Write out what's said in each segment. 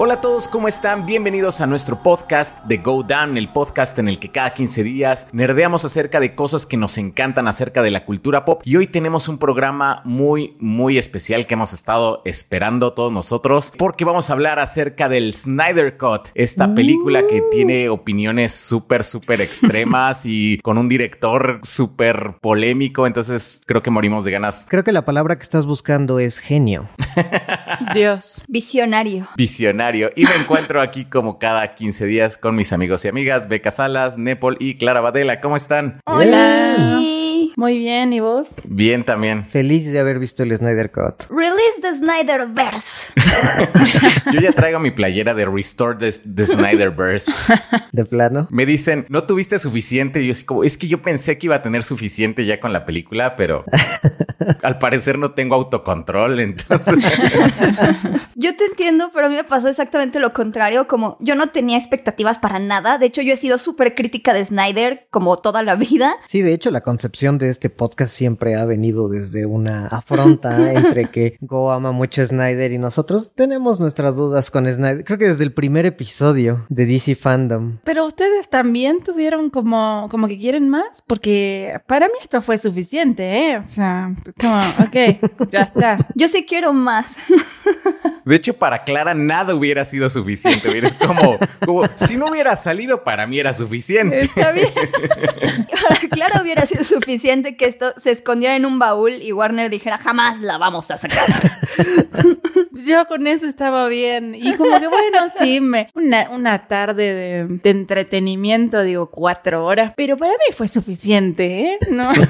Hola a todos, ¿cómo están? Bienvenidos a nuestro podcast de Go Down, el podcast en el que cada 15 días nerdeamos acerca de cosas que nos encantan acerca de la cultura pop. Y hoy tenemos un programa muy, muy especial que hemos estado esperando todos nosotros, porque vamos a hablar acerca del Snyder Cut, esta película que tiene opiniones súper, súper extremas y con un director súper polémico. Entonces creo que morimos de ganas. Creo que la palabra que estás buscando es genio. Dios. Visionario. Visionario. Y me encuentro aquí como cada 15 días con mis amigos y amigas, Beca Salas, Nepal y Clara Badela. ¿Cómo están? Hola. Muy bien, ¿y vos? Bien también. Feliz de haber visto el Snyder Cut. Release the Snyderverse. Yo ya traigo mi playera de Restore the, the Snyderverse. ¿De plano? Me dicen, ¿no tuviste suficiente? Y yo así como, es que yo pensé que iba a tener suficiente ya con la película, pero al parecer no tengo autocontrol, entonces... yo te entiendo, pero a mí me pasó exactamente lo contrario, como yo no tenía expectativas para nada. De hecho, yo he sido súper crítica de Snyder como toda la vida. Sí, de hecho, la concepción de este podcast siempre ha venido desde una afronta entre que Go ama mucho a Snyder y nosotros tenemos nuestras dudas con Snyder. Creo que desde el primer episodio de DC Fandom. Pero ustedes también tuvieron como, como que quieren más, porque para mí esto fue suficiente, ¿eh? O sea, como, ok, ya está. Yo sí quiero más. De hecho, para Clara nada hubiera sido suficiente. Es como, como si no hubiera salido, para mí era suficiente. Está bien. para Clara hubiera sido suficiente que esto se escondiera en un baúl y Warner dijera, jamás la vamos a sacar. Yo con eso estaba bien. Y como que bueno, sí, me, una, una tarde de, de entretenimiento, digo, cuatro horas, pero para mí fue suficiente, ¿eh? No.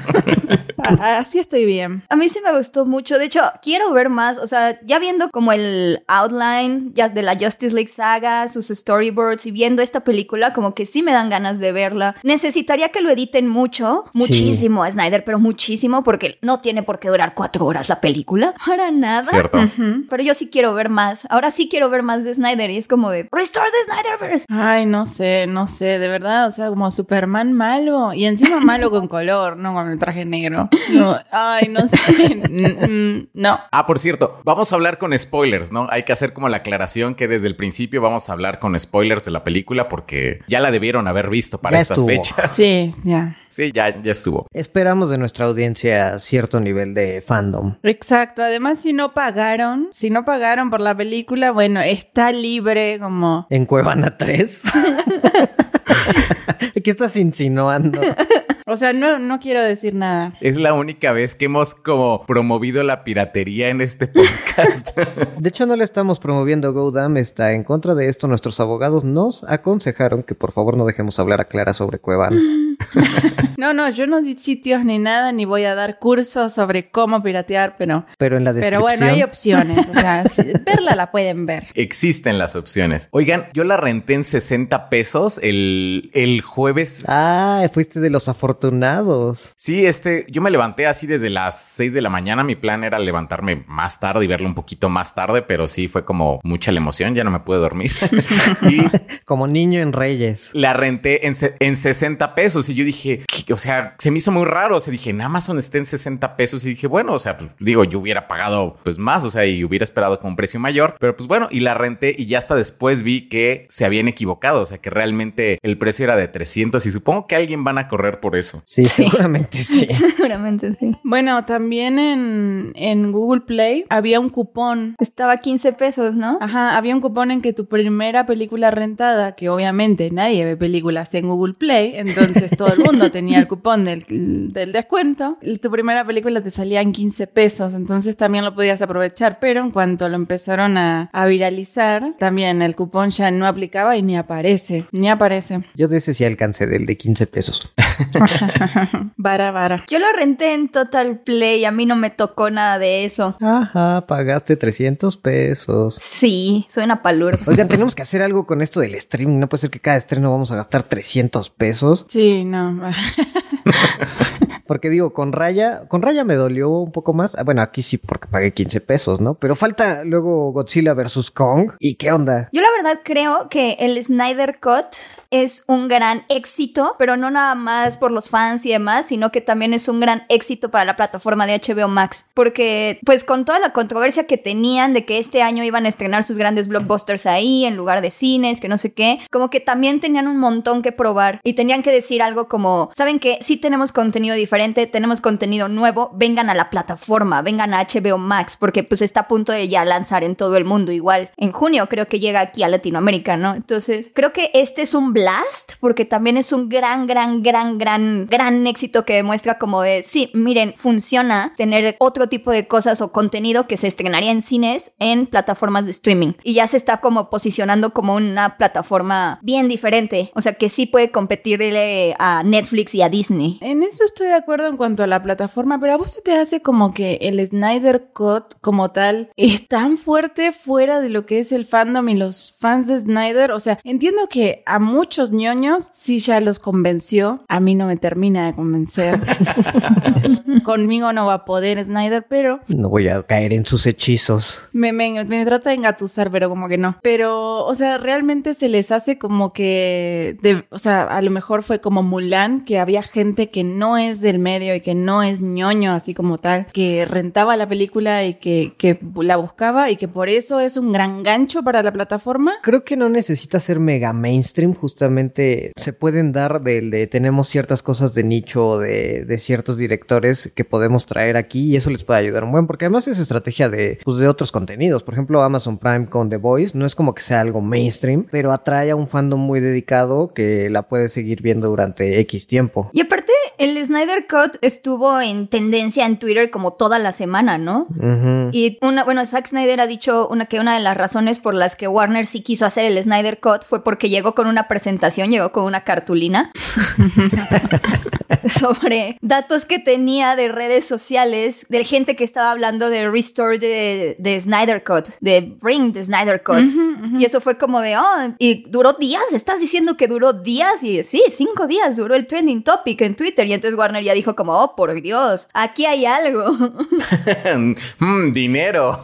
Así estoy bien. A mí sí me gustó mucho. De hecho, quiero ver más. O sea, ya viendo como el outline ya de la Justice League saga, sus storyboards y viendo esta película, como que sí me dan ganas de verla. Necesitaría que lo editen mucho, muchísimo a Snyder, pero muchísimo, porque no tiene por qué durar cuatro horas la película. Para nada. Cierto. Pero yo sí quiero ver más. Ahora sí quiero ver más de Snyder y es como de Restore the Snyderverse. Ay, no sé, no sé, de verdad. O sea, como Superman malo y encima malo con color, no con el traje negro. No, ay, no sé. No. Ah, por cierto, vamos a hablar con spoilers, ¿no? Hay que hacer como la aclaración que desde el principio vamos a hablar con spoilers de la película porque ya la debieron haber visto para Ya estas estuvo. fechas. Sí, ya. Sí, ya, ya estuvo. Esperamos de nuestra audiencia cierto nivel de fandom. Exacto. Además, si no pagaron, si no pagaron por la película, bueno, está libre como... En Cuevana 3. ¿Qué estás insinuando? O sea, no, no quiero decir nada. Es la única vez que hemos como promovido la piratería en este podcast. De hecho, no le estamos promoviendo GoDam, está en contra de esto. Nuestros abogados nos aconsejaron que por favor no dejemos hablar a Clara sobre Cuevana. No, no, yo no di sitios ni nada, ni voy a dar cursos sobre cómo piratear, pero... Pero en la Pero descripción... bueno, hay opciones. O sea, si- verla la pueden ver. Existen las opciones. Oigan, yo la renté en 60 pesos el, el jueves. Ah, fuiste de los afortunados. Sí, este, yo me levanté así desde las 6 de la mañana. Mi plan era levantarme más tarde y verlo un poquito más tarde, pero sí fue como mucha la emoción, ya no me pude dormir. y Como niño en Reyes. la renté en, en 60 pesos y yo dije, ¿qué? o sea, se me hizo muy raro. O sea, dije, en Amazon está en 60 pesos y dije, bueno, o sea, pues, digo, yo hubiera pagado pues más, o sea, y hubiera esperado con un precio mayor, pero pues bueno, y la renté y ya hasta después vi que se habían equivocado, o sea, que realmente el precio era de 300 y supongo que alguien van a correr por eso. Sí, seguramente sí. Seguramente sí. Bueno, también en, en Google Play había un cupón. Estaba a 15 pesos, ¿no? Ajá, había un cupón en que tu primera película rentada, que obviamente nadie ve películas en Google Play, entonces todo el mundo tenía el cupón del, del descuento, y tu primera película te salía en 15 pesos, entonces también lo podías aprovechar, pero en cuanto lo empezaron a, a viralizar, también el cupón ya no aplicaba y ni aparece, ni aparece. Yo de ese sí alcancé, del de 15 pesos. Vara, vara. Yo lo renté en Total Play, a mí no me tocó nada de eso. Ajá, pagaste 300 pesos. Sí, soy una palurda. Oigan, tenemos que hacer algo con esto del streaming. No puede ser que cada estreno vamos a gastar 300 pesos. Sí, no. Porque digo, con Raya, con Raya me dolió un poco más. Ah, Bueno, aquí sí porque pagué 15 pesos, ¿no? Pero falta luego Godzilla vs. Kong. ¿Y qué onda? Yo la verdad creo que el Snyder Cut es un gran éxito, pero no nada más por los fans y demás, sino que también es un gran éxito para la plataforma de HBO Max, porque pues con toda la controversia que tenían de que este año iban a estrenar sus grandes blockbusters ahí en lugar de cines, que no sé qué, como que también tenían un montón que probar y tenían que decir algo como, ¿saben qué? Sí tenemos contenido diferente, tenemos contenido nuevo, vengan a la plataforma, vengan a HBO Max, porque pues está a punto de ya lanzar en todo el mundo igual. En junio creo que llega aquí a Latinoamérica, ¿no? Entonces, creo que este es un blast, porque también es un gran, gran, gran, gran, gran éxito que demuestra como de, sí, miren, funciona tener otro tipo de cosas o contenido que se estrenaría en cines en plataformas de streaming. Y ya se está como posicionando como una plataforma bien diferente. O sea, que sí puede competirle a Netflix y a Disney. En eso estoy de acuerdo en cuanto a la plataforma, pero a vos se te hace como que el Snyder Cut como tal es tan fuerte fuera de lo que es el fandom y los fans de Snyder. O sea, entiendo que a muchos ñoños sí ya los convenció. A mí no me termina de convencer. Conmigo no va a poder Snyder, pero... No voy a caer en sus hechizos. Me, me, me trata de engatusar, pero como que no. Pero, o sea, realmente se les hace como que... De, o sea, a lo mejor fue como Mulan, que había gente que no es del medio y que no es ñoño así como tal, que rentaba la película y que, que la buscaba y que por eso es un gran gancho para la plataforma. Creo que no necesita ser mega mainstream, justamente se pueden dar del de tenemos ciertas cosas de nicho de, de ciertos directores que podemos traer aquí y eso les puede ayudar un buen, porque además es estrategia de, pues, de otros contenidos. Por ejemplo, Amazon Prime con The Voice no es como que sea algo mainstream, pero atrae a un fandom muy dedicado que la puede seguir viendo durante X tiempo. Y aparte, el Snyder Cut estuvo en tendencia en Twitter como toda la semana, ¿no? Y una, bueno, Zack Snyder ha dicho una, que una de las razones por las que Warner sí quiso hacer el Snyder Cut fue porque llegó con una presentación, llegó con una cartulina sobre datos que tenía de redes sociales, de gente que estaba hablando de restore de, de Snyder Cut, de bring the Snyder Cut. Y eso fue como de, oh, y duró días, estás diciendo que duró días y sí, cinco días duró el trending topic en Twitter. Y entonces Warner ya dijo como, oh, por Dios, aquí hay algo. Mm, dinero.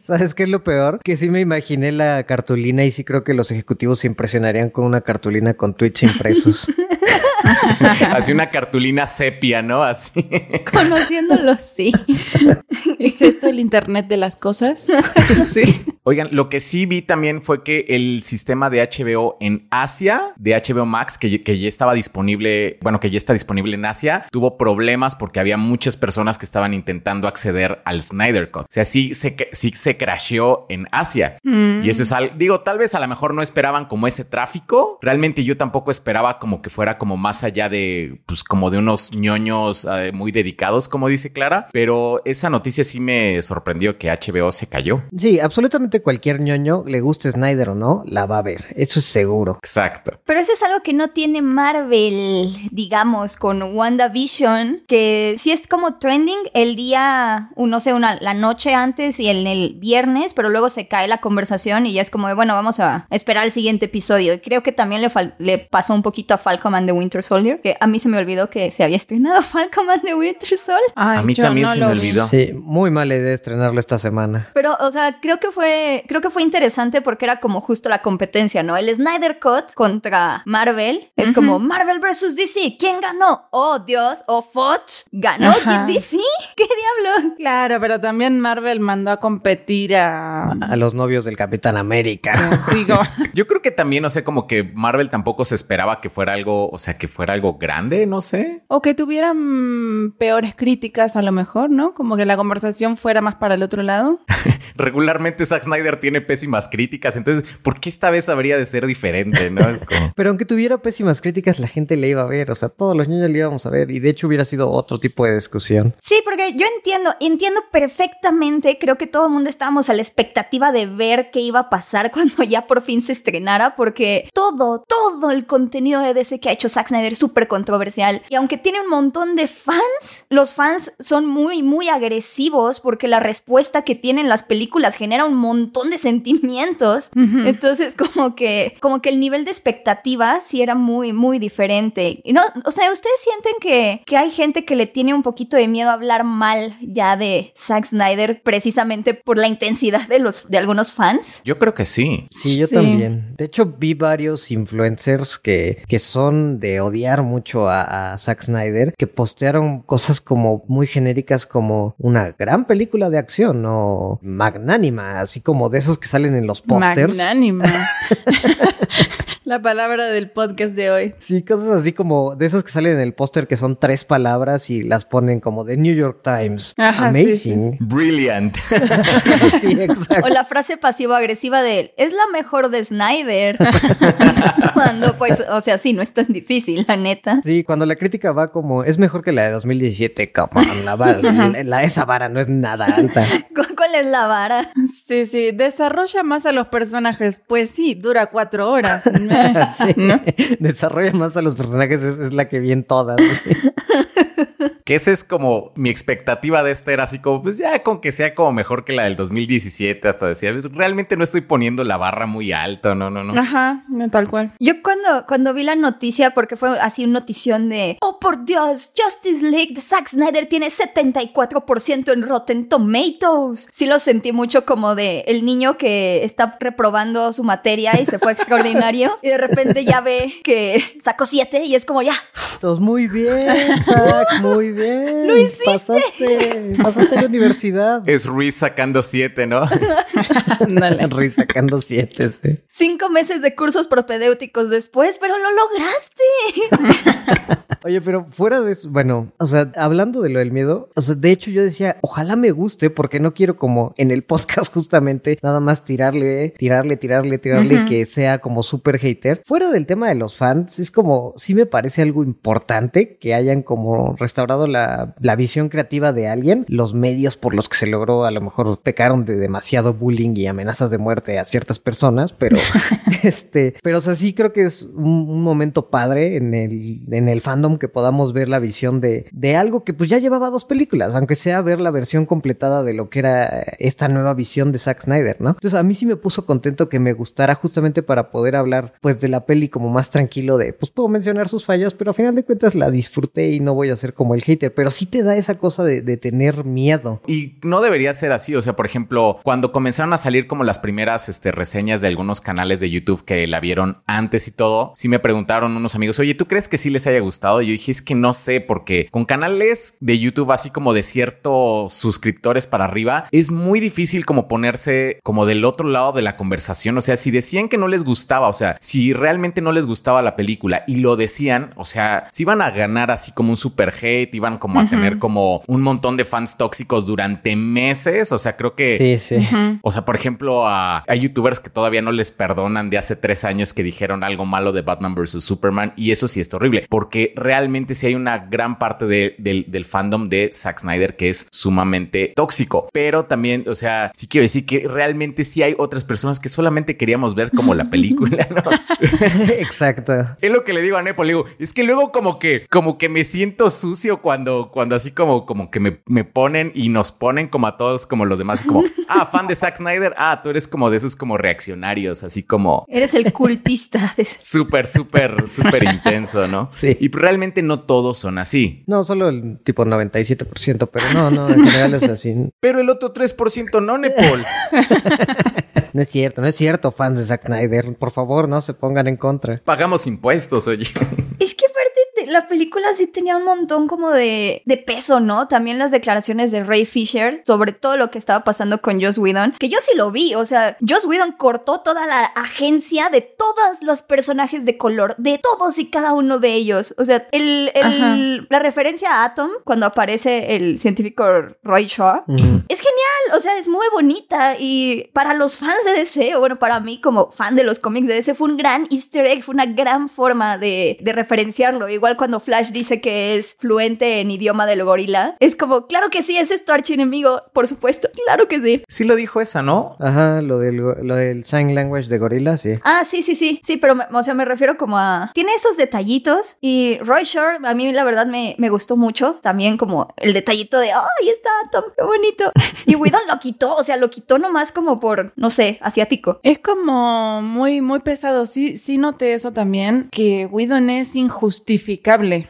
¿Sabes qué es lo peor? Que sí me imaginé la cartulina y sí creo que los ejecutivos se impresionarían con una cartulina con tweets impresos. Así una cartulina sepia, ¿no? Así. Conociéndolo, sí. ¿Es esto el Internet de las cosas? sí. Oigan, lo que sí vi también fue que el sistema de HBO en Asia, de HBO Max, que, que ya estaba disponible, bueno, que ya está disponible en Asia, tuvo problemas porque había muchas personas que estaban intentando acceder al Snyder Cut. O sea, sí se, sí se crasheó en Asia. Y eso es algo, digo, tal vez a lo mejor no esperaban como ese tráfico. Realmente yo tampoco esperaba como que fuera como más allá de, pues como de unos ñoños eh, muy dedicados, como dice Clara. Pero esa noticia sí me sorprendió que HBO se cayó. Sí, absolutamente cualquier ñoño, le guste Snyder o no, la va a ver. Eso es seguro. Exacto. Pero eso es algo que no tiene Marvel, digamos, con WandaVision, que sí es como trending el día, no sé, una, la noche antes y en el viernes, pero luego se cae la conversación y ya es como de, bueno, vamos a esperar el siguiente episodio. Y creo que también le, le pasó un poquito a Falcon and the Winter Soldier, que a mí se me olvidó que se había estrenado Falcon and the Winter Soldier. Ay, A mí también no se lo me vi. olvidó. Sí, muy mala idea estrenarlo esta semana. Pero, o sea, creo que fue, creo que fue interesante porque era como justo la competencia, ¿no? El Snyder Cut contra Marvel es como Marvel versus DC. ¿Quién ganó? Oh, Dios. Oh, Fox. ¿Ganó Ajá. DC? ¿Qué diablos? Claro, pero también Marvel mandó a competir a... A los novios del Capitán América. Sí, Yo creo que también, no sé, como que Marvel tampoco se esperaba que fuera algo, o sea, que fuera algo grande, no sé. O que tuvieran peores críticas a lo mejor, ¿no? Como que la conversación fuera más para el otro lado. Regularmente Zack Snyder tiene pésimas críticas, entonces, ¿por qué esta vez habría de ser diferente, no? Como- Pero aunque tuviera pésimas críticas, la gente le iba a ver. O sea, todos los niños le íbamos a ver. Y de hecho hubiera sido otro tipo de discusión. Sí, porque yo entiendo, entiendo perfectamente. Creo que todo el mundo estábamos a la expectativa de ver qué iba a pasar cuando ya por fin se estrenara, porque todo, todo el contenido de DC que ha hecho Zack Snyder Es súper controversial. Y aunque tiene un montón de fans, los fans son muy, muy agresivos porque la respuesta que tienen las películas genera un montón de sentimientos. Entonces, como que, como que el nivel de expectativa sí era muy, muy diferente. Y no, o sea, ¿ustedes sienten que, que hay gente que le tiene un poquito de miedo a hablar mal ya de Zack Snyder precisamente por la intensidad de los, de algunos fans? Yo creo que sí. Sí, yo Sí. también. De hecho, vi varios influencers que, que son de odiar mucho a, a Zack Snyder, que postearon cosas como muy genéricas como una gran película de acción o magnánima, así como de esos que salen en los pósters. Magnánima. La palabra del podcast de hoy. Sí, cosas así como de esos que salen en el póster que son tres palabras y las ponen como The New York Times. Ajá, sí, Amazing. Brilliant. Sí, exacto. O la frase pasivo-agresiva de él, es la mejor de Snyder. Cuando, pues, o sea, sí, no es tan difícil, la neta. Sí, cuando la crítica va como es mejor que la de 2017, come on, la vara, la- la- esa vara no es nada alta. ¿Cu- ¿Cuál es la vara? Sí, sí. Desarrolla más a los personajes. Pues sí, dura cuatro horas. Sí. ¿No? Desarrolla más a los personajes, es, es la que vi en todas. sí. que esa es como mi expectativa de esta era así como, pues ya con que sea como mejor que la del 2017, hasta decía, "Pues, realmente no estoy poniendo la barra muy alto, no, no, no. Ajá, tal cual. Yo cuando, cuando vi la noticia, porque fue así una notición de, oh por Dios, Justice League de Zack Snyder tiene 74% en Rotten Tomatoes. Sí lo sentí mucho como de el niño que está reprobando su materia y se fue extraordinario y de repente ya ve que sacó 7 y es como ya, Todos muy bien, Zack, muy bien. Lo hiciste. Pasaste, pasaste a la universidad. Es Ruiz sacando siete, ¿no? Henry sacando siete, sí. cinco meses de cursos propedéuticos después, pero lo lograste. Oye, pero fuera de eso, bueno, o sea, hablando de lo del miedo, o sea, de hecho yo decía, ojalá me guste, porque no quiero como en el podcast justamente nada más tirarle, tirarle, tirarle, tirarle y que sea como súper hater. Fuera del tema de los fans, es como, sí me parece algo importante que hayan como restaurado la, la visión creativa de alguien, los medios por los que se logró, a lo mejor pecaron de demasiado bullying y amenazas de muerte a ciertas personas, pero este, pero o sea, sí creo que es un, un momento padre en el, en el fandom que podamos ver la visión de, de algo que pues ya llevaba dos películas, aunque sea ver la versión completada de lo que era esta nueva visión de Zack Snyder, ¿no? Entonces a mí sí me puso contento que me gustara justamente para poder hablar pues de la peli como más tranquilo de, pues puedo mencionar sus fallas, pero a final de cuentas la disfruté y no voy a ser como el hater, pero sí te da esa cosa de, de tener miedo. Y no debería ser así. O sea, por ejemplo, cuando comenzaron a salir como las primeras este, reseñas de algunos canales de YouTube que la vieron antes y todo, sí me preguntaron unos amigos, oye, ¿tú crees que sí les haya gustado? Yo dije, es que no sé, porque con canales de YouTube así como de ciertos suscriptores para arriba, es muy difícil como ponerse como del otro lado de la conversación. O sea, si decían que no les gustaba, o sea, si realmente no les gustaba la película y lo decían, o sea, si iban a ganar así como un super hate, iban como a tener como un montón de fans tóxicos durante meses. O sea, creo que Sí, sí. o sea, por ejemplo, a, hay youtubers que todavía no les perdonan de hace tres años que dijeron algo malo de Batman vs. Superman y eso sí es horrible porque realmente sí hay una gran parte de- del, del fandom de Zack Snyder que es sumamente tóxico. Pero también, o sea, sí quiero decir que realmente sí hay otras personas que solamente queríamos ver como la película, ¿no? Exacto. Es lo que le digo a Nepo, le digo, es que luego como que, como que me siento sucio cuando, cuando así como, como que me, me ponen y nos ponen como a todos como los demás, como, ah, fan de Zack Snyder, ah, tú eres como de esos como reaccionarios, así como Eres el cultista súper, súper, súper intenso, ¿no? Sí. Y realmente no todos son así. No, solo el tipo 97%, pero no, no, en general es así. Pero el otro 3% no, Nepal. No es cierto, no es cierto, fans de Zack Snyder. Por favor, no se pongan en contra. Pagamos impuestos, oye. Es que la película sí tenía un montón como de, de peso, ¿no? También las declaraciones de Ray Fisher sobre todo lo que estaba pasando con Joss Whedon, que yo sí lo vi, o sea, Joss Whedon cortó toda la agencia de todos los personajes de color, de todos y cada uno de ellos. O sea, el, el- la referencia a Atom, cuando aparece el científico Roy Shaw, es genial, o sea, es muy bonita y para los fans de DC, o bueno, para mí como fan de los cómics de DC, fue un gran easter egg, fue una gran forma de, de referenciarlo, igual igual cuando Flash dice que es fluente en idioma del gorila, es como, claro que sí, ese es tu archienemigo, por supuesto, claro que sí. Sí lo dijo esa, ¿no? Ajá, lo del, lo del sign language de gorila, sí. Ah, sí, sí, sí, sí, pero, o sea, me refiero como a... Tiene esos detallitos y Roy Shore, a mí la verdad me, me gustó mucho, también como el detallito de, ¡ay, está Tom, qué bonito! Y Whedon lo quitó, o sea, lo quitó nomás como por, no sé, asiático. Es como muy, muy pesado. Sí, sí noté eso también, que Whedon es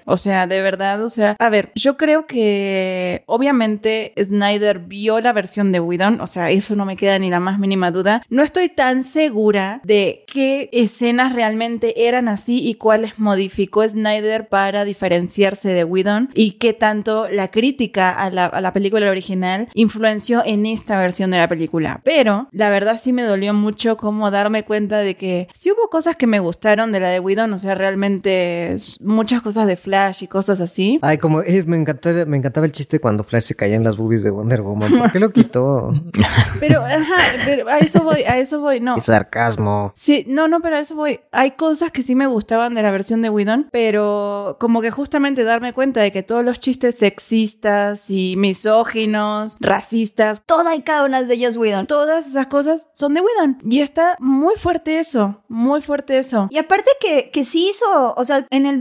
O sea, de verdad, o sea, a ver, yo creo que obviamente Snyder vio la versión de Whedon, o sea, eso no me queda ni la más mínima duda. No estoy tan segura de qué escenas realmente eran así y cuáles modificó Snyder para diferenciarse de Whedon y qué tanto la crítica a la, película original influenció en esta versión de la película. Pero la verdad sí me dolió mucho como darme cuenta de que sí hubo cosas que me gustaron de la de Whedon, o sea, realmente muchas cosas de Flash y cosas así. Ay, como es, me, encantó, me encantaba el chiste cuando Flash se caía en las boobies de Wonder Woman. ¿Por qué lo quitó? Pero, ajá, pero a eso voy, a eso voy, no. Es sarcasmo. Sí, no, no, pero a eso voy. Hay cosas que sí me gustaban de la versión de Whedon, pero como que justamente darme cuenta de que todos los chistes sexistas y misóginos, racistas, Toda y cada una de ellos Whedon. todas esas cosas son de Whedon. Y está muy fuerte eso, muy fuerte eso. Y aparte que, que sí hizo, o sea, en el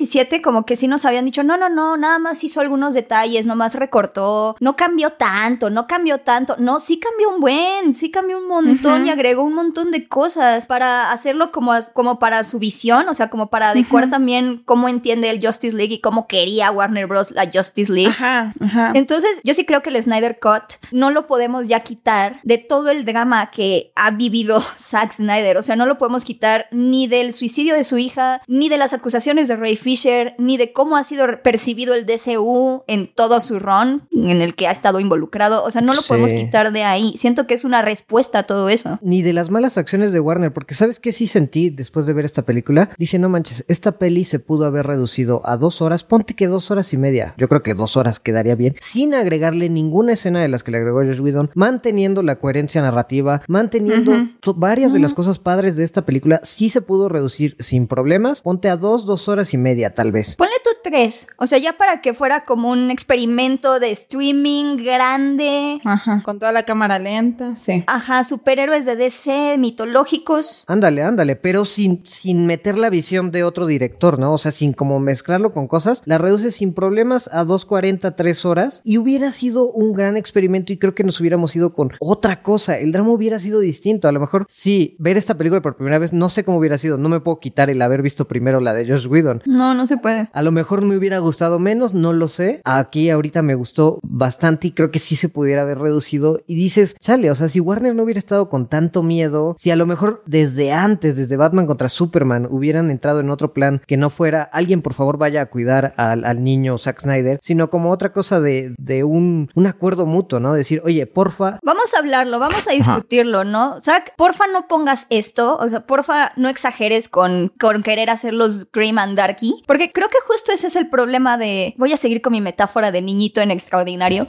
2017 como que sí nos habían dicho, no, no, no, nada más hizo algunos detalles, nomás recortó, no cambió tanto, no cambió tanto, no, sí cambió un buen, sí cambió un montón y agregó un montón de cosas para hacerlo como, como para su visión, o sea, como para adecuar también cómo entiende el Justice League y cómo quería Warner Bros. la Justice League. Ajá, ajá. Entonces, yo sí creo que el Snyder Cut no lo podemos ya quitar de todo el drama que ha vivido Zack Snyder. O sea, no lo podemos quitar ni del suicidio de su hija, ni de las acusaciones de Ray Fisher, ni de cómo ha sido percibido el DCU en todo su run en el que ha estado involucrado. O sea, no lo Sí. podemos quitar de ahí. Siento que es una respuesta a todo eso. Ni de las malas acciones de Warner, porque ¿sabes qué sí sentí después de ver esta película? Dije, no manches, esta peli se pudo haber reducido a dos horas, ponte que dos horas y media. Yo creo que dos horas quedaría bien, sin agregarle ninguna escena de las que le agregó Josh Whedon, manteniendo la coherencia narrativa, manteniendo varias de las cosas padres de esta película, sí se pudo reducir sin problemas. Ponte a dos, dos horas y media, tal vez. Ponle tres. O sea, ya para que fuera como un experimento de streaming grande. Ajá. Con toda la cámara lenta, sí. Ajá, superhéroes de DC, mitológicos. Ándale, ándale, pero sin, sin meter la visión de otro director, ¿no? O sea, sin como mezclarlo con cosas, la reduce sin problemas a 2.40, 3 horas y hubiera sido un gran experimento y creo que nos hubiéramos ido con otra cosa. El drama hubiera sido distinto. A lo mejor, sí, ver esta película por primera vez, no sé cómo hubiera sido. No me puedo quitar el haber visto primero la de Josh Whedon. No, no se puede. A lo mejor me hubiera gustado menos, no lo sé. Aquí ahorita me gustó bastante y creo que sí se pudiera haber reducido. Y dices, chale, o sea, si Warner no hubiera estado con tanto miedo, si a lo mejor desde antes, desde Batman contra Superman, hubieran entrado en otro plan que no fuera alguien por favor vaya a cuidar al, al niño Zack Snyder, sino como otra cosa de, de un, un acuerdo mutuo, ¿no? Decir, oye, porfa, Vamos a hablarlo, vamos a discutirlo, ¿no? Zack, porfa no pongas esto, o sea, porfa no exageres con, con querer hacerlos grim and darky, porque creo que justo ese es el problema de... Voy a seguir con mi metáfora de niñito en extraordinario.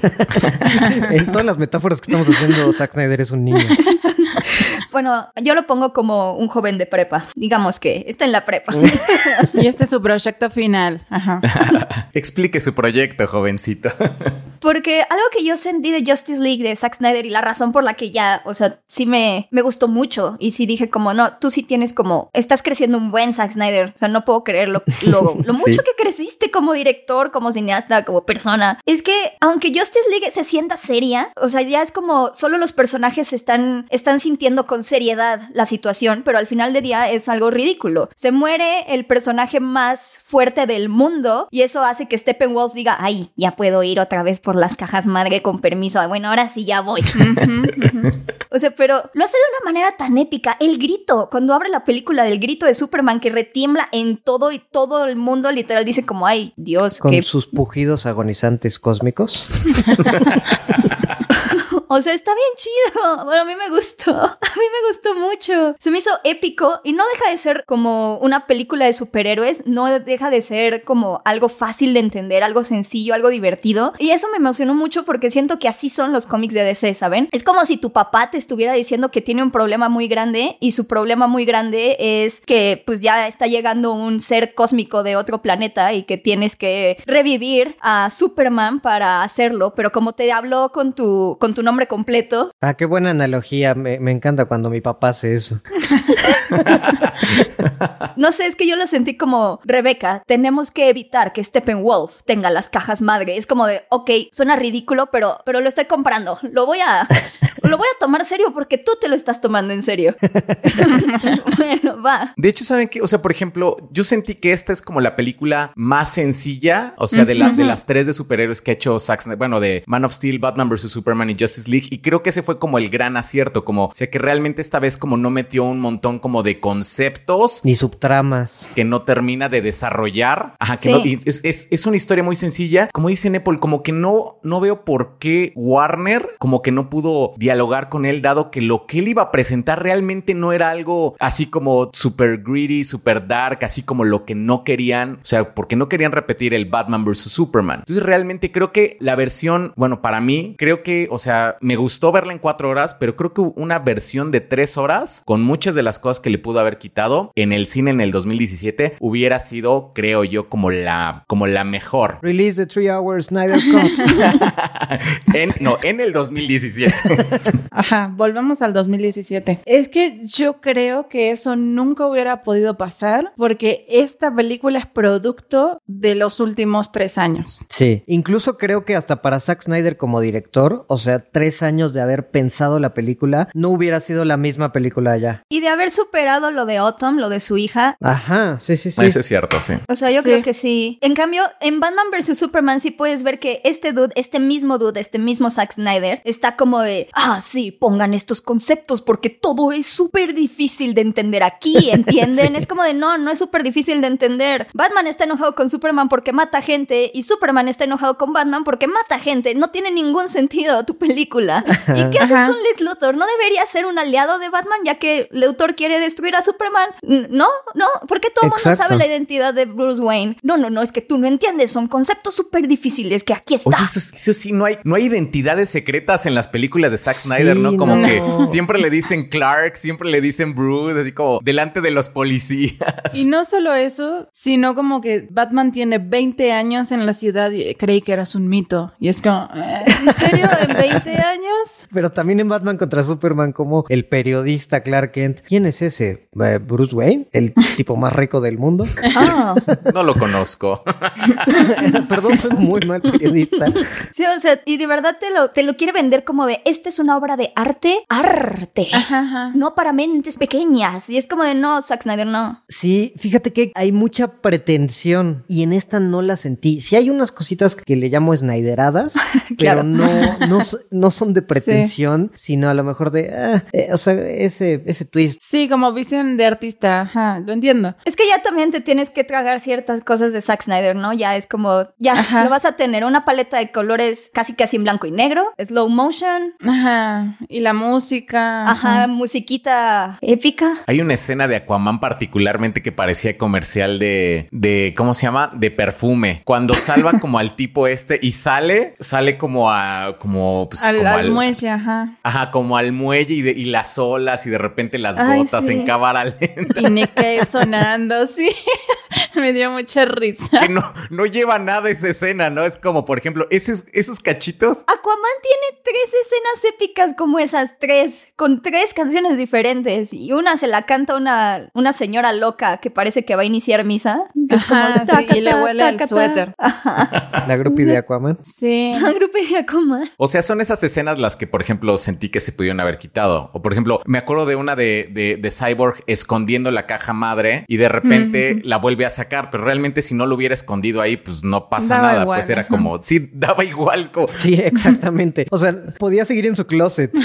en todas las metáforas que estamos haciendo, Zack Snyder es un niño. Bueno, yo lo pongo como un joven de prepa, digamos que está en la prepa. Y este es su proyecto final. Ajá. Explique su proyecto, jovencito. Porque algo que yo sentí de Justice League de Zack Snyder y la razón por la que ya, o sea, sí me, me gustó mucho y sí dije como, no, tú sí tienes como, estás creciendo un buen Zack Snyder, o sea, no puedo creer lo, lo, lo mucho Sí. que creciste como director, como cineasta, como persona. Es que aunque Justice League se sienta seria, o sea, ya es como solo los personajes están, están sintiendo con seriedad la situación, pero al final de día es algo ridículo. Se muere el personaje más fuerte del mundo y eso hace que Steppenwolf diga, ay, ya puedo ir otra vez por las cajas madre con permiso. Bueno, ahora sí ya voy. O sea, pero lo hace de una manera tan épica. El grito, cuando abre la película del grito de Superman que retiembla en todo y todo el mundo literal dice como, ay, Dios, Con que... sus pujidos agonizantes cósmicos. O sea, está bien chido. Bueno, a mí me gustó. A mí me gustó mucho. Se me hizo épico y no deja de ser como una película de superhéroes, no deja de ser como algo fácil de entender, algo sencillo, algo divertido. Y eso me emocionó mucho porque siento que así son los cómics de DC, ¿saben? Es como si tu papá te estuviera diciendo que tiene un problema muy grande y su problema muy grande es que pues ya está llegando un ser cósmico de otro planeta y que tienes que revivir a Superman para hacerlo, pero como te habló con tu, con tu nombre completo. Ah, qué buena analogía. Me, me encanta cuando mi papá hace eso. no sé, es que yo lo sentí como, Rebeca, tenemos que evitar que Steppenwolf tenga las cajas madre. Es como de, ok, suena ridículo, pero, pero lo estoy comprando. Lo voy a, lo voy a tomar serio porque tú te lo estás tomando en serio. bueno, va. De hecho, ¿saben qué? O sea, por ejemplo, yo sentí que esta es como la película más sencilla, o sea, de, la, de las tres de superhéroes que ha hecho Zack Snyder, bueno, de Man of Steel, Batman vs. Superman y Justice League. Y creo que ese fue como el gran acierto, como, o sea, que realmente esta vez como no metió un montón como de conceptos. Ni subtramas. Que no termina de desarrollar. Ajá, que no, es, es, es, una historia muy sencilla. Como dice Nepal, como que no, no veo por qué Warner como que no pudo dialogar con él, dado que lo que él iba a presentar realmente no era algo así como super greedy, super dark, así como lo que no querían. O sea, porque no querían repetir el Batman vs. Superman. Entonces realmente creo que la versión, bueno, para mí, creo que, o sea, me gustó verla en cuatro horas, pero creo que una versión de tres horas con muchas de las cosas que le pudo haber quitado en el cine en el 2017 hubiera sido, creo yo, como la, como la mejor. Release the three hours Snyder Cut. en, no, en el 2017. Ajá, volvemos al 2017. Es que yo creo que eso nunca hubiera podido pasar porque esta película es producto de los últimos tres años. Sí, incluso creo que hasta para Zack Snyder como director, o sea, tres años de haber pensado la película, no hubiera sido la misma película ya. Y de haber superado lo de Autumn, lo de su hija. Ajá, sí, sí, sí. Eso es cierto, sí. O sea, yo Sí. creo que sí. En cambio, en Batman vs. Superman sí puedes ver que este dude, este mismo dude, este mismo Zack Snyder, está como de, ah, sí, pongan estos conceptos porque todo es súper difícil de entender aquí, ¿entienden? Es como de, no, no es súper difícil de entender. Batman está enojado con Superman porque mata gente y Superman está enojado con Batman porque mata gente. No tiene ningún sentido tu película. ¿Y qué haces Ajá. con Lex Luthor? ¿No debería ser un aliado de Batman ya que Luthor quiere destruir a Superman? No, no, porque todo el mundo sabe la identidad de Bruce Wayne. No, no, no, es que tú no entiendes, son conceptos súper difíciles que aquí está. Oye, eso, eso sí, no hay, no hay identidades secretas en las películas de Zack Snyder, ¿no? Como no. que siempre le dicen Clark, siempre le dicen Bruce, así como delante de los policías. Y no solo eso, sino como que Batman tiene 20 años en la ciudad y creí que eras un mito. Y es como, ¿eh? ¿en serio? ¿En 20 años? Pero también en Batman contra Superman como el periodista Clark Kent. ¿Quién es ese? Eh, ¿Bruce Wayne? ¿El tipo más rico del mundo? Ah, No lo conozco. Perdón, soy muy mal periodista. sí, o sea, y de verdad te lo, te lo quiere vender como de, esta es una obra de arte, arte. Ajá, ajá. No para mentes pequeñas. Y es como de, no, Zack Snyder, no. Sí, fíjate que hay mucha pretensión y en esta no la sentí. Sí hay unas cositas que le llamo snyderadas, Claro. pero no, no, so- no son de pretensión, sino a lo mejor de, ah, eh, o sea, ese, ese twist. Sí, como visión de artista, ajá, lo entiendo. Es que ya también te tienes que tragar ciertas cosas de Zack Snyder, ¿no? Ya es como, ya, Ajá. lo vas a tener una paleta de colores casi casi en blanco y negro, slow motion, Ajá, y la música. ajá, musiquita épica. Hay una escena de Aquaman particularmente que parecía comercial de, de, ¿cómo se llama? De perfume. Cuando salva como al tipo este y sale, sale como a, como, pues, al, como al al- muelle, ajá. Ajá, como al muelle y, de- y las olas y de repente las Ay, gotas sí. en cámara lenta. Y Nick Cave sonando, sí. Me dio mucha risa. Que no, no lleva nada esa escena, ¿no? Es como, por ejemplo, esos, esos cachitos. Aquaman tiene tres escenas épicas como esas, tres, con tres canciones diferentes. Y una se la canta una, una señora loca que parece que va a iniciar misa. como Ajá, sí, taca, y le huele taca, ta. suéter. La groupie de Aquaman. Sí. Un grupo de Aquaman. O sea, son esas escenas las que, por ejemplo, sentí que se pudieron haber quitado. O, por ejemplo, me acuerdo de una de, de, de Cyborg escondiendo la caja madre y de repente la vuelve a sacar, pero realmente si no lo hubiera escondido ahí, pues no pasa Daba nada. igual, pues era como, sí, daba igual. co- Sí, exactamente. O sea, podía seguir en su closet.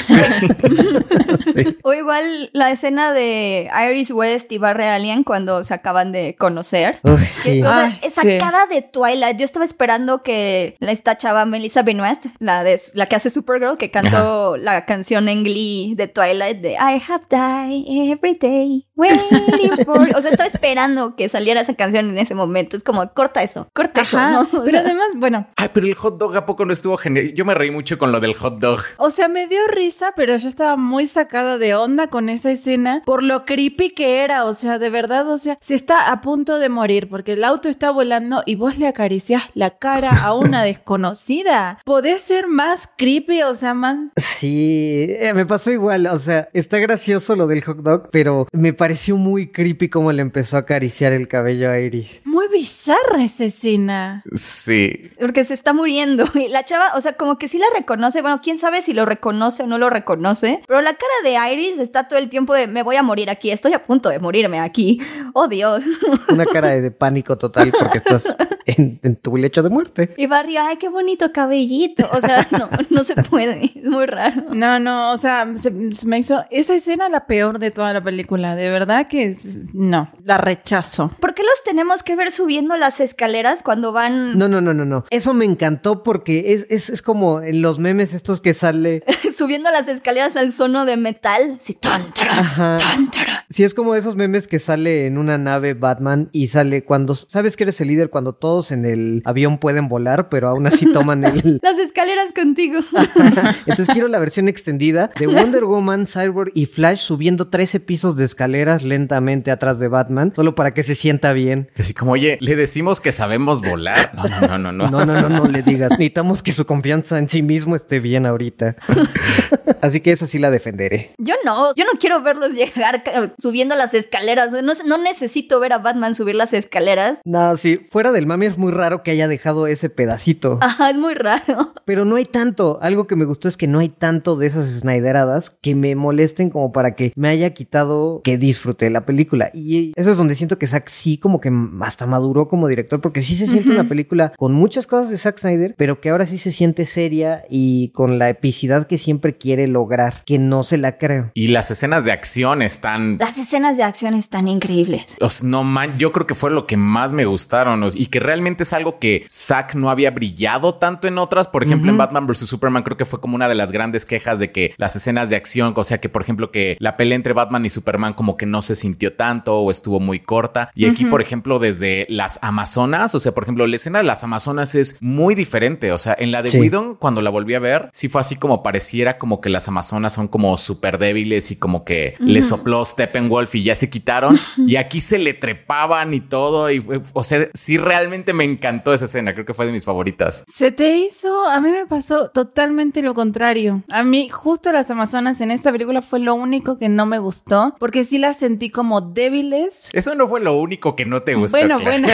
Sí. O igual la escena de Iris West y Barry Allen cuando se acaban de conocer. Uy, Que, sí. o sea, Ay, esa sí. cara de Twilight. Yo estaba esperando que la- esta chava Melissa Benoist, la de la que hace Supergirl, que cantó la canción en Glee de Twilight de I have died every day waiting for. O sea, estaba esperando que saliera esa canción en ese momento. Es como corta eso, corta eso, Pero sea, además, bueno, Ay, pero el hot dog a poco no estuvo genial. Yo me reí mucho con lo del hot dog. O sea, me dio risa, pero yo estaba muy sacada de onda con esa escena por lo creepy que era. O sea, de verdad, o sea, se está a punto de morir porque el auto está volando y vos le acariciás la cara a una desconocida. ¿Podés ser más creepy? O sea, más. Sí, eh, me pasó igual. O sea, está gracioso lo del hot dog, pero me pareció muy creepy cómo le empezó a acariciar el cabello a Iris. Muy bizarra esa escena. Sí. Porque se está muriendo. Y la chava, o sea, como que sí la reconoce. Bueno, quién sabe si lo reconoce o no lo reconoce. Pero la cara de Iris está todo el tiempo de me voy a morir aquí. Estoy a punto de morirme aquí. Oh, Dios. Una cara de, de pánico total porque estás en, en tu lecho de muerte. Y Barry, ay, qué bonito cabellito. O sea, no, no se puede. Es muy raro. No, no, o sea, se, se me hizo esa escena la peor de toda la película. De verdad que no, la rechazo. ¿Por qué los tenemos que ver subiendo las escaleras cuando van No, no, no, no, no. Eso me encantó porque es, es, es como en los memes estos que sale. subiendo las escaleras al sono de metal? Sí, tan, taran, Ajá. tan. Sí, es como esos memes que sale en una nave Batman y sale cuando sabes que eres el líder cuando todos en el avión pueden volar, pero aún así toman el. Las escaleras contigo. Entonces quiero la versión extendida de Wonder Woman, Cyborg y Flash subiendo 13 pisos de escaleras lentamente atrás de Batman, solo para que se sienta bien. Así como, oye, le decimos que sabemos volar. No, no, no, no, no. No, no, no, no le digas. Necesitamos que su confianza en sí mismo esté bien ahorita. Así que esa sí la defenderé. Yo no, yo no quiero verlos llegar subiendo las escaleras. No, no necesito ver a Batman subir las escaleras. No, sí, fuera del mami es muy raro que haya dejado ese pedacito. Ajá, es muy raro. Pero no hay tanto. Algo que me gustó es que no hay tanto de esas Snyderadas que me molesten como para que me haya quitado que disfruté la película. Y eso es donde siento que Zack sí como que hasta maduró como director porque sí se siente una película con muchas cosas de Zack Snyder, pero que ahora sí se siente seria y con la epicidad que siempre quiere lograr, que no se la creo. Y las escenas de acción están. Las escenas de acción están increíbles. o sea, no man, yo creo que fue lo que más me gustaron o sea, y que realmente es algo que Zack no había brillado tanto en otras. Por ejemplo, en Batman vs Superman, creo que fue como una de las grandes quejas de que las escenas de acción, o sea, que por ejemplo, que la pelea entre Batman y Superman como que no se sintió tanto o estuvo muy corta. Y aquí, por ejemplo, desde las Amazonas, o sea, por ejemplo, la escena de las Amazonas es muy diferente. O sea, en la de Sí. Whedon, cuando la volví a ver, sí fue así como pareciera como que las Amazonas son como súper débiles y como que le sopló Steppenwolf y ya se quitaron. y aquí se le trepaban y todo. Y fue- o sea, sí, realmente me encantó esa escena. Creo que fue de mis favoritas. Se te hizo, a mí me pasó totalmente lo contrario. A mí justo las Amazonas en esta película fue lo único que no me gustó, porque sí las sentí como débiles. Eso no fue lo único que no te gustó. bueno, Clara. bueno.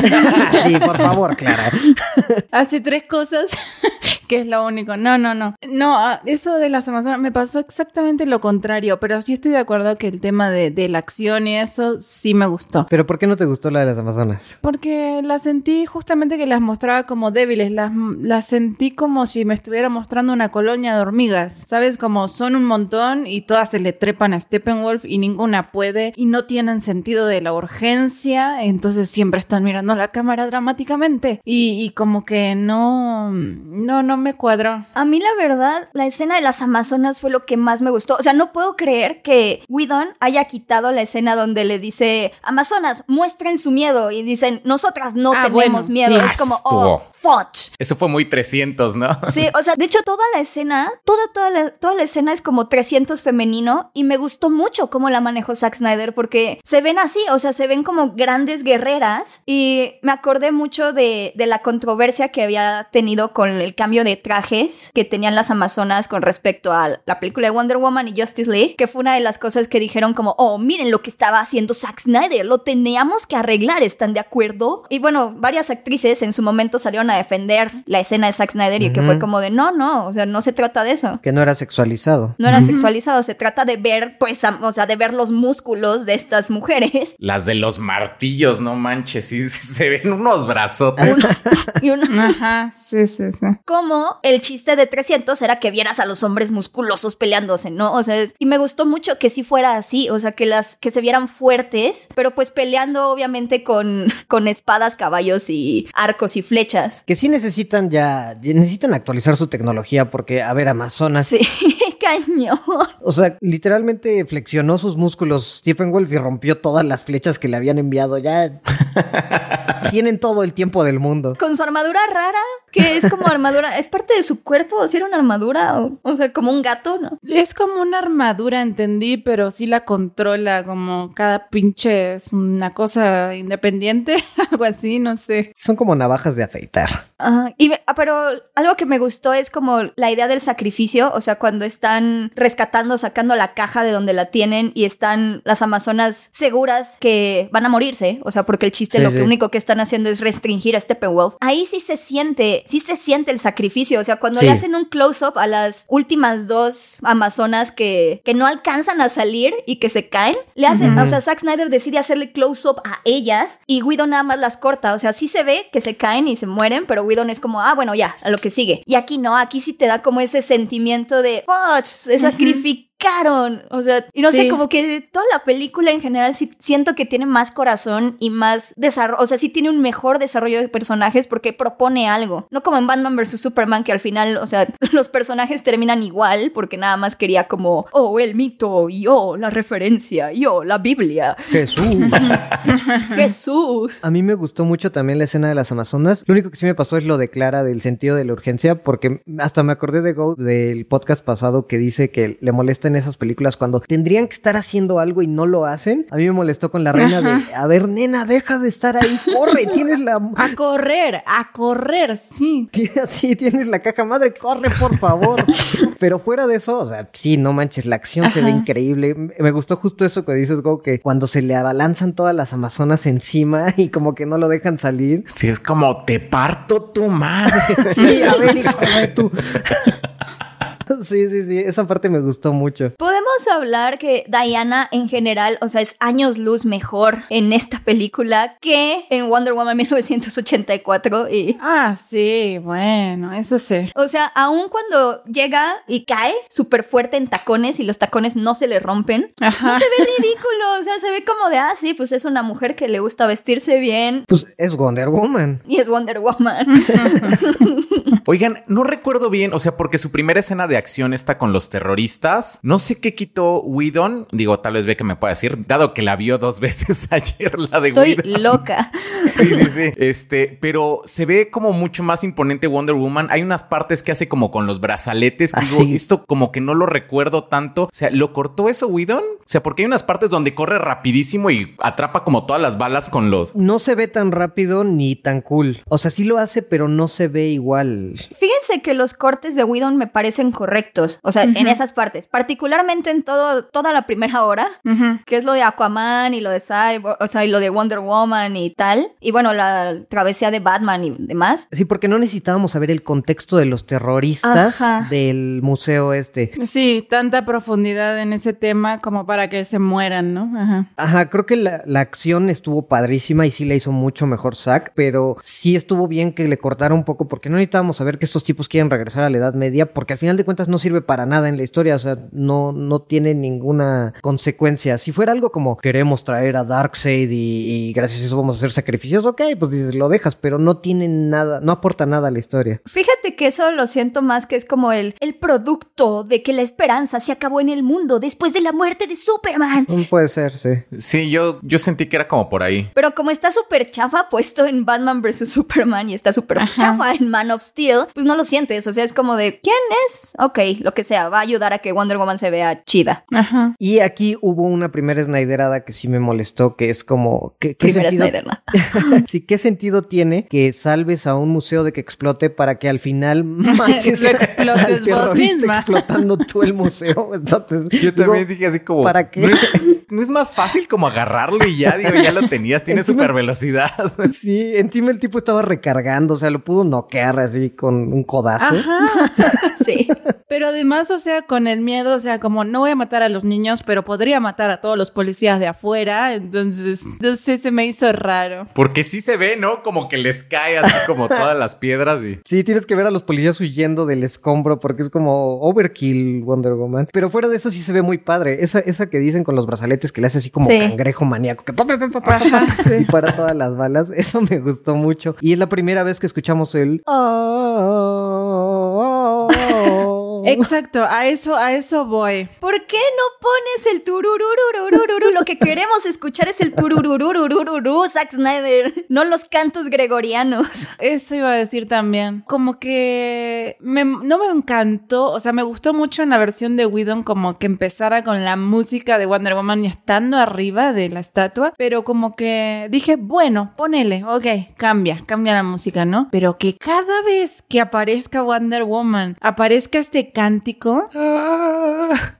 sí, por favor, Clara. Hace tres cosas que es lo único. No, no, no. No, ah, eso de las Amazonas me pasó exactamente lo contrario, pero sí estoy de acuerdo que el tema de, de la acción y eso sí me gustó. Pero ¿por qué no te gustó la de las Amazonas? Porque las sentí justamente que las mostraba como débiles, las, las sentí como si me estuviera mostrando una colonia de hormigas, ¿sabes? Como son un montón y todas se le trepan a Steppenwolf y ninguna puede y no tienen sentido de la urgencia, entonces siempre están mirando a la cámara dramáticamente y, y como que no, no, no me cuadró. A mí la verdad, la escena de las Amazonas fue lo que más me gustó. O sea, no puedo creer que Whedon haya quitado la escena donde le dice, Amazonas, muestren su miedo. Y dicen, nosotras no Ah, tenemos bueno, miedo. sí. Es como, Estuvo. oh, fudge. Eso fue muy 300, ¿no? Sí, o sea, de hecho toda la escena, toda, toda la, toda la escena es como 300 femenino y me gustó mucho cómo la manejó Zack Snyder porque se ven así, o sea, se ven como grandes guerreras y me acordé mucho de, de la controversia que había tenido con el cambio de trajes que tenían las Amazonas con respecto a la película de Wonder Woman y Justice League, que fue una de las cosas que dijeron como, oh, miren lo que estaba haciendo Zack Snyder, lo teníamos que arreglar, ¿están de acuerdo? Y bueno, varias actrices en su momento salieron a defender la escena de Zack Snyder y que fue como de, no, no, o sea, no se trata de eso. Que no era sexualizado. No era sexualizado, se trata de ver, pues, o sea, de ver los músculos de estas mujeres. Las de los martillos, no manches, sí, se ven unos brazotes. y una... Ajá, sí, sí, sí. Como el chiste de 300 era que vieras a los hombres musculosos peleándose, ¿no? O sea, y me gustó mucho que sí fuera así, o sea, que las que se vieran fuertes, pero pues peleando obviamente con, con espadas, caballos y arcos y flechas. Que sí necesitan ya, necesitan actualizar su tecnología porque, a ver, Amazonas. Sí. Cañón. O sea, literalmente flexionó sus músculos Stephen Wolf y rompió todas las flechas que le habían enviado. Ya tienen todo el tiempo del mundo. Con su armadura rara, que es como armadura, es parte de su cuerpo, si era una armadura, o, o, sea, como un gato, ¿no? Es como una armadura, entendí, pero sí la controla, como cada pinche es una cosa independiente, algo así, no sé. Son como navajas de afeitar. Uh, y, ah, pero algo que me gustó es como la idea del sacrificio, o sea, cuando están rescatando, sacando la caja de donde la tienen y están las amazonas seguras que van a morirse, o sea, porque el chiste sí, lo sí. único que están haciendo es restringir a Steppenwolf. Ahí sí se siente, sí se siente el sacrificio, o sea, cuando sí. le hacen un close-up a las últimas dos amazonas que, que no alcanzan a salir y que se caen, le hacen, uh -huh. o sea, Zack Snyder decide hacerle close-up a ellas y Guido nada más las corta, o sea, sí se ve que se caen y se mueren, pero Whedon es como, ah, bueno, ya, a lo que sigue. Y aquí no, aquí sí te da como ese sentimiento de, fuck, se sacrificó o sea, y no sí. sé, como que toda la película en general sí, siento que tiene más corazón y más desarrollo, o sea, sí tiene un mejor desarrollo de personajes porque propone algo. No como en Batman vs. Superman, que al final, o sea, los personajes terminan igual porque nada más quería como, oh, el mito, y oh, la referencia, y oh, la Biblia. Jesús. Jesús. A mí me gustó mucho también la escena de las Amazonas. Lo único que sí me pasó es lo de Clara del sentido de la urgencia, porque hasta me acordé de Go del podcast pasado que dice que le molesta en esas películas cuando tendrían que estar haciendo algo y no lo hacen. A mí me molestó con la reina Ajá. de, a ver, nena, deja de estar ahí, corre, tienes la... A correr, a correr, sí. Sí, tienes la caja madre, corre, por favor. Pero fuera de eso, o sea, sí, no manches, la acción Ajá. se ve increíble. Me gustó justo eso que dices, Go, que cuando se le abalanzan todas las amazonas encima y como que no lo dejan salir. Sí, es como, te parto tu madre. sí, a ver, hijo de tu... Sí, sí, sí, esa parte me gustó mucho. Podemos hablar que Diana en general, o sea, es años luz mejor en esta película que en Wonder Woman 1984 y... Ah, sí, bueno, eso sí. O sea, aun cuando llega y cae súper fuerte en tacones y los tacones no se le rompen, Ajá. no se ve ridículo, o sea, se ve como de, ah, sí, pues es una mujer que le gusta vestirse bien. Pues es Wonder Woman. Y es Wonder Woman. Oigan, no recuerdo bien, o sea, porque su primera escena de acción está con los terroristas. No sé qué quitó Whedon. Digo, tal vez ve que me pueda decir, dado que la vio dos veces ayer, la de Estoy Whedon. loca. Sí, sí, sí. Este, pero se ve como mucho más imponente Wonder Woman. Hay unas partes que hace como con los brazaletes. Que ¿Ah, digo, sí? esto como que no lo recuerdo tanto. O sea, ¿lo cortó eso Whedon? O sea, porque hay unas partes donde corre rapidísimo y atrapa como todas las balas con los. No se ve tan rápido ni tan cool. O sea, sí lo hace, pero no se ve igual. Fíjense que los cortes de Whedon me parecen correctos. O sea, uh -huh. en esas partes. Particularmente en todo, toda la primera hora, uh -huh. que es lo de Aquaman y lo de Cyborg, o sea, y lo de Wonder Woman y tal. Y bueno, la travesía de Batman y demás. Sí, porque no necesitábamos saber el contexto de los terroristas Ajá. del museo este. Sí, tanta profundidad en ese tema como para que se mueran, ¿no? Ajá. Ajá, creo que la, la acción estuvo padrísima y sí la hizo mucho mejor Zack, pero sí estuvo bien que le cortara un poco porque no necesitábamos saber que estos tipos quieren regresar a la Edad Media porque al final de cuentas no sirve para nada en la historia, o sea, no, no tiene ninguna consecuencia. Si fuera algo como queremos traer a Darkseid y, y gracias a eso vamos a hacer sacrificios, ok, pues dices, lo dejas, pero no tiene nada, no aporta nada a la historia. Fíjate que eso lo siento más que es como el, el producto de que la esperanza se acabó en el mundo después de la muerte de Superman. Mm, puede ser, sí. Sí, yo, yo sentí que era como por ahí. Pero como está súper chafa puesto en Batman vs. Superman y está súper chafa en Man of Steel, Pues no lo sientes. O sea, es como de, ¿quién es? Ok, lo que sea, va a ayudar a que Wonder Woman se vea chida. Ajá. Y aquí hubo una primera Snyderada que sí me molestó, que es como... ¿qué, qué Primera sentido... Snyder, ¿no? sí, ¿qué sentido tiene que salves a un museo de que explote para que al final mates al terrorista misma? explotando tú el museo? Entonces, Yo también digo, dije así como. ¿para qué? ¿no es, no es más fácil como agarrarlo y ya, digo, ya lo tenías, tiene super velocidad. Sí, encima el tipo estaba recargando, o sea, lo pudo noquear así con un codazo. Sí. Pero además, o sea, con el miedo, o sea, como no voy a matar a los niños, pero podría matar a todos los policías de afuera. Entonces, no sé, se me hizo raro. Porque sí se ve, ¿no? Como que les cae así como todas las piedras y. Sí, tienes que ver a los policías huyendo del escombro porque es como overkill Wonder Woman. Pero fuera de eso sí se ve muy padre. Esa, esa que dicen con los brazaletes que le hace así como Sí. cangrejo maníaco que pa, pa, pa, pa, pa, Ajá, sí. y para todas las balas. Eso me gustó mucho. Y es la primera vez que escuchamos el... oh. oh, oh, oh. Exacto, a eso, a eso voy. ¿Por qué no pones el turururururururu? Lo que queremos escuchar es el tururururururu, Zack Snyder, no los cantos gregorianos. Eso iba a decir también. Como que me- no me encantó, o sea, me gustó mucho en la versión de Whedon como que empezara con la música de Wonder Woman y estando arriba de la estatua, pero como que dije, bueno, ponele, ok, cambia, cambia la música, ¿no? Pero que cada vez que aparezca Wonder Woman, aparezca este cántico,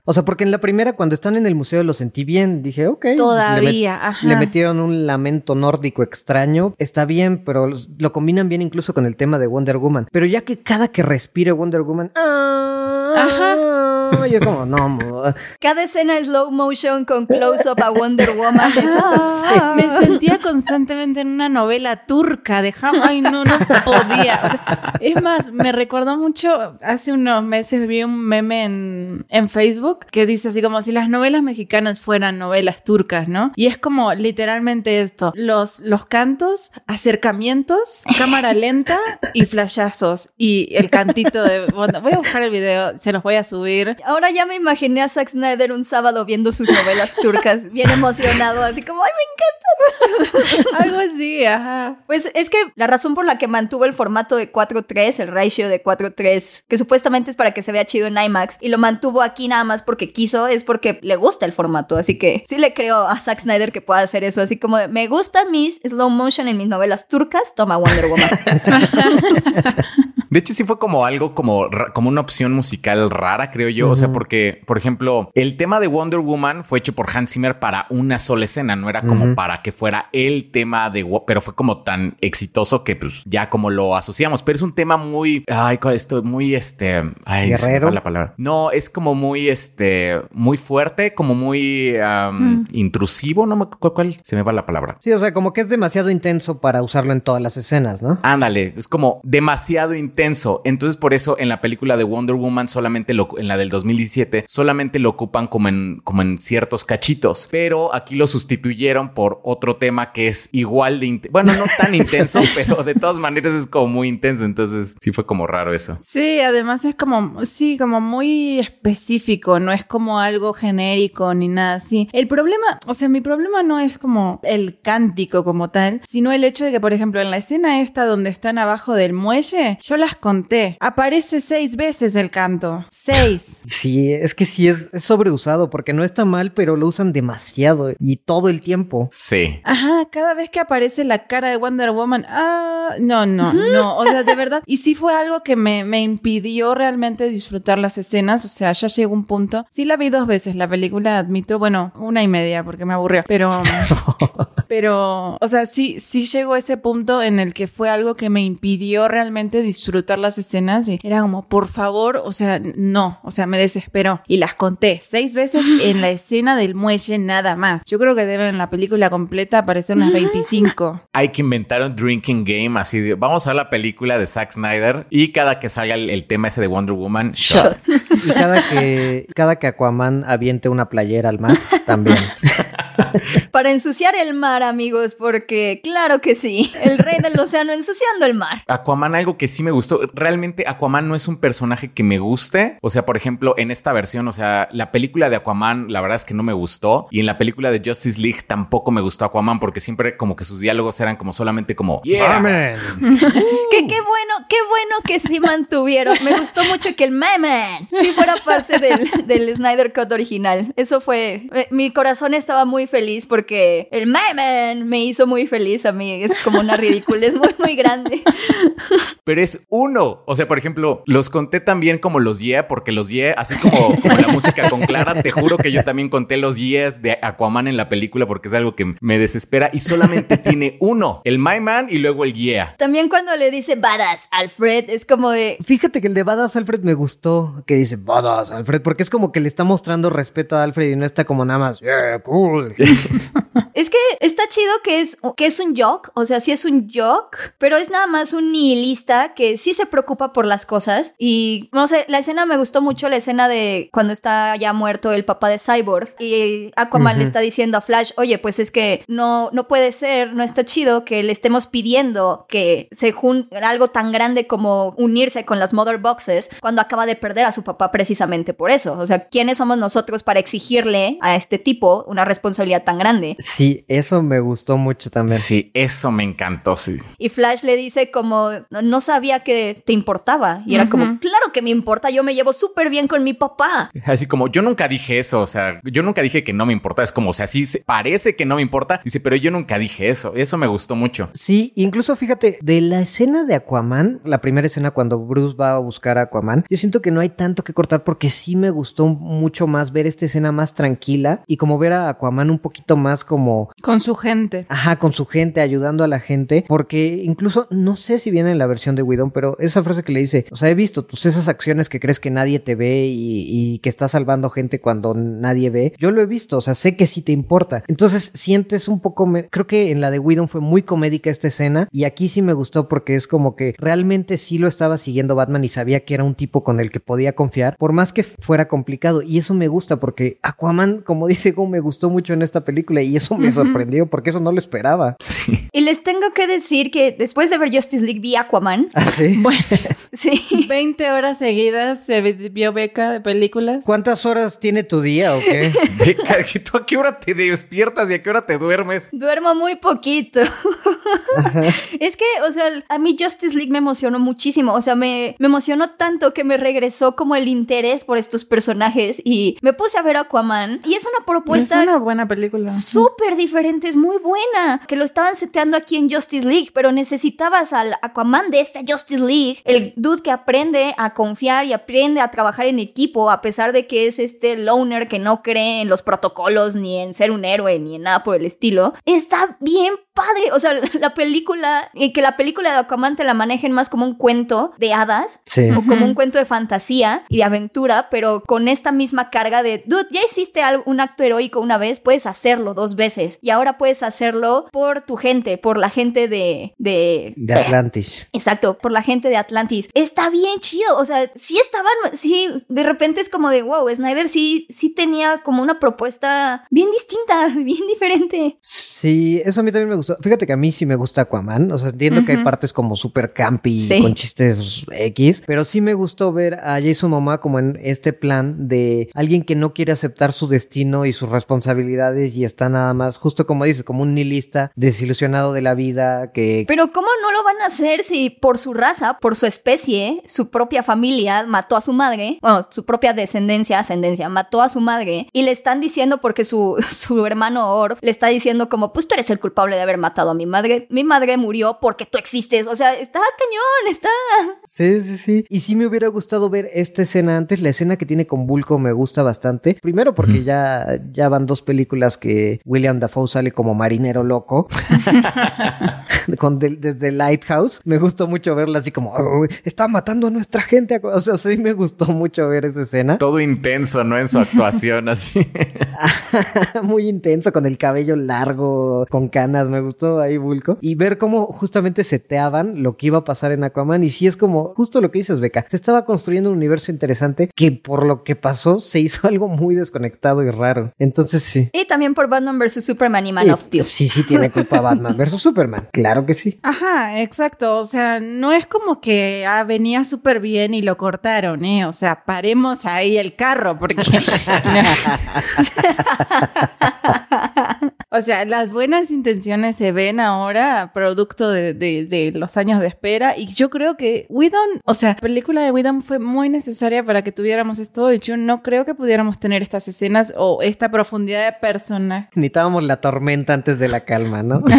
O sea, porque en la primera, cuando están en el museo, lo sentí bien. Dije, ok. Todavía, le, met- ajá. le metieron un lamento nórdico extraño. Está bien, pero los- lo combinan bien incluso con el tema de Wonder Woman. Pero ya que cada que respire Wonder Woman. Ajá. Y es como, no, mo- Cada escena es slow motion con close-up a Wonder Woman. Es. Me sentía constantemente en una novela turca de. Ay, no, no podía. O sea, es más, me recordó mucho. Hace unos meses vi un meme en, en Facebook que dice así como si las novelas mexicanas fueran novelas turcas, ¿no? Y es como literalmente esto: los, los cantos, acercamientos, cámara lenta y flashazos. Y el cantito de. bueno, voy a buscar el video, se los voy a subir. Ahora ya me imaginé a Zack Snyder un sábado viendo sus novelas turcas, bien emocionado, así como, ¡ay, me encanta! Algo así, ajá. Pues es que la razón por la que mantuvo el formato de 4.3, el ratio de 4.3, que supuestamente es para que se vea chido en IMAX, y lo mantuvo aquí nada más porque quiso, es porque le gusta el formato. Así que sí le creo a Zack Snyder que pueda hacer eso. Así como, de, me gustan mis slow motion en mis novelas turcas, toma Wonder Woman. De hecho, sí fue como algo como, como una opción musical rara, creo yo. O sea, porque, por ejemplo, el tema de Wonder Woman fue hecho por Hans Zimmer para una sola escena, no era como para que fuera el tema de, pero fue como tan exitoso que pues ya como lo asociamos. Pero es un tema muy, ay, ¿cuál esto? Muy este, ay, Guerrero. la palabra. No, es como muy este, muy fuerte, como muy intrusivo. No me cuál, cuál se me va la palabra. Sí, o sea, como que es demasiado intenso para usarlo en todas las escenas, ¿no? Ándale, es como demasiado intenso. Entonces, por eso en la película de Wonder Woman, solamente lo, en la del 2017, solamente lo ocupan como en, como en ciertos cachitos. Pero aquí lo sustituyeron por otro tema que es igual de intenso. Bueno, no tan intenso, pero de todas maneras es como muy intenso. Entonces, sí fue como raro eso. Sí, además es como, sí, como muy específico, no es como algo genérico ni nada así. El problema, o sea, mi problema no es como el cántico como tal, sino el hecho de que, por ejemplo, en la escena esta donde están abajo del muelle, yo las conté. Aparece seis veces el canto. Seis. Sí, es que sí es, es sobreusado porque no está mal, pero lo usan demasiado y todo el tiempo. Sí. Ajá, cada vez que aparece la cara de Wonder Woman, ah, no, no, no, o sea, de verdad. Y sí fue algo que me, me impidió realmente disfrutar las escenas, o sea, ya llegó un punto. Sí la vi dos veces, la película, admito, bueno, una y media porque me aburrió, pero... Pero, o sea, sí, sí llegó ese punto en el que fue algo que me impidió realmente disfrutar las escenas y era como, por favor, o sea, no, o sea, me desesperó. Y las conté seis veces en la escena del muelle nada más. Yo creo que deben en la película completa aparecer unas 25. Hay que inventar un drinking game así de vamos a ver la película de Zack Snyder y cada que salga el, el tema ese de Wonder Woman, shot. Y cada que, cada que Aquaman aviente una playera al mar, también. Para ensuciar el mar, amigos, porque claro que sí, el rey del océano ensuciando el mar. Aquaman, algo que sí me gustó, realmente Aquaman no es un personaje que me guste. O sea, por ejemplo, en esta versión, o sea, la película de Aquaman, la verdad es que no me gustó. Y en la película de Justice League tampoco me gustó Aquaman porque siempre como que sus diálogos eran como solamente como, yeah. que qué bueno, qué bueno que sí mantuvieron. Me gustó mucho que el man sí fuera parte del, del Snyder Cut original. Eso fue, eh, mi corazón estaba muy feliz porque el man me hizo muy feliz a mí. Es como una ridícula, es muy, muy grande. Pero es uno. O sea, por ejemplo, los conté también como los yeah, porque los yeah, así como, como la música con Clara, te juro que yo también conté los yes de Aquaman en la película porque es algo que me desespera y solamente tiene uno, el My Man y luego el yeah. También cuando le dice badass Alfred, es como de... Fíjate que el de badass Alfred me gustó, que dice badass Alfred, porque es como que le está mostrando respeto a Alfred y no está como nada más, yeah, cool. es que está chido que es, que es un jock, o sea, sí es un jock, pero es nada más un nihilista que sí se preocupa por las cosas y no sé, la escena me gustó mucho, la escena de cuando está ya muerto el papá de Cyborg y Aquaman le está diciendo a Flash, oye, pues es que no, no puede ser, no está chido que le estemos pidiendo que se junte algo tan grande como unirse con las Mother Boxes cuando acaba de perder a su papá precisamente por eso. O sea, ¿quiénes somos nosotros para exigirle a este tipo una responsabilidad tan grande? Sí, eso me gustó mucho también. Sí, eso me encantó, sí. Y Flash le dice como, no sabía que te importaba. Y era como, claro que me importa, yo me llevo súper bien con mi papá. Así como, yo nunca dije eso, o sea, yo nunca dije que no me importa, es como, o sea, sí parece que no me importa, dice, pero yo nunca dije eso, eso me gustó mucho. Sí, incluso fíjate, de la escena de Aquaman, la primera escena cuando Bruce va a buscar a Aquaman, yo siento que no hay tanto que cortar porque sí me gustó mucho más ver esta escena más tranquila y como ver a Aquaman un poquito más como... Con su gente. Ajá, con su gente, ayudando a la gente, porque incluso no sé si viene en la versión de Widon, pero esa frase que le dice, o sea, he visto tus esas acciones que crees que nadie te ve y, que estás salvando gente cuando nadie ve, yo lo he visto, o sea, sé que sí te importa. Entonces sientes un poco, creo que en la de Widon fue muy comédica esta escena y aquí sí me gustó porque es como que realmente sí lo estaba siguiendo Batman y sabía que era un tipo con el que podía confiar, por más que fuera complicado. Y eso me gusta porque Aquaman, como dice Go, me gustó mucho en esta película y eso me sorprendió porque eso no lo esperaba. Sí. Y les tengo que decir que después de ver Justice League vi Aquaman. ¿Ah, sí? Bueno, sí. 20 horas seguidas se vio beca de películas. ¿Cuántas horas tiene tu día o qué? Beca, ¿tú a qué hora te despiertas y a qué hora te duermes? Duermo muy poquito. es que, o sea, a mí Justice League me emocionó muchísimo. O sea, me, me emocionó tanto que me regresó como el interés por estos personajes y me puse a ver Aquaman. Y es una propuesta. Es una buena película. Súper diferente, es muy buena. Que lo estaban seteando aquí en Justice League, pero necesitabas al Aquaman de esta Justice League, el dude que aprende a confiar y aprende a trabajar en equipo, a pesar de que es este loner que no cree en los protocolos, ni en ser un héroe, ni en nada por el estilo. Está bien padre. O sea, la película, y que la película de Aquaman te la manejen más como un cuento de hadas o como un cuento de fantasía y de aventura, pero con esta misma carga de, dude, ya hiciste un acto heroico una vez, puedes hacerlo dos veces y ahora puedes hacerlo por tu gente, por la gente de... De, de Atlantis. Exacto, por la gente de Atlantis. Está bien chido, o sea, sí estaban, sí, de repente es como de, wow, Snyder sí, sí tenía como una propuesta bien distinta, bien diferente. Sí, eso a mí también me gustó. Fíjate que a mí sí me gusta Aquaman. O sea, entiendo que hay partes como súper campy con chistes X, pero sí me gustó ver a Jason Momoa como en este plan de alguien que no quiere aceptar su destino y sus responsabilidades y está nada más, justo como dices, como un nihilista desilusionado de la vida que... Pero ¿cómo no lo van a hacer si por su raza, por su especie, su propia familia mató a su madre, bueno, su propia descendencia, ascendencia, mató a su madre y le están diciendo porque su, su hermano Orf le está diciendo como pues tú eres el culpable de haber matado a mi madre. Mi madre murió porque tú existes. O sea, está cañón, está. Sí, sí, sí. Y sí me hubiera gustado ver esta escena antes. La escena que tiene con Bulko me gusta bastante. Primero porque ya, ya van dos películas que William Dafoe sale como marinero loco. con desde Lighthouse. Me gustó mucho verla así como, está matando a nuestra gente. O sea, sí me gustó mucho ver esa escena. Todo intenso, ¿no? En su actuación, así. Muy intenso, con el cabello largo, con canas. Me, gustó ahí Bulco. Y ver cómo justamente seteaban lo que iba a pasar en Aquaman. Y sí es como justo lo que dices, Beca. Se estaba construyendo un universo interesante que por lo que pasó se hizo algo muy desconectado y raro. Entonces sí. Y también por Batman vs. Superman y Man Y- of Steel. Sí, sí tiene culpa Batman versus Superman. Claro que sí. Ajá, exacto. O sea, no es como que ah, venía súper bien y lo cortaron, ¿eh? O sea, paremos ahí el carro, porque. o sea, las buenas intenciones se ven ahora producto de, de- de los años de espera. Y yo creo que Whedon, o sea, la película de Whedon fue muy necesaria para que tuviéramos esto. Y yo no creo que pudiéramos tener estas escenas o esta profundidad de personaje. Necesitábamos la tormenta antes de la calma, ¿no?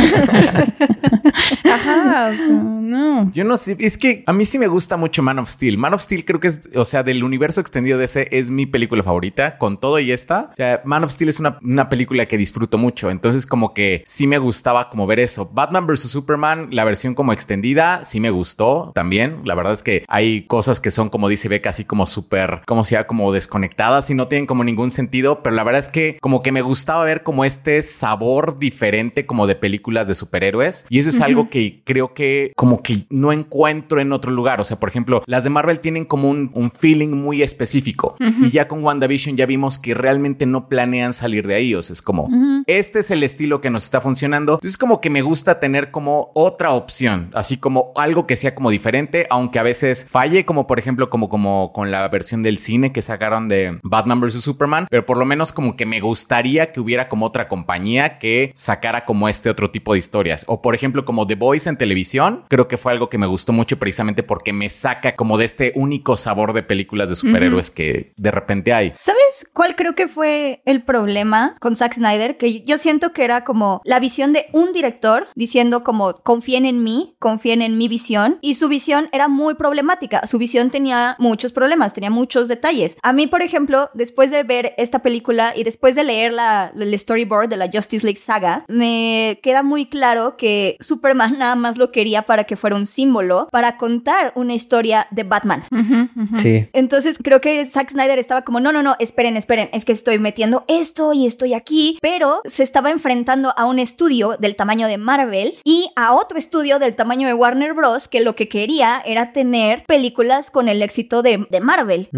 Ajá, o sea, no. Yo no sé, es que a mí sí me gusta mucho Man of Steel. Man of Steel creo que es, o sea, del universo extendido de ese es mi película favorita, con todo y esta. O sea, Man of Steel es una, una película que disfruto mucho, entonces como que sí me gustaba como ver eso. Batman vs. Superman, la versión como extendida, sí me gustó también. La verdad es que hay cosas que son, como dice Beca, así como súper, como sea, como desconectadas y no tienen como ningún sentido, pero la verdad es que como que me gustaba ver como este sabor diferente como de películas de superhéroes y eso es algo que creo que como que no encuentro en otro lugar. O sea, por ejemplo, las de Marvel tienen como un, un feeling muy específico y ya con WandaVision ya vimos que realmente no planean salir de ahí. O sea, es como este es el estilo que nos está funcionando. Entonces, como que me gusta tener como otra opción, así como algo que sea como diferente, aunque a veces falle, como por ejemplo, como, como con la versión del cine que sacaron de Batman vs. Superman, pero por lo menos como que me gustaría que hubiera como otra compañía que sacara como este otro tipo de historias. O por ejemplo, como The Voice en televisión, creo que fue algo que me gustó mucho precisamente porque me saca como de este único sabor de películas de superhéroes que de repente hay. ¿Sabes cuál creo que fue el problema con Zack Snyder? Que yo siento que era como la visión de un director diciendo como confíen en mí, confíen en mi visión. Y su visión era muy problemática. Su visión tenía muchos problemas, tenía muchos detalles. A mí, por ejemplo, después de ver esta película y después de leer la, el storyboard de la Justice League saga, me queda muy claro que Superman nada más lo quería para que fuera un símbolo, para contar una historia de Batman. Sí. Entonces creo que Zack Snyder estaba como, no, no, no, esperen, esperen, es que estoy metiendo esto y estoy aquí, pero se estaba enfrentando a un estudio del tamaño de Marvel y a otro estudio del tamaño de Warner Bros. que lo que quería era tener películas con el éxito de, de Marvel.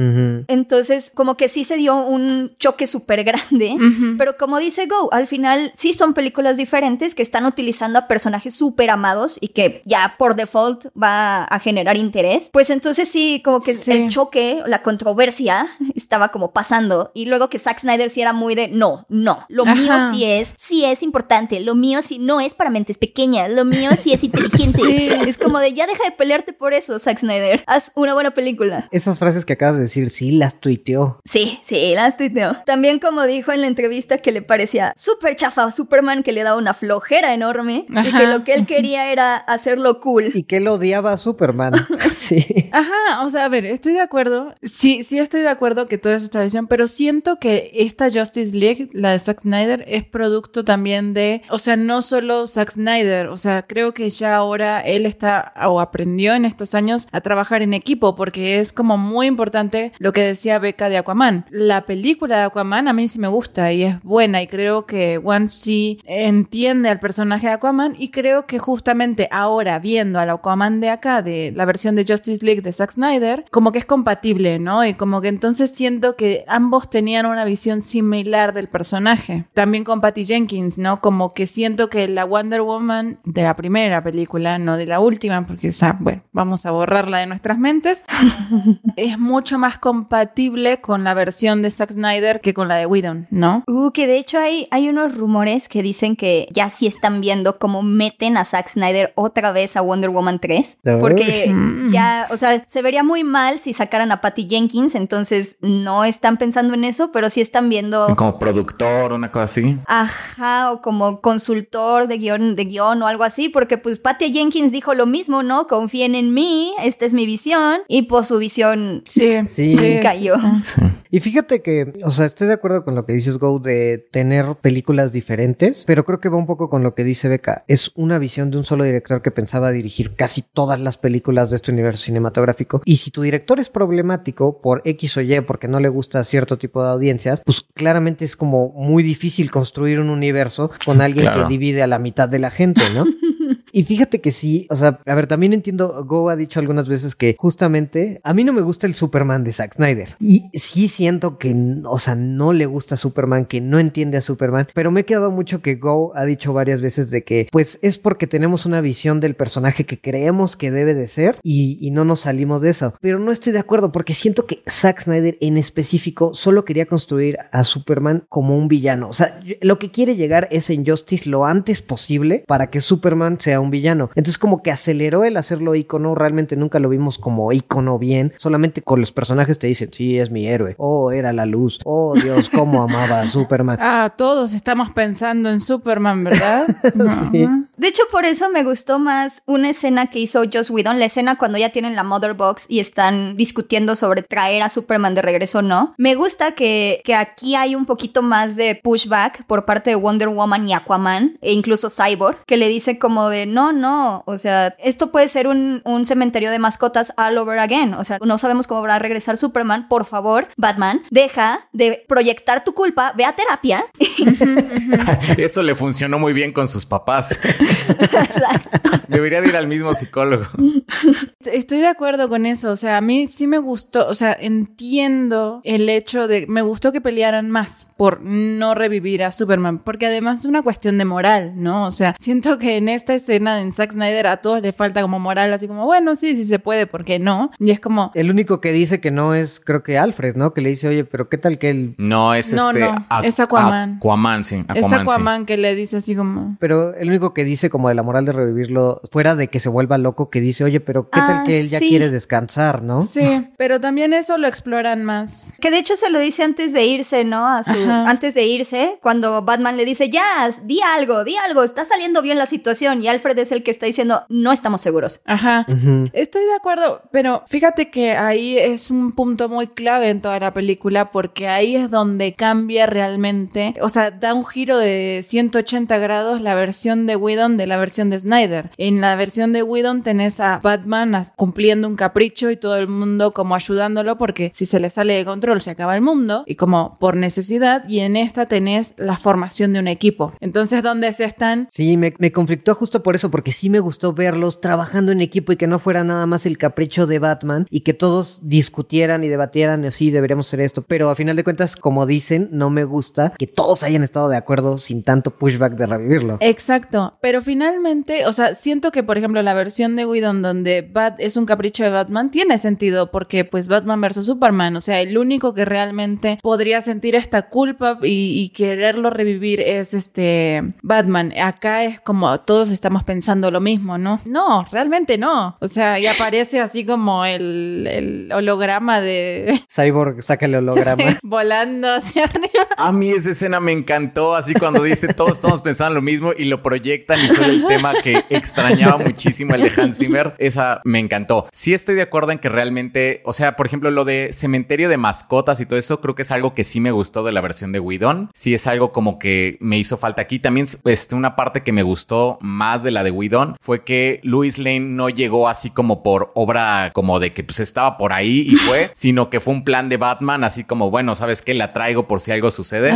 Entonces, como que sí se dio un choque súper grande, pero como dice Go, al final sí son películas diferentes que están utilizando a personajes súper amados y que ya por default va a generar interés. Pues entonces sí, como que Sí. el choque, la controversia estaba como pasando y luego que Zack Snyder sí era muy de no, no, lo Ajá. mío sí es, sí es importante, lo mío sí no es para mentes pequeñas, lo mío sí es inteligente. Sí. Es como de ya deja de pelearte por eso, Zack Snyder, haz una buena película. Esas frases que acabas de decir, sí, las tuiteó. Sí, sí, las tuiteó. También como dijo en la entrevista que le parecía súper chafa a Superman, que le daba una flojera enorme y que lo que él quería era hacerlo cool. Y que él odiaba a Superman. sí. Ajá, o sea, a ver, estoy de acuerdo. Sí, sí estoy de acuerdo que todo eso está visión, pero siento que esta Justice League, la de Zack Snyder, es producto también de, o sea, no solo Zack Snyder, o sea, creo que ya ahora él está o aprendió en estos años a trabajar en equipo, porque es como muy importante lo que decía Beca de Aquaman. La película de Aquaman a mí sí me gusta y es buena y creo que One sí entiende al personaje de Aquaman y creo que justamente ahora viendo al Aquaman de acá, de la versión de Justice League de Zack Snyder, como que es compatible, ¿no? Y como que entonces siento que ambos tenían una visión similar del personaje. También con Patty Jenkins, ¿no? Como que siento que la Wonder Woman de la primera película, no de la última, porque esa, bueno, vamos a borrarla de nuestras mentes, es mucho más compatible con la versión de Zack Snyder que con la de Whedon, ¿no? Uh, que de hecho hay, hay unos rumores que dicen que ya sí están viendo cómo meten a Zack Snyder otra vez a Wonder Woman 3. Porque Uy. ya, o sea, se vería muy mal si sacaran a Patty Jenkins, entonces no están pensando en eso, pero sí están viendo Como productor, una cosa así. Ajá, o como consultor de guion, de guion o algo así, porque pues Patty Jenkins dijo lo mismo, ¿no? Confíen en mí, esta es mi visión, y pues su visión Sí, Sí. cayó. Sí. Y fíjate que, o sea, estoy de acuerdo con lo que dices, Go, de tener películas diferentes, pero creo que va un poco con lo que dice Beca. Es una visión de un solo director que pensaba dirigir casi todas las películas de este universo cinematográfico. Y si tu director es problemático por X o Y, porque no le gusta cierto tipo de audiencias, pues claramente es como muy difícil construir construir un universo con alguien que divide a la mitad de la gente, ¿no? Y fíjate que sí, o sea, a ver, también entiendo, Go ha dicho algunas veces que justamente a mí no me gusta el Superman de Zack Snyder. Y sí siento que, o sea, no le gusta Superman, que no entiende a Superman, pero me he quedado mucho que Go ha dicho varias veces de que, pues es porque tenemos una visión del personaje que creemos que debe de ser y, y no nos salimos de eso. Pero no estoy de acuerdo porque siento que Zack Snyder en específico solo quería construir a Superman como un villano. O sea, lo que quiere llegar es en Justice lo antes posible para que Superman sea un villano. Entonces como que aceleró el hacerlo icono, realmente nunca lo vimos como icono bien, solamente con los personajes te dicen, sí, es mi héroe, oh, era la luz, oh, Dios, cómo amaba a Superman. Ah, todos estamos pensando en Superman, ¿verdad? sí. De hecho, por eso me gustó más una escena que hizo Joss Whedon, la escena cuando ya tienen la Mother Box y están discutiendo sobre traer a Superman de regreso o no. Me gusta que, que aquí hay un poquito más de pushback por parte de Wonder Woman y Aquaman, e incluso Cyborg, que le dice como de, no, no, o sea, esto puede ser un, un cementerio de mascotas all over again, o sea, no sabemos cómo va a regresar Superman, por favor, Batman, deja de proyectar tu culpa, ve a terapia. Eso le funcionó muy bien con sus papás. Debería de ir al mismo psicólogo. Estoy de acuerdo con eso. O sea, a mí sí me gustó. O sea, entiendo el hecho de. Me gustó que pelearan más por no revivir a Superman. Porque además es una cuestión de moral, ¿no? O sea, siento que en esta escena en Zack Snyder a todos les falta como moral, así como, bueno, sí, sí se puede, ¿por qué no? Y es como. El único que dice que no es, creo que Alfred, ¿no? Que le dice, oye, pero ¿qué tal que él. No, es No, este. no, es Aquaman. Aquaman, sí. es Aquaman, sí. Aquaman que le dice así como. Pero el único que dice como de la moral de revivirlo, fuera de que se vuelva loco, que dice, oye, pero ¿qué tal Ah, que él ya sí. quiere descansar, no? Sí, pero también eso lo exploran más. Que de hecho se lo dice antes de irse, ¿no? A su, Ajá. antes de irse, cuando Batman le dice, ya, di algo, di algo, está saliendo bien la situación. Y Alfred es el que está diciendo, no estamos seguros. Ajá. Estoy de acuerdo, pero fíjate que ahí es un punto muy clave en toda la película porque ahí es donde cambia realmente, o sea, da un giro de 180 grados la versión de Whedon de la versión de Snyder. En la versión de Whedon tenés a Batman cumpliendo un capricho y todo el mundo como ayudándolo porque si se le sale de control se acaba el mundo y como por necesidad y en esta tenés la formación de un equipo. Entonces, ¿dónde se están? Sí, me, me conflictó justo por eso, porque sí me gustó verlos trabajando en equipo y que no fuera nada más el capricho de Batman y que todos discutieran y debatieran, sí, deberíamos hacer esto. Pero a final de cuentas, como dicen, no me gusta que todos hayan estado de acuerdo sin tanto pushback de revivirlo. Exacto, pero finalmente, o sea, siento que por ejemplo la versión de Whedon donde Bat es un capricho de Batman tiene sentido porque pues Batman versus Superman, o sea, el único que realmente podría sentir esta culpa y, y quererlo revivir es este Batman. Acá es como todos estamos pensando lo mismo, ¿no? No, realmente no. O sea, y aparece así como el, el holograma de Cyborg saca el holograma. Sí, volando hacia arriba. A mí esa escena me encantó, así cuando dice todos estamos pensando lo mismo y lo proyectan el tema que extrañaba muchísimo el de Hans Zimmer. Esa me encantó. Sí estoy de acuerdo en que realmente, o sea, por ejemplo, lo de cementerio de mascotas y todo eso, creo que es algo que sí me gustó de la versión de Whedon. Sí es algo como que me hizo falta aquí. También este, una parte que me gustó más de la de Whedon fue que Louis Lane no llegó así como por obra como de que pues estaba por ahí y fue, sino que fue un plan de Batman, así como, bueno, ¿sabes qué? La traigo por si algo sucede.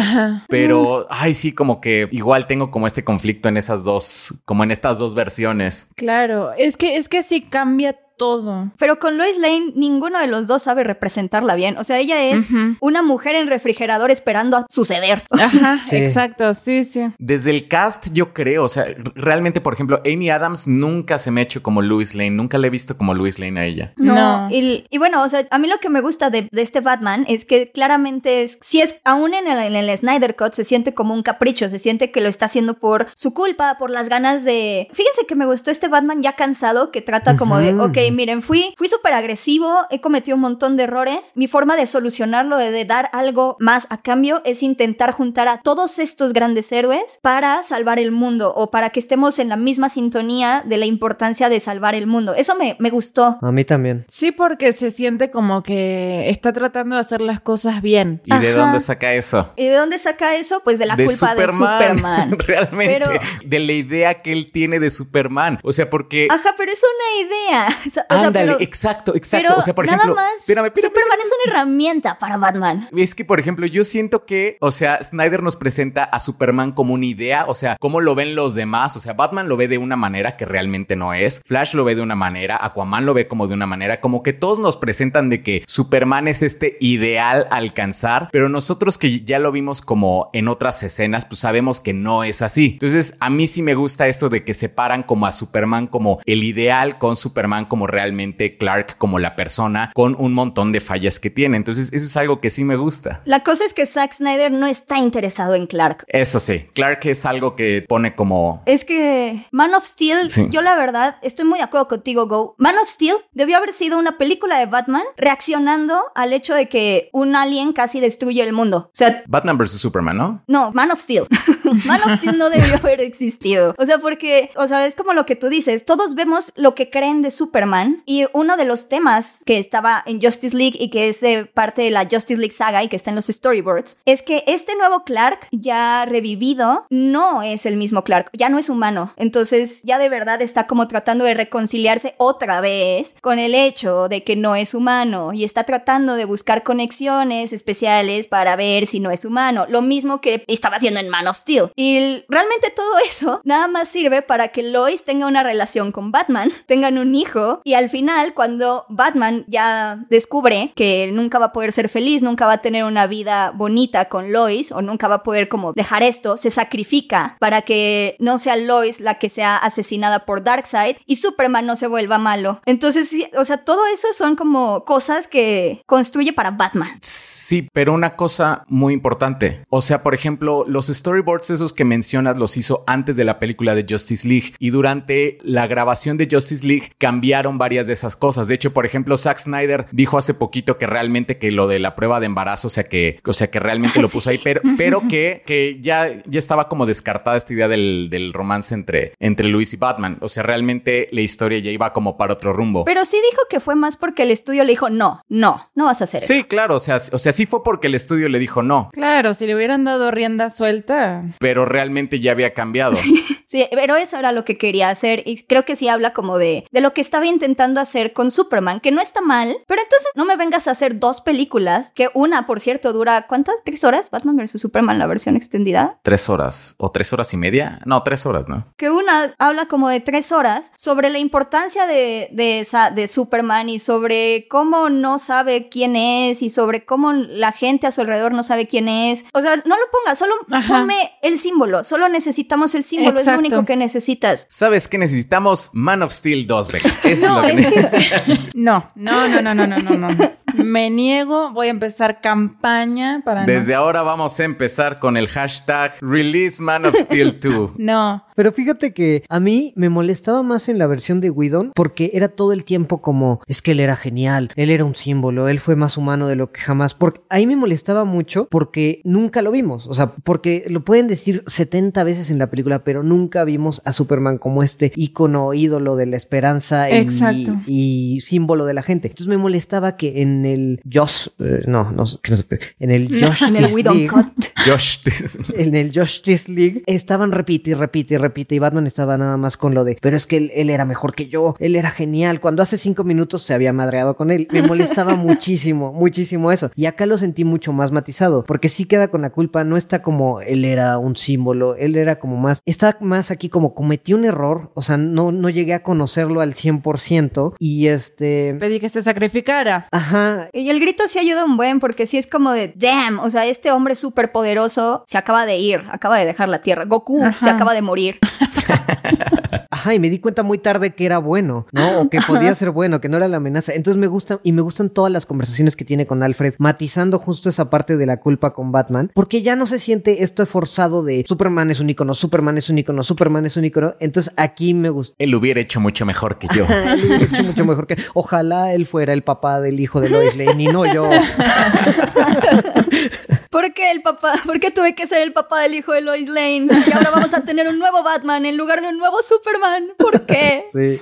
Pero, ay, sí, como que igual tengo como este conflicto en esas dos, como en estas dos versiones. Claro, es que es que sí cambia todo. Pero con Lois Lane, ninguno de los dos sabe representarla bien. O sea, ella es una mujer en refrigerador esperando a suceder. Ajá, Sí. exacto, sí, sí. Desde el cast, yo creo, o sea, realmente, por ejemplo, Amy Adams nunca se me ha hecho como Louis Lane, nunca le he visto como Louis Lane a ella. No, No. Y, y bueno, o sea, a mí lo que me gusta de, de este Batman es que claramente es, si es, aún en el, en el Snyder Cut se siente como un capricho, se siente que lo está haciendo por su culpa, por las ganas de... Fíjense que me gustó este Batman ya cansado, que trata como de, Ujú. Miren, fui, fui súper agresivo, he cometido un montón de errores, mi forma de solucionarlo, de, de dar algo más a cambio, es intentar juntar a todos estos grandes héroes para salvar el mundo o para que estemos en la misma sintonía de la importancia de salvar el mundo. Eso me, me gustó. A mí también. Sí, porque se siente como que está tratando de hacer las cosas bien. ¿Y de dónde saca eso? ¿Y de dónde saca eso? Pues de la de culpa Superman, de Superman. realmente, Pero- de la idea que él tiene de Superman. O sea, porque Ajá, pero es una idea. sea, Ándale, pero- exacto, exacto. pero o sea, por nada ejemplo, más, espérame, espérame, Superman es una herramienta para Batman. Es que, por ejemplo, yo siento que, o sea, Snyder nos presenta a Superman como una idea, o sea, cómo lo ven los demás. O sea, Batman lo ve de una manera que realmente no es. Flash lo ve de una manera, Aquaman lo ve como de una manera, como que todos nos presentan de que Superman es este ideal a alcanzar, pero nosotros que ya lo vimos como en otras escenas, pues sabemos que no es así. Entonces, a mí sí me gusta esto de que separan como a Superman como el ideal con Superman como realmente Clark como la persona con un montón de fallas que tiene. Entonces, eso es algo que sí me gusta. La cosa es que Zack Snyder no está interesado en Clark. Eso sí, Clark es algo que pone como... Es que Man of Steel, Sí. yo la verdad estoy muy de acuerdo contigo, Go. Man of Steel debió haber sido una película de Batman reaccionando al hecho de que un alien casi destruye el mundo. O sea, Batman vs. Superman, ¿no? no, Man of Steel. Man of Steel no debió haber existido. O sea, porque, o sea, es como lo que tú dices, todos vemos lo que creen de Superman y uno de los temas que estaba en Justice League y que es de parte de la Justice League saga y que está en los storyboards, es que este nuevo Clark ya revivido no es el mismo Clark, ya no es humano. Entonces ya de verdad está como tratando de reconciliarse otra vez con el hecho de que no es humano y está tratando de buscar conexiones especiales para ver si no es humano. Lo mismo que estaba haciendo en Man of Steel. Y realmente todo eso nada más sirve para que Lois tenga una relación con Batman, tengan un hijo y al final cuando Batman ya descubre que nunca va a poder ser feliz, nunca va a tener una vida bonita con Lois o nunca va a poder como dejar esto, se sacrifica para que no sea Lois la que sea asesinada por Darkseid y Superman no se vuelva malo. Entonces, o sea, todo eso son como cosas que construye para Batman. Sí, pero una cosa muy importante. O sea, por ejemplo, los storyboards esos que mencionas los hizo antes de la película de Justice League y durante la grabación de Justice League cambiaron varias de esas cosas. De hecho, por ejemplo, Zack Snyder dijo hace poquito que realmente que lo de la prueba de embarazo, o sea que, o sea que realmente lo puso ahí, pero, pero que, que ya, ya estaba como descartada esta idea del, del romance entre, entre Luis y Batman. O sea, realmente la historia ya iba como para otro rumbo. Pero sí dijo que fue más porque el estudio le dijo, no, no, no vas a hacer Sí, eso. claro, o sea, o sea, sí fue porque el estudio le dijo no, Claro, si le hubieran dado rienda suelta. Pero realmente ya había cambiado. Pero eso era lo que quería hacer y creo que sí habla como de, de lo que estaba intentando hacer con Superman, que no está mal, pero entonces no me vengas a hacer dos películas, que una, por cierto, dura, ¿cuántas? ¿Tres horas? Batman vs. Superman, la versión extendida. tres horas o tres horas y media. No, tres horas, ¿no? Que una habla como de tres horas sobre la importancia de, de, esa, de Superman y sobre cómo no sabe quién es y sobre cómo la gente a su alrededor no sabe quién es. O sea, no lo pongas, solo Ajá. ponme el símbolo, solo necesitamos el símbolo, es lo Exacto. Único que necesitas. ¿Sabes qué necesitamos? Man of Steel 2, Beca. Eso es No, lo que es que... No, no, no, no, no, no, no, no. Me niego, voy a empezar campaña para no- Desde ahora vamos a empezar con el hashtag Release Man of Steel 2. No. Pero fíjate que a mí me molestaba más en la versión de Whedon porque era todo el tiempo como, es que él era genial, él era un símbolo, él fue más humano de lo que jamás. Porque ahí me molestaba mucho porque nunca lo vimos. O sea, porque lo pueden decir 70 veces en la película, pero nunca vimos a Superman como este ícono, ídolo de la esperanza y, Exacto. y símbolo de la gente. Entonces me molestaba que en el Josh, eh, no, no, sé, que no se puede, en el Josh En el. Josh, this- en el Justice League estaban repite y repite y repite y Batman estaba nada más con lo de pero es que él, él era mejor que yo, él era genial cuando hace cinco minutos se había madreado con él me molestaba muchísimo, muchísimo eso y acá lo sentí mucho más matizado porque sí queda con la culpa, no está como él era un símbolo, él era como más está más aquí como cometí un error, o sea no, no llegué a conocerlo al 100% y este... Pedí que se sacrificara. Ajá, Y el grito sí ayuda un buen porque sí es como de, damn, o sea, este hombre súper poderoso se acaba de ir, acaba de dejar la Tierra. Goku Ajá. se acaba de morir. Ajá, y me di cuenta muy tarde que era bueno, ¿no? O que podía ser bueno, que no era la amenaza. Entonces me gusta y me gustan todas las conversaciones que tiene con Alfred, matizando justo esa parte de la culpa con Batman, porque ya no se siente esto forzado de Superman es un icono, Superman es un icono, Superman es un icono. Entonces aquí me gusta. Él hubiera hecho mucho mejor que yo. Él hubiera hecho mucho mejor que. Ojalá él fuera el papá del hijo de Lois Lane y no yo. ¿Por qué el papá? ¿Por qué tuve que ser el papá del hijo de Lois Lane? Y ahora vamos a tener un nuevo Batman en lugar de un nuevo Superman. ¿Por qué? Sí.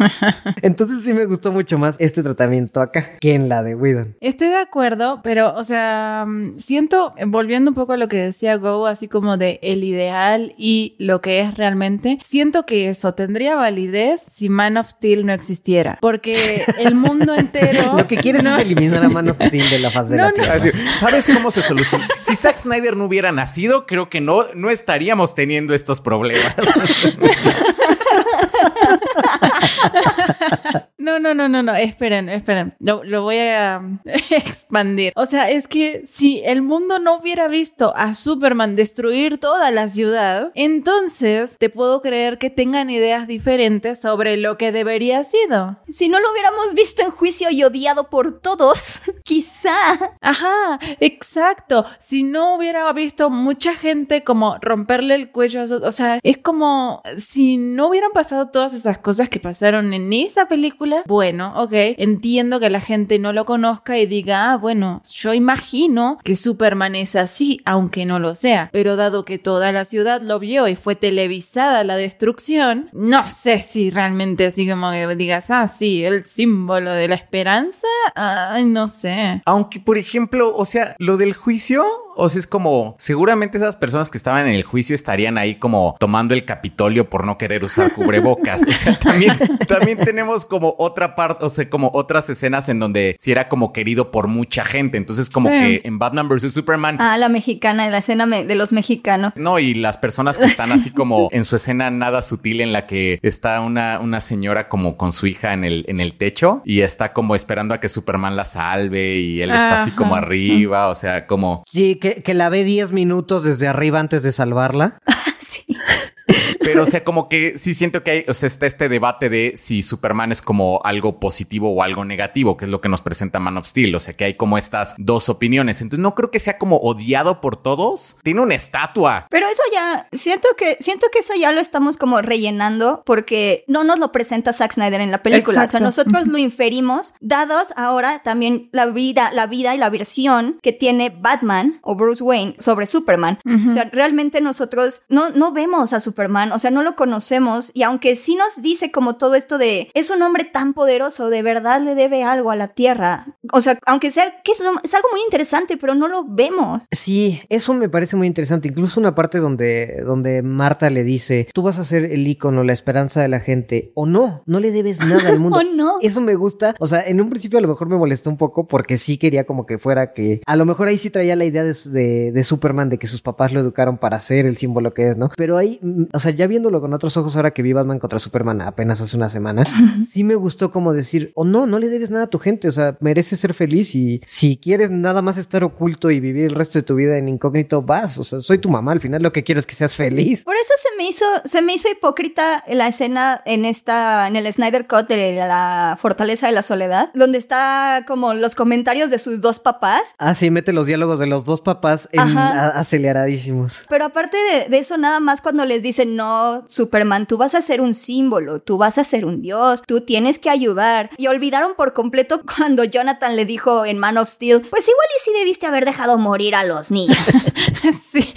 Entonces sí me gustó mucho más este tratamiento acá que en la de Whedon. Estoy de acuerdo, pero, o sea, mm, siento, volviendo un poco a lo que decía Go, así como de el ideal y lo que es realmente, siento que eso tendría validez si Man of Steel no existiera. Porque el mundo entero. Lo que quieres es eliminar a Man of Steel de la faz de No, la no. Tierra. Así, ¿Sabes cómo se soluciona? Si Zack Snyder no hubiera nacido, creo que no, no estaríamos teniendo estos problemas. No, no, no, no, no, esperen, esperen. Lo, lo voy a expandir. O sea, es que si el mundo no hubiera visto a Superman destruir toda la ciudad, entonces te puedo creer que tengan ideas diferentes sobre lo que debería sido. Si no lo hubiéramos visto en juicio y odiado por todos, quizá. Ajá, exacto. Si no hubiera visto mucha gente como romperle el cuello, a su- o sea, es como si no hubieran pasado todas esas cosas que pasaron en esa película. Bueno, ok, entiendo que la gente no lo conozca y diga, ah, bueno, yo imagino que Superman es así, aunque no lo sea. Pero dado que toda la ciudad lo vio y fue televisada la destrucción, no sé si realmente así como que digas, ah, sí, el símbolo de la esperanza, ay, no sé. Aunque, por ejemplo, o sea, lo del juicio, o sea, es como, seguramente esas personas que estaban en el juicio estarían ahí como tomando el Capitolio por no querer usar cubrebocas. O sea, también, también tenemos como otra parte, o sea, como otras escenas en donde si era como querido por mucha gente. Entonces, como Sí. que en Batman vs. Superman, Ah, la mexicana, la escena me- de los mexicanos. No, y las personas que están así como en su escena nada sutil en la que está una, una señora como con su hija en el, en el techo y está como esperando a que Superman la salve y él está así como arriba, o sea, como... Sí, que, que la ve 10 minutos desde arriba antes de salvarla. Sí. Pero, o sea, como que sí siento que hay, o sea, está este debate de si Superman es como algo positivo o algo negativo, que es lo que nos presenta Man of Steel. O sea, que hay como estas dos opiniones. Entonces, no creo que sea como odiado por todos. Tiene una estatua. Pero eso ya, siento que, siento que eso ya lo estamos como rellenando porque no nos lo presenta Zack Snyder en la película. O sea, nosotros lo inferimos, dados ahora también la vida, la vida y la versión que tiene Batman o Bruce Wayne sobre Superman. O sea, realmente nosotros no, no vemos a Superman, o sea, no lo conocemos y aunque sí nos dice como todo esto de es un hombre tan poderoso, de verdad le debe algo a la Tierra. O sea, aunque sea que es, es algo muy interesante, pero no lo vemos. Sí, eso me parece muy interesante. Incluso una parte donde, donde Marta le dice, tú vas a ser el ícono, la esperanza de la gente, o no, no le debes nada al mundo. ¿O no? Eso me gusta. O sea, en un principio a lo mejor me molestó un poco porque sí quería como que fuera que... A lo mejor ahí sí traía la idea de, de- de Superman, de que sus papás lo educaron para ser el símbolo que es, ¿no? Pero ahí, o sea, ya viéndolo con otros ojos ahora que vi Batman contra Superman apenas hace una semana, sí me gustó como decir, o no, no le debes nada a tu gente, o sea, mereces ser feliz y si quieres nada más estar oculto y vivir el resto de tu vida en incógnito, vas, o sea, soy tu mamá, al final lo que quiero es que seas feliz. Por eso se me hizo, se me hizo hipócrita la escena en esta, en el Snyder Cut de la Fortaleza de la Soledad, donde está como los comentarios de sus dos papás. Ah, sí, mete los diálogos de los dos papás en, aceleradísimos. Pero aparte de, de eso, nada más cuando les dicen, no, Superman, tú vas a ser un símbolo, tú vas a ser un dios, tú tienes que ayudar. Y olvidaron por completo cuando Jonathan le dijo en Man of Steel, pues igual y sí debiste haber dejado morir a los niños. sí.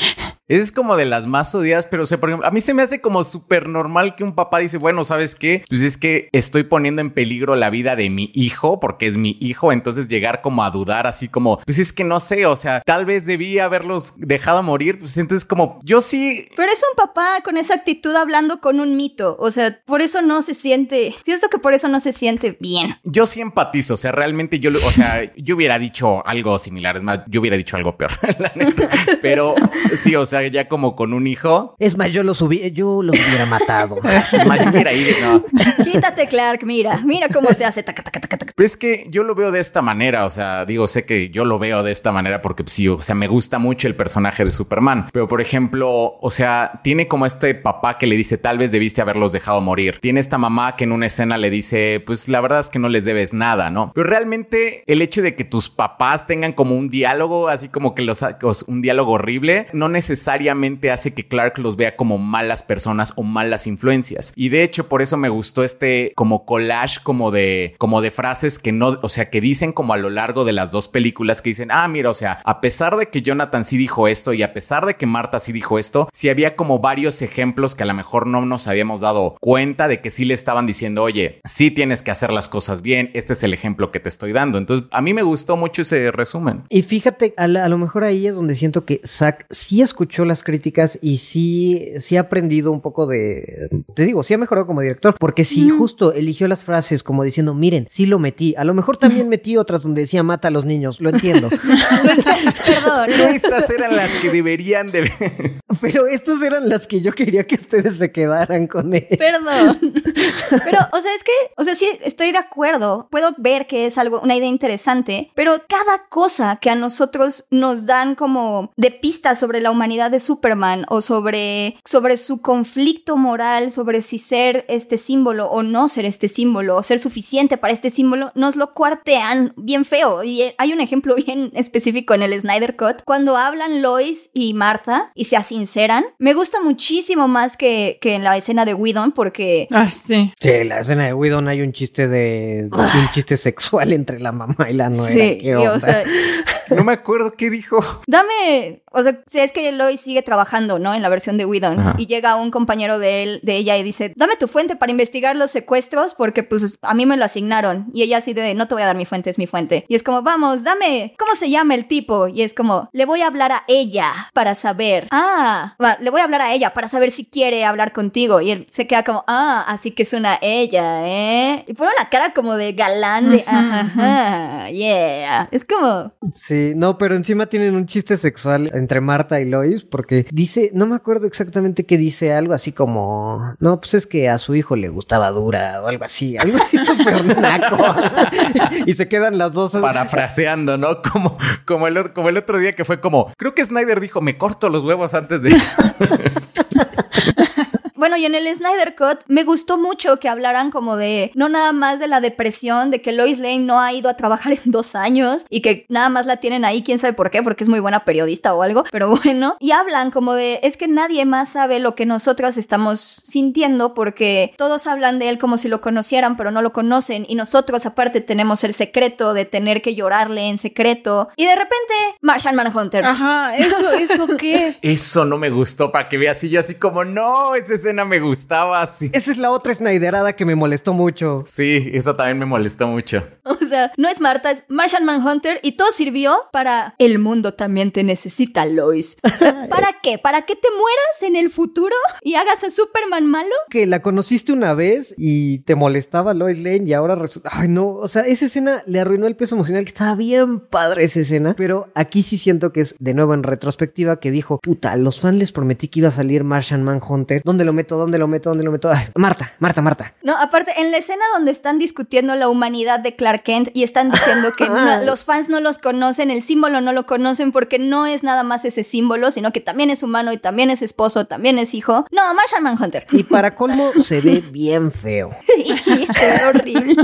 Esa es como de las más odiadas, pero o sea, por ejemplo, a mí se me hace como súper normal que un papá dice, bueno, ¿sabes qué? Pues es que estoy poniendo en peligro la vida de mi hijo porque es mi hijo, entonces llegar como a dudar así como, pues es que no sé, o sea, tal vez debí haberlos dejado morir, pues entonces como, yo sí, Pero es un papá con esa actitud hablando con un mito. O sea, por eso no se siente. Siento que por eso no se siente bien. yo sí empatizo, o sea, realmente yo, lo- o sea, yo hubiera dicho algo similar, es más, yo hubiera dicho algo peor, la neta, pero sí, o sea, ya como con un hijo, Es más, yo los, hubi- yo los hubiera matado. es más, yo hubiera ido, no. Quítate, Clark, mira, mira cómo se hace. taca, taca, taca, taca. Pero es que yo lo veo de esta manera, o sea, digo, sé que yo lo veo de esta manera porque pues, sí, o sea, me gusta mucho el personaje de Superman, pero por ejemplo, o sea, tiene como este papá que le dice, tal vez debiste haberlos dejado morir. Tiene esta mamá que en una escena le dice, pues la verdad es que no les debes nada, ¿no? Pero realmente el hecho de que tus papás tengan como un diálogo, así como que los, un diálogo horrible, no necesariamente hace que Clark los vea como malas personas o malas influencias. Y de hecho, por eso me gustó este como collage como de, como de frases que no, o sea, que dicen como a lo largo de las dos películas que dicen, ah, mira, o sea, a pesar de que Jonathan sí dijo esto y a pesar de que Marta sí dijo esto, sí había como varios ejemplos que a lo mejor no nos habíamos dado cuenta de que sí le estaban diciendo, oye, sí tienes que hacer las cosas bien, este es el ejemplo que te estoy dando. Entonces, a mí me gustó mucho ese resumen. Y fíjate, a, lo mejor ahí es donde siento que Zack sí escuchó las críticas y sí, sí ha aprendido un poco de, te digo, sí ha mejorado como director, porque sí, justo eligió las frases como diciendo, miren, sí lo metí. A lo mejor también metí otras donde decía mata a los niños, lo entiendo. Perdón. Pero estas eran las que deberían de... Pero estas eran las que yo quería que ustedes se quedaran con él. Perdón. Pero, o sea, es que, o sea, sí, estoy de acuerdo. Puedo ver que es algo, una idea interesante, pero cada cosa que a nosotros nos dan como de pistas sobre la humanidad de Superman o sobre, sobre su conflicto moral, sobre si ser este símbolo o no ser este símbolo o ser suficiente para este símbolo, nos lo cuartean bien feo. Y hay un ejemplo bien específico en el Snyder Cut. Cuando hablan Lois y Martha y se sinceran, me gusta muchísimo más que, que en la escena de Whedon porque... Ah, sí. Sí, en la escena de Whedon hay un chiste de... un chiste sexual entre la mamá y la nuera. Sí, o sea... No me acuerdo qué dijo. Dame, o sea, si es que Lois sigue trabajando, ¿no? En la versión de Whedon. Y llega un compañero de él, de ella y dice, dame tu fuente para investigar los secuestros porque pues a mí me lo asignaron. Y ella así de, no te voy a dar mi fuente, es mi fuente. Y es como, vamos, dame, ¿cómo se llama el tipo? Y es como, le voy a hablar a ella para saber. Ah, va, le voy a hablar a ella para saber si quiere hablar contigo. Y él se queda como, ah, así que es una ella, ¿eh? Y pone la cara como de galán de, ajá, yeah. Es como... Sí no, pero encima tienen un chiste sexual entre Marta y Lois porque dice, no me acuerdo exactamente qué dice, algo así como, no, pues es que a su hijo le gustaba dura o algo así, algo así súper naco. y se quedan las dos parafraseando, ¿no? Como, como, el, como el otro día que fue como, creo que Snyder dijo, me corto los huevos antes de... Bueno, y en el Snyder Cut me gustó mucho que hablaran como de, no nada más de la depresión, de que Lois Lane no ha ido a trabajar en dos años y que nada más la tienen ahí, quién sabe por qué, porque es muy buena periodista o algo, pero bueno, y hablan como de, es que nadie más sabe lo que nosotras estamos sintiendo porque todos hablan de él como si lo conocieran, pero no lo conocen y nosotros aparte tenemos el secreto de tener que llorarle en secreto y de repente Martian Manhunter. Ajá, eso, eso qué. Eso no me gustó para que veas y yo así como, no, ese me gustaba así. Esa es la otra Snyderada que me molestó mucho. Sí, eso también me molestó mucho. O sea, no es Marta, es Martian Manhunter y todo sirvió para el mundo también te necesita, Lois. ¿Para qué? ¿Para que te mueras en el futuro y hagas a Superman malo? Que la conociste una vez y te molestaba Lois Lane y ahora resulta... Ay, no, o sea, esa escena le arruinó el peso emocional, que estaba bien padre esa escena, pero aquí sí siento que es de nuevo en retrospectiva que dijo, puta, a los fans les prometí que iba a salir Martian Manhunter, ¿dónde lo meto? ¿Dónde lo meto? ¿Dónde lo meto? Marta, Marta, Marta. No, aparte, en la escena donde están discutiendo la humanidad de Clark Kent y están diciendo que los fans no los conocen, el símbolo no lo conocen porque no es nada más ese símbolo, sino que también es humano y también es esposo, también es hijo. No, Martian Manhunter. Y para colmo, se ve bien feo. se ve horrible.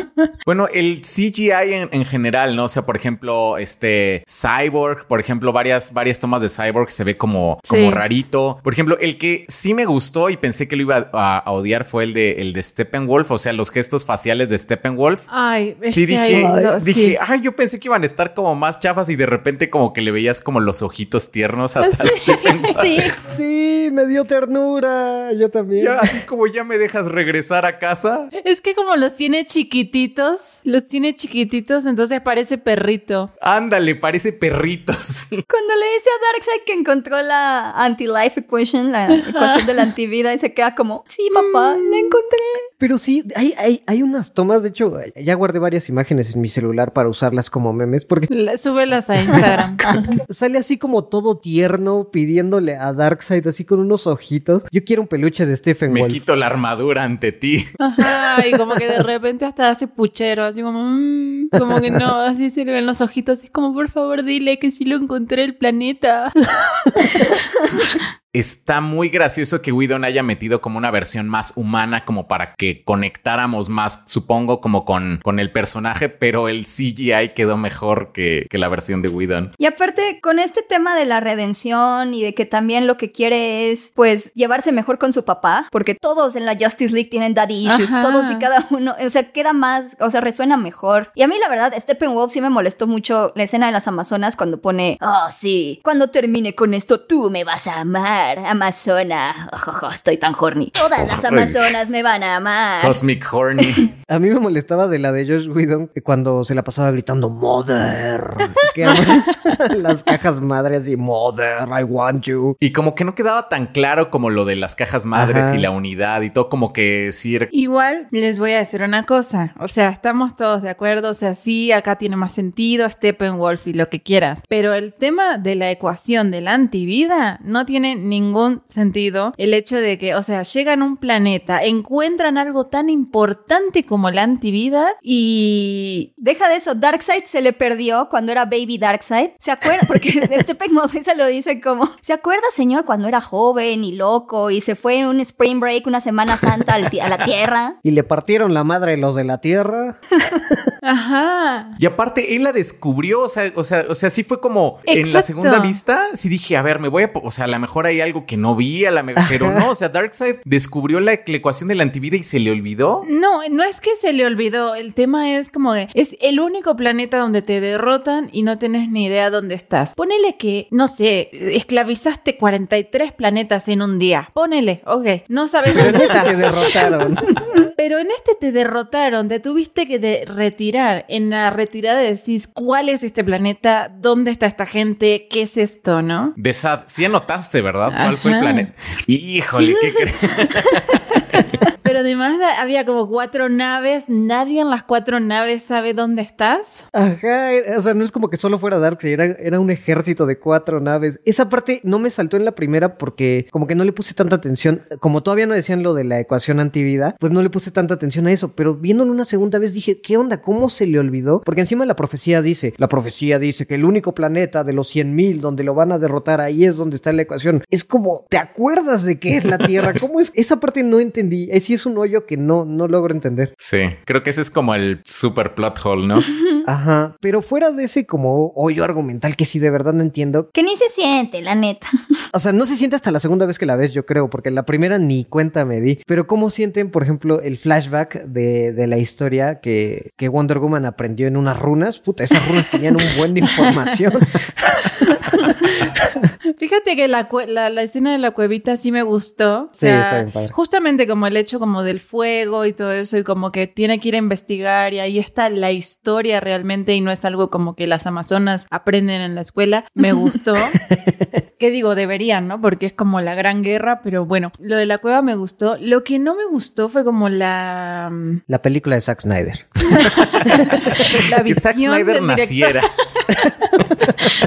Bueno, el CGI en, general, ¿no? O sea, por ejemplo, este Cyborg, por ejemplo, varias, varias tomas de Cyborg se ve como, como rarito. Por ejemplo, el que sí me gustó y pensé que lo iba a, odiar fue el de, el de Steppenwolf, o sea, los gestos faciales de Steppenwolf. Ay, sí, dije, dije, ay, yo pensé que iban a estar como más chafas y de repente como que le veías como los ojitos tiernos hasta Steppenwolf. Sí, sí, me dio ternura, yo también. así como ya me dejas regresar a casa. Es que como los tiene chiquititos, los tiene chiquititos, entonces parece perrito. Ándale, parece perritos. Cuando le dice a Darkseid que encontró la anti-life equation, la ecuación de la antivida, y se queda como, sí, papá, la encontré. Pero sí, hay, hay, hay unas tomas, de hecho, ya guardé varias imágenes en mi celular para usarlas como memes, porque... súbelas a Instagram. sale así como todo tierno, pidiéndole a Darkseid, así con unos ojitos. Yo quiero un peluche de Stephen Me quito la armadura ante ti. Ajá, y como que de repente hasta hace puchero, así como... Mm", como que no, así se le ven los ojitos. Es como, por favor, dile que sí lo encontré el planeta. está muy gracioso que Whedon haya metido como una versión más humana, como para que conectáramos más, supongo, como con, con el personaje, pero el CGI quedó mejor que, que la versión de Whedon. Y aparte, con este tema de la redención y de que también lo que quiere es, pues, llevarse mejor con su papá, porque todos en la Justice League tienen daddy issues, Ajá. todos y cada uno, o sea, queda más, o sea, resuena mejor. Y a mí, la verdad, Steppenwolf sí me molestó mucho la escena de las Amazonas cuando pone, oh, sí, cuando termine con esto, tú me vas a amar, Amazona. Ojojo, estoy tan horny. Todas las Ay. Amazonas me van a amar. Cosmic Horny. A mí me molestaba de la de Josh Whedon cuando se la pasaba gritando Mother. Las cajas madres y Mother, I want you. y como que no quedaba tan claro como lo de las cajas madres Ajá. y la unidad y todo, como que decir. Igual les voy a decir una cosa, o sea, estamos todos de acuerdo, o sea, sí, acá tiene más sentido Steppenwolf y lo que quieras, pero el tema de la ecuación de la antivida no tiene ningún sentido. El hecho de que, o sea, llegan a un planeta, encuentran algo tan importante como la antivida y Deja de eso, Darkseid se le perdió cuando era Baby Darkseid. ¿Se acuerda? Porque Steppenwolf se lo dice como, ¿se acuerda, señor, cuando era joven y loco y se fue en un spring break, una semana santa a la Tierra? Y le partieron la madre los de la tierra. Ajá. Y aparte, él la descubrió, o sea, o sea, o sea, sí fue como en la segunda vista, sí dije, a ver, me voy a, o sea, a lo mejor hay algo que no vi, a la me- pero no, o sea, Darkseid descubrió la, la ecuación de la antivida y se le olvidó. No, no es que se le olvidó. El tema es como que es el único planeta donde te derrotan y no tenés ni idea dónde estás. Ponele que, no sé, esclavizaste 43 planetas en un día. Ponele, ok, no sabes Pero dónde ese te estás. derrotaron. Pero en este te derrotaron, te tuviste que de- retirar. En la retirada decís cuál es este planeta, dónde está esta gente, qué es esto, ¿no? De Sad, sí anotaste, ¿verdad? ¿Cuál fue el planeta? Híjole, ¿qué crees? Pero además había como cuatro naves, nadie en las cuatro naves sabe dónde estás. Ajá, o sea, no es como que solo fuera Darkseid, era, un ejército de cuatro naves. Esa parte no me saltó en la primera porque como que no le puse tanta atención. Como todavía no decían lo de la ecuación antivida, pues no le puse tanta atención a eso. Pero viéndolo una segunda vez dije, ¿qué onda? ¿Cómo se le olvidó? Porque encima la profecía dice, la profecía dice que el único planeta de los 100.000 donde lo van a derrotar, ahí es donde está la ecuación. Es como, ¿te acuerdas de qué es la Tierra? ¿Cómo es? Esa parte no entendí. Sí es un hoyo que no, no logro entender. Sí, creo que ese es como el super plot hole, ¿no? Ajá, pero fuera de ese como hoyo argumental que sí de verdad no entiendo. Que ni se siente, la neta. O sea, no se siente hasta la segunda vez que la ves, yo creo, porque la primera ni cuenta me di. Pero ¿cómo sienten, por ejemplo, el flashback de, de la historia que, que Wonder Woman aprendió en unas runas? Puta, esas runas tenían un buen de información. Fíjate que la, la, la escena de la cuevita sí me gustó. O Sí, sea, está bien padre. Justamente como el hecho como del fuego y todo eso y como que tiene que ir a investigar y ahí está la historia realmente y no es algo como que las amazonas aprenden en la escuela. Me gustó. ¿Qué digo? Deberían, ¿no? Porque es como la gran guerra, pero bueno, lo de la cueva me gustó. Lo que no me gustó fue como la... mm, La película de Zack Snyder. la que Zack visión Snyder del naciera.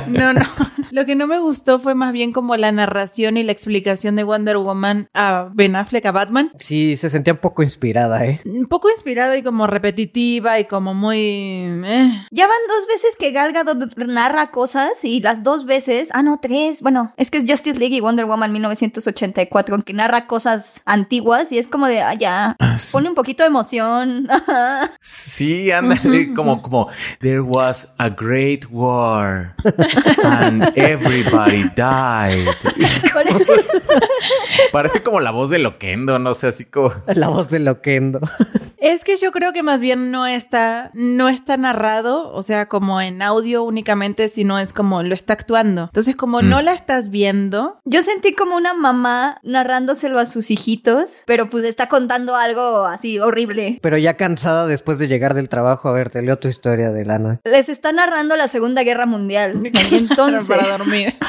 No, no. Lo que no me gustó fue más bien como la narración y la explicación de Wonder Woman a Ben Affleck, a Batman. Sí, se sentía un poco inspirada, ¿eh? Un poco inspirada y como repetitiva y como muy... eh. Ya van dos veces que Gal Gadot narra cosas y las dos veces, ah no, tres, bueno, es que es Justice League y Wonder Woman 1984, que narra cosas antiguas y es como de, ah, ya, Ah, sí. pone un poquito de emoción. Sí, ándale, como, como, there was a great war and everybody died. Parece como la voz de Loquendo, no sé, así como... La voz de Loquendo. Es que yo creo que más bien no está, no está narrado, o sea, como en audio únicamente, sino es como lo está actuando. Entonces, como no la estás viendo, Yo sentí como una mamá narrándoselo a sus hijitos, pero pues está contando algo así horrible. Pero ya cansada después de llegar del trabajo, a ver, te leo tu historia de Lana. Les está narrando la Segunda Guerra Mundial. Y entonces, dormir.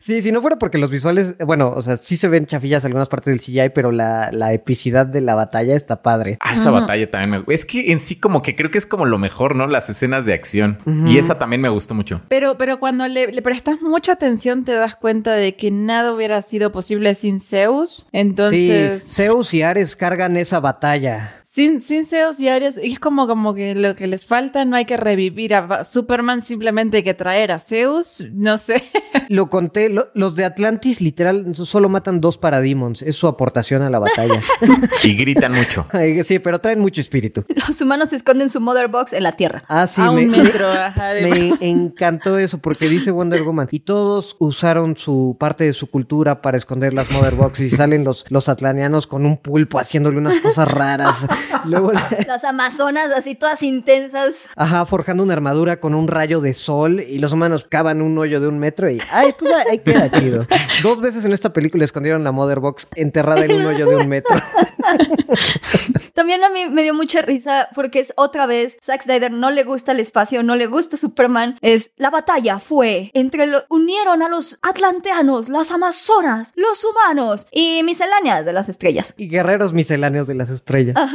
Sí, si no fuera porque los visuales, bueno, o sea, sí se ven chafillas algunas partes del CGI, pero la, la epicidad de la batalla está padre. Ah, esa batalla también me... Es que en sí como que creo que es como lo mejor, ¿no? Las escenas de acción. Y esa también me gustó mucho. Pero, pero cuando le, le prestas mucha atención te das cuenta de que nada hubiera sido posible sin Zeus. Entonces, Sí, Zeus y Ares cargan esa batalla. Sin, sin Zeus y Ares, y es como, como que lo que les falta, no hay que revivir a Superman, simplemente hay que traer a Zeus, no sé. Lo conté, lo- los de Atlantis literal solo matan dos parademons, es su aportación a la batalla. Y gritan mucho. Sí, pero traen mucho espíritu. Los humanos esconden su mother box en la Tierra. Ah, sí, a me, un metro, ajá, de- me encantó eso porque dice Wonder Woman y todos usaron su parte de su cultura para esconder las mother box y salen los, los atlanianos con un pulpo haciéndole unas cosas raras. Luego, la- Las amazonas así todas intensas. ajá, forjando una armadura con un rayo de sol y los humanos cavan un hoyo de un metro y, ay, pues ahí ahí queda chido. Dos veces en esta película escondieron la mother box enterrada en un hoyo de un metro. También a mí me dio mucha risa porque es otra vez, Zack Snyder no le gusta el espacio, no le gusta Superman. Es la batalla fue entre lo, unieron a los atlanteanos, las amazonas, los humanos y misceláneas de las estrellas. Y guerreros misceláneos de las estrellas.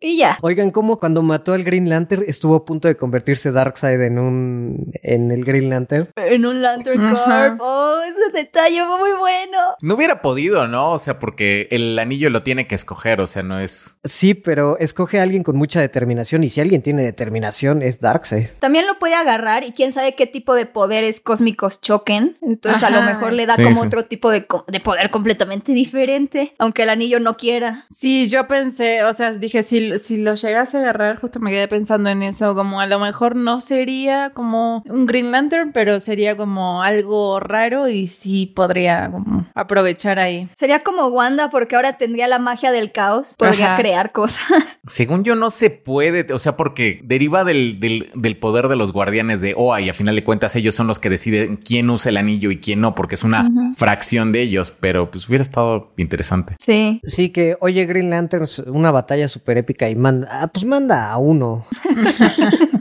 Y ya. Oigan, como cuando mató al Green Lantern estuvo a punto de convertirse Darkseid en un en el Green Lantern. En un Lantern Ajá. Corp. Oh, ese detalle fue muy bueno. No hubiera podido, ¿no? O sea, porque el anillo lo tiene que escoger, o sea, no es... Sí, pero escoge a alguien con mucha determinación y si alguien tiene determinación es Darkseid. También lo puede agarrar y quién sabe qué tipo de poderes cósmicos choquen. Entonces a lo mejor le da Sí, como sí. otro tipo de, co- de poder completamente diferente, aunque el anillo no quiera. Sí, yo pensé, o sea, dije, si, si lo llegase a agarrar, justo me quedé pensando en eso, como a lo mejor no sería como un Green Lantern, pero sería como algo raro y sí podría como aprovechar ahí. Sería como Wanda porque ahora tendría la magia del caos, podría Ajá. crear cosas. Según yo no se puede, o sea, porque deriva del, del, del poder de los guardianes de Oa y a final de cuentas ellos son los que deciden quién usa el anillo y quién no, porque es una fracción de ellos, pero pues hubiera estado interesante. Sí. Sí, que oye Green Lanterns, una batalla súper épica y manda, ah, pues manda a uno.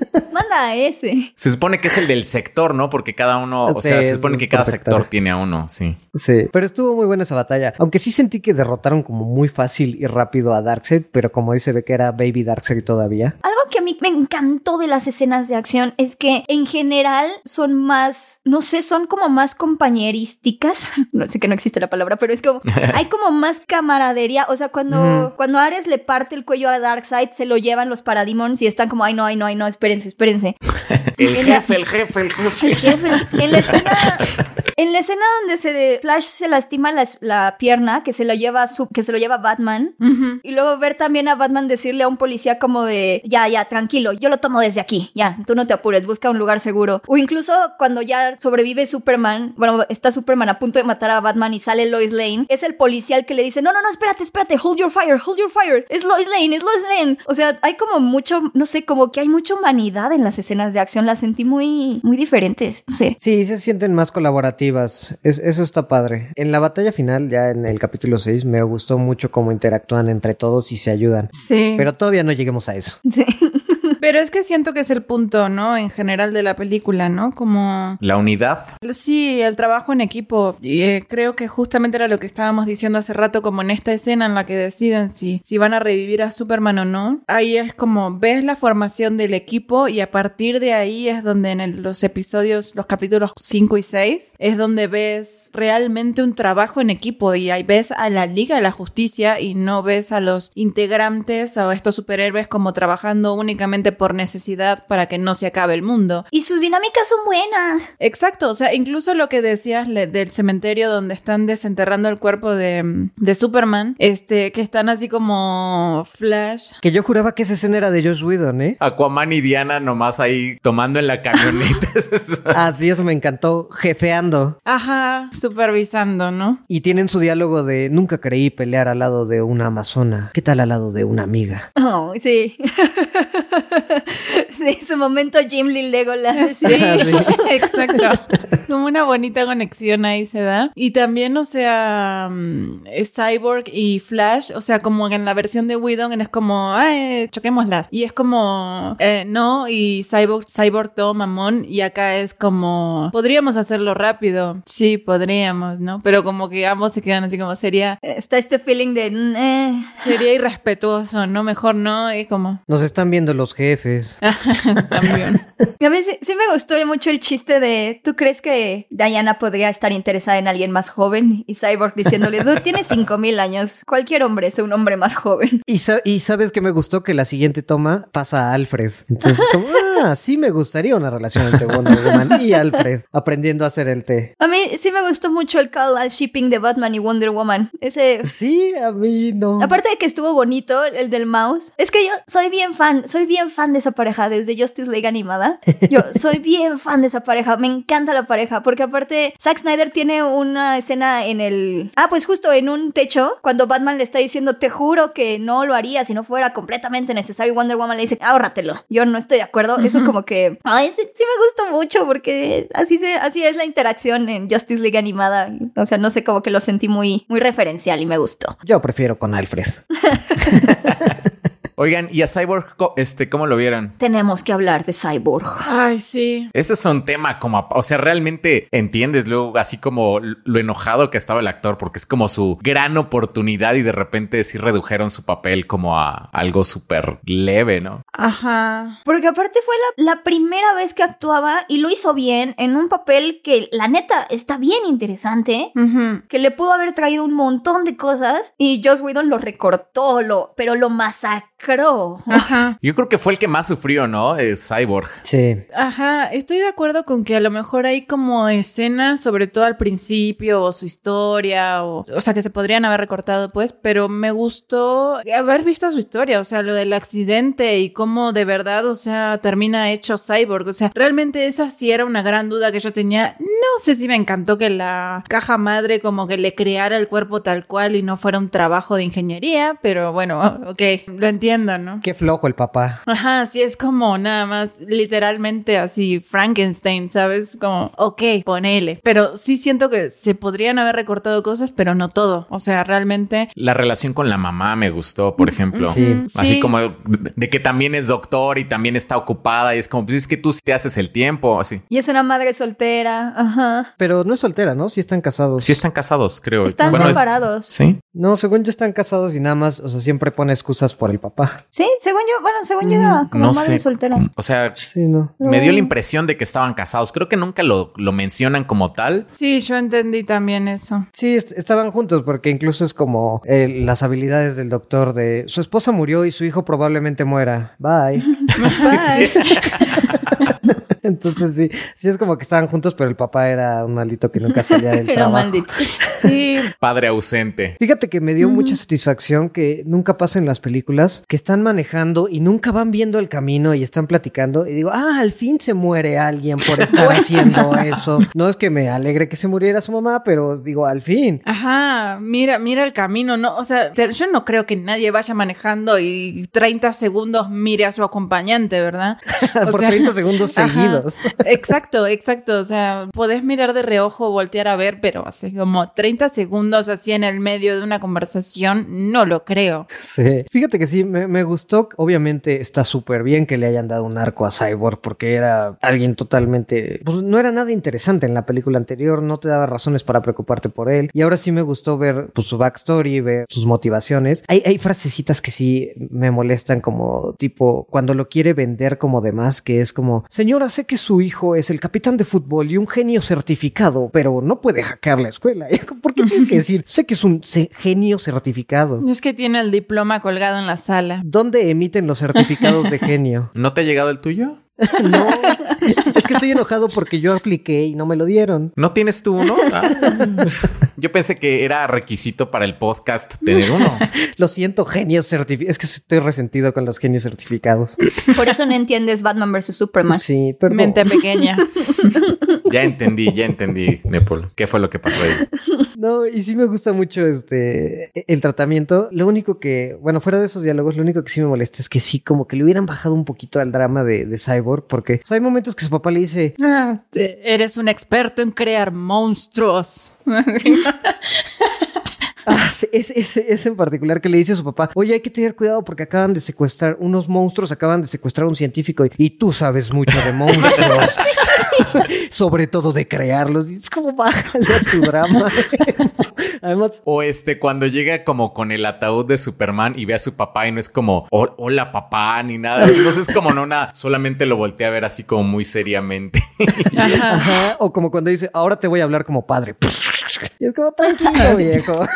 Ese. Se supone que es el del sector, ¿no? Porque cada uno, o Sí, sea, se es supone que cada sector sectores. tiene a uno, sí. Sí, pero estuvo muy buena esa batalla. Aunque sí sentí que derrotaron como muy fácil y rápido a Darkseid, pero como dice ve que era Baby Darkseid todavía. Algo que a mí me encantó de las escenas de acción es que en general son más, no sé, son como más compañerísticas. No sé que no existe la palabra, pero es como, hay como más camaradería. O sea, cuando, cuando Ares le parte el cuello a Darkseid, se lo llevan los Parademons y están como, ay no, ay no, ay no, espérense, espérense. El En la- jefe, el jefe, el jefe. El jefe. En la escena, en la escena donde se Flash se lastima la, la pierna, que se lo lleva su, que se lo lleva Batman, y luego ver también a Batman decirle a un policía como de ya, ya, tranquilo, yo lo tomo desde aquí, ya, tú no te apures, busca un lugar seguro. O incluso cuando ya sobrevive Superman, bueno, está Superman a punto de matar a Batman y sale Lois Lane, es el policía el que le dice, no, no, no, espérate, espérate, hold your fire, hold your fire, es Lois Lane, es Lois Lane. O sea, hay como mucho, no sé, como que hay mucha humanidad en las escenas de acción, las sentí muy, muy diferentes, no sé. Sí, se sienten más colaborativas. Es- eso está padre. En la batalla final, ya en el capítulo 6, me gustó mucho cómo interactúan entre todos y se ayudan. Sí. Pero todavía no lleguemos a eso. Sí. Pero es que siento que es el punto, ¿no? En general de la película, ¿no? Como... La unidad. Sí, el trabajo en equipo. Y eh, creo que justamente era lo que estábamos diciendo hace rato, como en esta escena en la que deciden si, si van a revivir a Superman o no. Ahí es como ves la formación del equipo y a partir de ahí es donde en el- los episodios, los capítulos 5 y 6, es donde ves realmente un trabajo en equipo y ahí ves a la Liga de la Justicia y no ves a los integrantes o a estos superhéroes como trabajando únicamente por necesidad para que no se acabe el mundo. Y sus dinámicas son buenas. Exacto, o sea, incluso lo que decías le- del cementerio donde están desenterrando el cuerpo de, de Superman, este, que están así como Flash. Que yo juraba que esa escena era de Josh Whedon, ¿eh? Aquaman y Diana nomás ahí tomando en la camioneta. Ah, sí, eso me encantó. Jefeando. Ajá, supervisando, ¿no? Y tienen su diálogo de nunca creí pelear al lado de una amazona. ¿Qué tal al lado de una amiga? Oh, sí. sí, su momento Jim Lee Legolas. Sí, sí. exacto. Como una bonita conexión ahí se da. Y también, o sea, mm, es Cyborg y Flash, o sea, como en la versión de Whedon es como, ay, choquémoslas. Y es como, eh, no, y Cyborg, Cyborg todo mamón, y acá es como, podríamos hacerlo rápido. Sí, podríamos, ¿no? Pero como que ambos se quedan así como, sería, Está este feeling de... eh. sería irrespetuoso, ¿no? Mejor no, y como, Nos están viendo los jefes. también. A mí sí, sí me gustó mucho el chiste de, ¿tú crees que que Diana podría estar interesada en alguien más joven y Cyborg diciéndole, dude, tienes 5000 años. Cualquier hombre es un hombre más joven. Y, sa- y sabes que me gustó que la siguiente toma pasa a Alfred. Entonces, como, ah, sí me gustaría una relación entre Wonder Woman y Alfred aprendiendo a hacer el té. A mí sí me gustó mucho el call al shipping de Batman y Wonder Woman. Ese Sí, a mí no. Aparte de que estuvo bonito el del mouse, es que yo soy bien fan, soy bien fan de esa pareja desde Justice League animada. Yo soy bien fan de esa pareja, me encanta la pareja, porque aparte Zack Snyder tiene una escena en el... Ah, pues justo en un techo, cuando Batman le está diciendo, te juro que no lo haría si no fuera completamente necesario, y Wonder Woman le dice, ahórratelo. Yo no estoy de acuerdo, eso como que... Ay, sí, sí me gusta mucho, porque así, se, así es la interacción en Justice League animada. O sea, no sé, como que lo sentí muy, muy referencial y me gustó. Yo prefiero con Alfred. Oigan, ¿y a Cyborg, este, cómo lo vieron? tenemos que hablar de Cyborg. Ay, sí. Ese es un tema como, o sea, realmente entiendes luego así como lo enojado que estaba el actor porque es como su gran oportunidad y de repente sí redujeron su papel como a algo súper leve, ¿no? Ajá. Porque aparte fue la, la primera vez que actuaba y lo hizo bien en un papel que la neta está bien interesante. Que le pudo haber traído un montón de cosas y Joss Whedon lo recortó, lo, pero lo masacró. Ajá. Yo creo que fue el que más sufrió, ¿no? Eh, Cyborg. Sí. Ajá, estoy de acuerdo con que a lo mejor hay como escenas, sobre todo al principio, o su historia, o, o sea, que se podrían haber recortado, pues, pero me gustó haber visto su historia, o sea, lo del accidente y cómo de verdad, o sea, termina hecho cyborg, o sea, realmente esa sí era una gran duda que yo tenía. No sé si me encantó que la caja madre como que le creara el cuerpo tal cual y no fuera un trabajo de ingeniería, pero bueno, ok, lo entiendo, ¿no? Qué flojo el papá. Ajá, sí, es como nada más literalmente así Frankenstein, ¿sabes? Como, ok, ponele. Pero sí siento que se podrían haber recortado cosas, pero no todo. O sea, realmente... La relación con la mamá me gustó, por ejemplo. Sí. Así Sí. como de, que también es doctor y también está ocupada y es como, pues es que tú sí te haces el tiempo, así. Y es una madre soltera. Ajá. Pero no es soltera, ¿no? Sí están casados. Sí están casados, creo. Están Bueno, es- separados. Sí. No, según yo están casados y nada más, o sea, siempre pone excusas por el papá. Sí, según yo, bueno, según yo era como no madre sé. soltera. O sea, Sí, no. me dio la impresión de que estaban casados. Creo que nunca lo, lo mencionan como tal. Sí, yo entendí también eso. Sí, est- estaban juntos porque incluso es como eh, las habilidades del doctor de su esposa murió y su hijo probablemente muera. Bye. Bye. Entonces sí, sí es como que estaban juntos, pero el papá era un maldito que nunca salía del Era trabajo. maldito. Sí, Padre ausente. Fíjate que me dio mucha satisfacción que nunca pasa en las películas, que están manejando y nunca van viendo el camino y están platicando y digo, ah, al fin se muere alguien por estar haciendo eso. No es que me alegre que se muriera su mamá, pero digo, al fin. Ajá, mira, mira el camino, ¿no? O sea, te- yo no creo que nadie vaya manejando y 30 segundos mire a su acompañante, ¿verdad? O por sea, 30 segundos. Seguidos. Exacto, exacto. O sea, podés mirar de reojo, voltear a ver, pero así como 30 segundos así en el medio de una conversación, no lo creo. Sí. Fíjate que sí, me, me gustó. Obviamente está súper bien que le hayan dado un arco a Cyborg porque era alguien totalmente... Pues no era nada interesante en la película anterior, no te daba razones para preocuparte por él. Y ahora sí me gustó ver pues, su backstory, ver sus motivaciones. Hay, hay frasecitas que sí me molestan como tipo cuando lo quiere vender como demás, que es como, señora, sé que su hijo es el capitán de fútbol y un genio certificado, pero no puede hackear la escuela. ¿Por qué tienes que decir, sé que es un genio certificado? Es que tiene el diploma colgado en la sala. ¿Dónde emiten los certificados de genio? ¿No te ha llegado el tuyo? No, es que estoy enojado porque yo apliqué y no me lo dieron. ¿No tienes tú uno? Ah. Yo pensé que era requisito para el podcast tener uno. Lo siento, genios certificados. Es que estoy resentido con los genios certificados. Por eso no entiendes Batman vs. Superman. Sí, perdón. Mente pequeña. Ya entendí, ya entendí, Nepal. ¿Qué fue lo que pasó ahí? No, y sí me gusta mucho este el tratamiento. Lo único que, bueno, fuera de esos diálogos, lo único que sí me molesta es que sí, como que le hubieran bajado un poquito al drama de, de Cyborg, porque o sea, hay momentos que su papá le dice, Ah, eres un experto en crear monstruos. Ah, sí, es, es, es en particular que le dice a su papá, oye, hay que tener cuidado porque acaban de secuestrar, unos monstruos acaban de secuestrar a un científico y, y tú sabes mucho de monstruos. sobre todo de crearlos. Y es como bájale a tu drama. Además, O este, cuando llega como con el ataúd de Superman y ve a su papá y no es como, "Hol- hola papá, ni nada. Entonces es como no, nada, solamente lo voltea a ver así como muy seriamente. Ajá. Ajá, o como cuando dice, ahora te voy a hablar como padre. Y es como, tranquilo, viejo.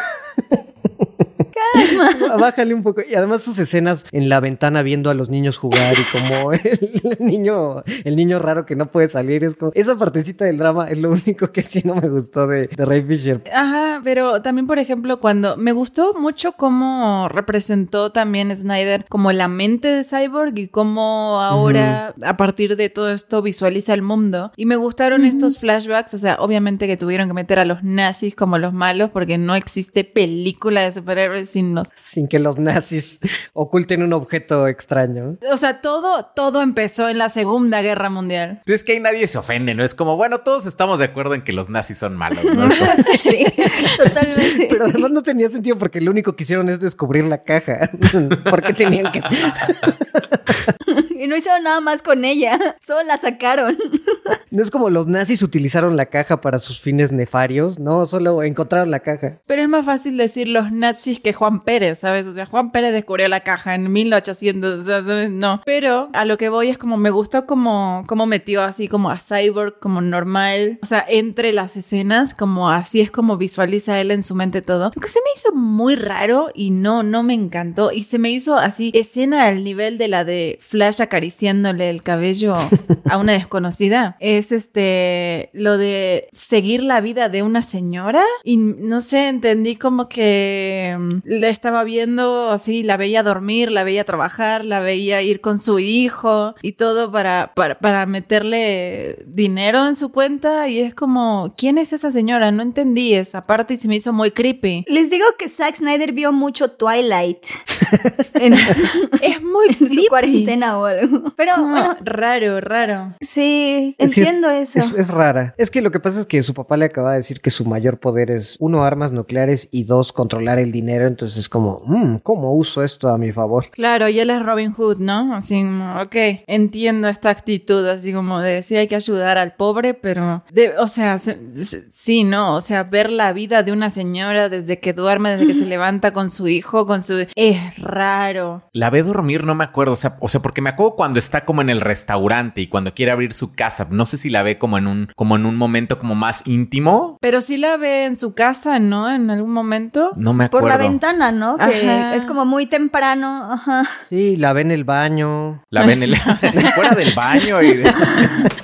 Bájale un poco. Y además sus escenas en la ventana viendo a los niños jugar y como el niño, el niño raro que no puede salir. Es como, esa partecita del drama es lo único que sí no me gustó de, de Ray Fisher. Ajá, pero también, por ejemplo, cuando me gustó mucho cómo representó también Snyder como la mente de Cyborg y cómo ahora, a partir de todo esto, visualiza el mundo. Y me gustaron estos flashbacks, o sea, obviamente que tuvieron que meter a los nazis como los malos porque no existe película de superhéroes sin los... Sin que los nazis oculten un objeto extraño. O sea, todo, todo empezó en la Segunda Guerra Mundial. Pero es que ahí nadie se ofende, ¿no? Es como, bueno, todos estamos de acuerdo en que los nazis son malos, ¿no? Sí, totalmente. Pero además no tenía sentido porque lo único que hicieron es descubrir la caja. porque tenían que... Y no hicieron nada más con ella, solo la sacaron. No es como los nazis utilizaron la caja para sus fines nefarios, no, solo encontraron la caja. Pero es más fácil decir los nazis que Juan Pérez, ¿sabes? O sea, Juan Pérez descubrió la caja en 1800, o sea, ¿sabes? no. Pero a lo que voy es como me gustó como, como metió así como a Cyborg como normal, o sea, entre las escenas, como así es como visualiza él en su mente todo. Lo que se me hizo muy raro y no, no me encantó. Y se me hizo así escena al nivel de la de Flash acariciándole el cabello a una desconocida. Es este, lo de seguir la vida de una señora y no sé, entendí como que mm, la estaba viendo así, la veía dormir, la veía trabajar, la veía ir con su hijo y todo para, para, para meterle dinero en su cuenta y es como, ¿quién es esa señora? No entendí esa parte y se me hizo muy creepy. Les digo que Zack Snyder vio mucho Twilight en, Es muy en su cuarentena o algo. Pero bueno, raro, raro. sí, Sí, es- entiendo eso. Es, es rara. Es que lo que pasa es que su papá le acaba de decir que su mayor poder es, uno, armas nucleares y dos, controlar el dinero. Entonces es como, "Mm, ¿cómo uso esto a mi favor? Claro, y él es Robin Hood, ¿no? Así como, ok, entiendo esta actitud, así como de sí hay que ayudar al pobre, pero, de, o sea, se- se- sí, ¿no? O sea, ver la vida de una señora desde que duerme, desde que se levanta con su hijo, con su... Es raro. La ve dormir, no me acuerdo. O sea, o sea, porque me acuerdo cuando está como en el restaurante y cuando quiere abrir su casa. No sé si la ve como en un, como en un momento como más íntimo. Pero sí la ve en su casa, ¿no? En algún momento. No me Por acuerdo. la ventana, ¿no? Que Ajá. es como muy temprano. Ajá. Sí, la ve en el baño. La ve en el fuera del baño y de-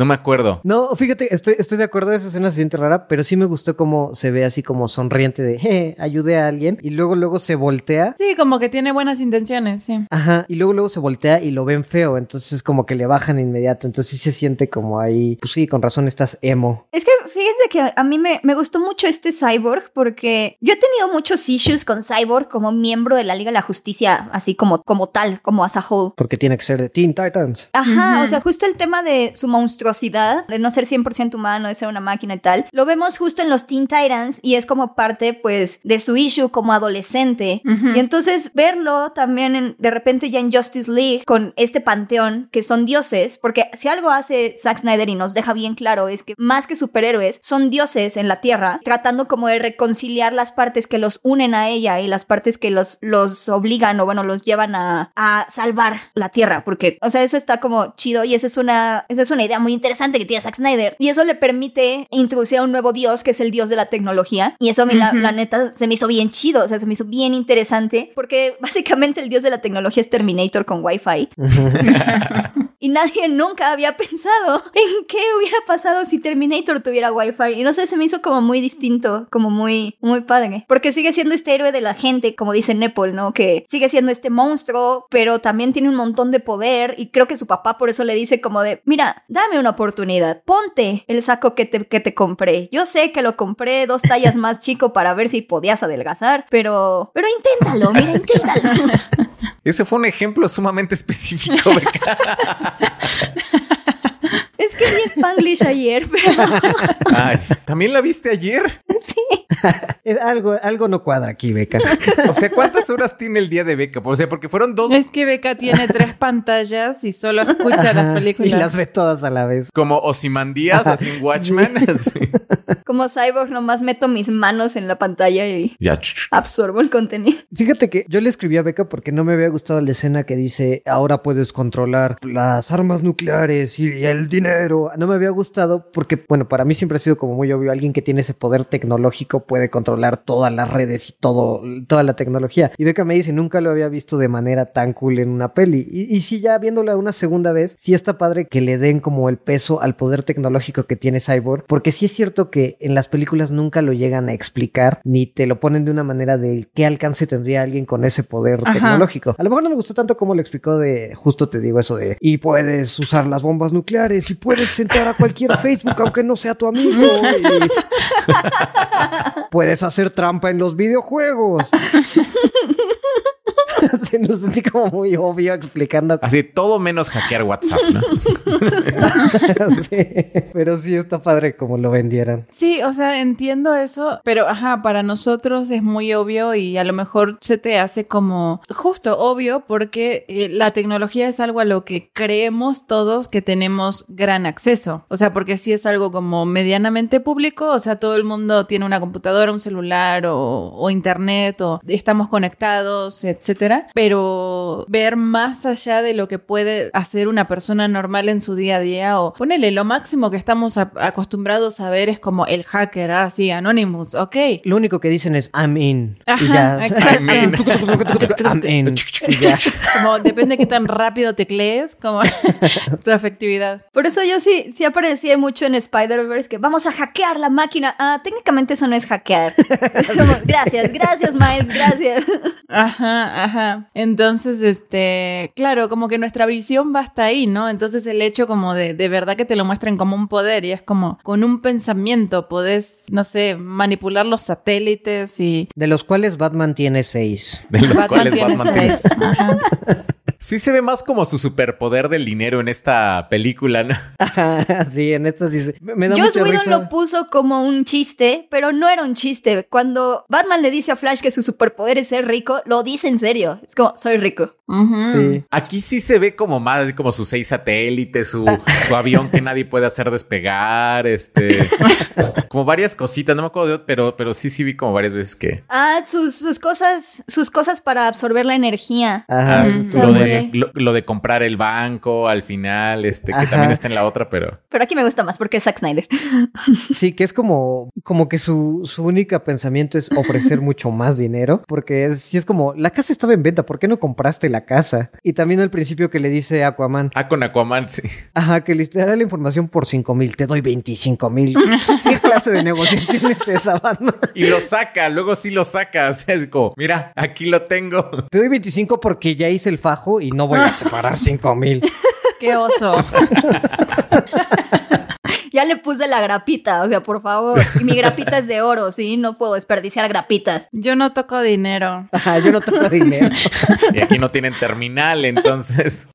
No me acuerdo. No, fíjate, estoy, estoy de acuerdo, esa escena se siente rara, pero sí me gustó cómo se ve así como sonriente de, je, ayudé a alguien, y luego, luego se voltea. Sí, como que tiene buenas intenciones, sí. Ajá, y luego luego se voltea y lo ven feo, entonces como que le bajan inmediato, entonces sí se siente como ahí, pues sí, con razón estás emo. Es que fíjense que a mí me, me gustó mucho este Cyborg porque yo he tenido muchos issues con Cyborg como miembro de la Liga de la Justicia, así como, como tal, como as a whole. Porque tiene que ser de Teen Titans. Ajá, o sea, justo el tema de su monstruosidad, de no ser 100% humano, de ser una máquina y tal, lo vemos justo en los Teen Titans y es como parte, pues, de su issue como adolescente. Y entonces verlo también en- de repente ya en Justice League con este panteón que son dioses, porque si algo hace Zack Snyder y nos deja bien claro es que más que superhéroes son dioses en la Tierra, tratando como de reconciliar las partes que los unen a ella y las partes que los, los obligan o bueno, los llevan a, a salvar la Tierra, porque, o sea, eso está como chido y esa es una, esa es una idea muy interesante que tiene Zack Snyder y eso le permite introducir a un nuevo dios que es el dios de la tecnología y eso a mí la, la neta se me hizo bien chido, o sea, se me hizo bien interesante porque básicamente el dios de la tecnología es Terminator con Wi-Fi y nadie nunca había pensado en qué hubiera pasado si Terminator tuviera Wi-Fi y no sé, se me hizo como muy distinto, como muy, muy padre, porque sigue siendo este héroe de la gente, como dice Nepal, ¿no? Que sigue siendo este monstruo, pero también tiene un montón de poder y creo que su papá por eso le dice como de, mira, dame una oportunidad, ponte el saco que te, que te compré. Yo sé que lo compré dos tallas más chico para ver si podías adelgazar, pero, pero inténtalo, mira, inténtalo. Ese fue un ejemplo sumamente específico. que vi Spanglish ayer, pero Ay, ¿También la viste ayer? sí. algo, algo no cuadra aquí, Beca. O sea, ¿cuántas horas tiene el día de Beca? O sea, porque fueron dos. Es que Beca tiene tres pantallas y solo escucha las películas. Y las ve todas a la vez. Como Osimandías, así en Watchmen. así. Como Cyborg, nomás meto mis manos en la pantalla y Ya. absorbo el contenido. Fíjate que yo le escribí a Beca porque no me había gustado la escena que dice ahora puedes controlar las armas nucleares y el dinero. No me había gustado porque, bueno, para mí siempre ha sido como muy obvio, alguien que tiene ese poder tecnológico puede controlar todas las redes y todo, toda la tecnología. Y Beca me dice, nunca lo había visto de manera tan cool en una peli. Y, y sí, ya viéndola una segunda vez, sí está padre que le den como el peso al poder tecnológico que tiene Cyborg, porque sí es cierto que en las películas nunca lo llegan a explicar, ni te lo ponen de una manera de qué alcance tendría alguien con ese poder Ajá. tecnológico. A lo mejor no me gustó tanto como lo explicó de, justo te digo eso de, y puedes usar las bombas nucleares y puedes entrar a cualquier Facebook aunque no sea tu amigo. y puedes hacer trampa en los videojuegos. Se lo sentí como muy obvio explicando. Así, todo menos hackear WhatsApp, ¿no? Sí, Pero sí está padre como lo vendieran. Sí, o sea, entiendo eso, pero ajá, para nosotros es muy obvio y a lo mejor se te hace como justo obvio porque eh, la tecnología es algo a lo que creemos todos que tenemos gran acceso. O sea, porque si es algo como medianamente público, o sea, todo el mundo tiene una computadora, un celular o, o internet o estamos conectados, etcétera. Pero ver más allá de lo que puede hacer una persona normal en su día a día o ponele lo máximo que estamos a- acostumbrados a ver es como el hacker, ah, sí, Anonymous, ok. Lo único que dicen es I'm in. y Ajá, ya. exacto. I'm in. I'm in. Y ya. Como depende de qué tan rápido teclees, como tu efectividad. Por eso yo sí, sí aparecía mucho en Spider-Verse que vamos a hackear la máquina. Ah, técnicamente eso no es hackear. Como, gracias, gracias, Miles, gracias. Ajá, ajá. Entonces, este, claro, como que nuestra visión va hasta ahí, ¿no? Entonces el hecho como de, de verdad que te lo muestren como un poder y es como con un pensamiento podés, no sé, manipular los satélites y... De los cuales Batman tiene seis. De los cuales tiene Batman tiene. seis. Ajá. Sí se ve más como su superpoder del dinero en esta película, ¿no? sí, en esta sí se... Me me da Joss mucha Whedon risa. lo puso como un chiste, pero no era un chiste. Cuando Batman le dice a Flash que su superpoder es ser rico, lo dice en serio. Es como, soy rico. Ujú. Sí. Aquí sí se ve como más, como sus seis satélites, su, su avión que nadie puede hacer despegar, este, como varias cositas, no me acuerdo de otro, pero, pero sí, sí vi como varias veces que Ah, sus, sus cosas, sus cosas para absorber la energía. Ajá, eso estuvo lo, de, lo, lo de comprar el banco al final, este, que Ajá. también está en la otra, pero Pero aquí me gusta más porque es Zack Snyder. Sí, que es como, como que su, su única pensamiento es ofrecer mucho más dinero, porque es, es como, la casa estaba en venta, ¿por qué no compraste la casa? Y también al principio que le dice Aquaman, ah, con Aquaman, sí. ajá, que le daré la información por 5 mil, te doy 25 mil. ¿Qué clase de negociación es esa, Batman? Y lo saca, luego sí lo saca, o sea, es como, mira, aquí lo tengo. Te doy 25 porque ya hice el fajo y no voy a separar 5 mil. Qué oso. Ya le puse la grapita, o sea, por favor. Y mi grapita es de oro, ¿sí? No puedo desperdiciar grapitas. Yo no toco dinero. Ajá, yo no tengo dinero. Y aquí no tienen terminal, entonces.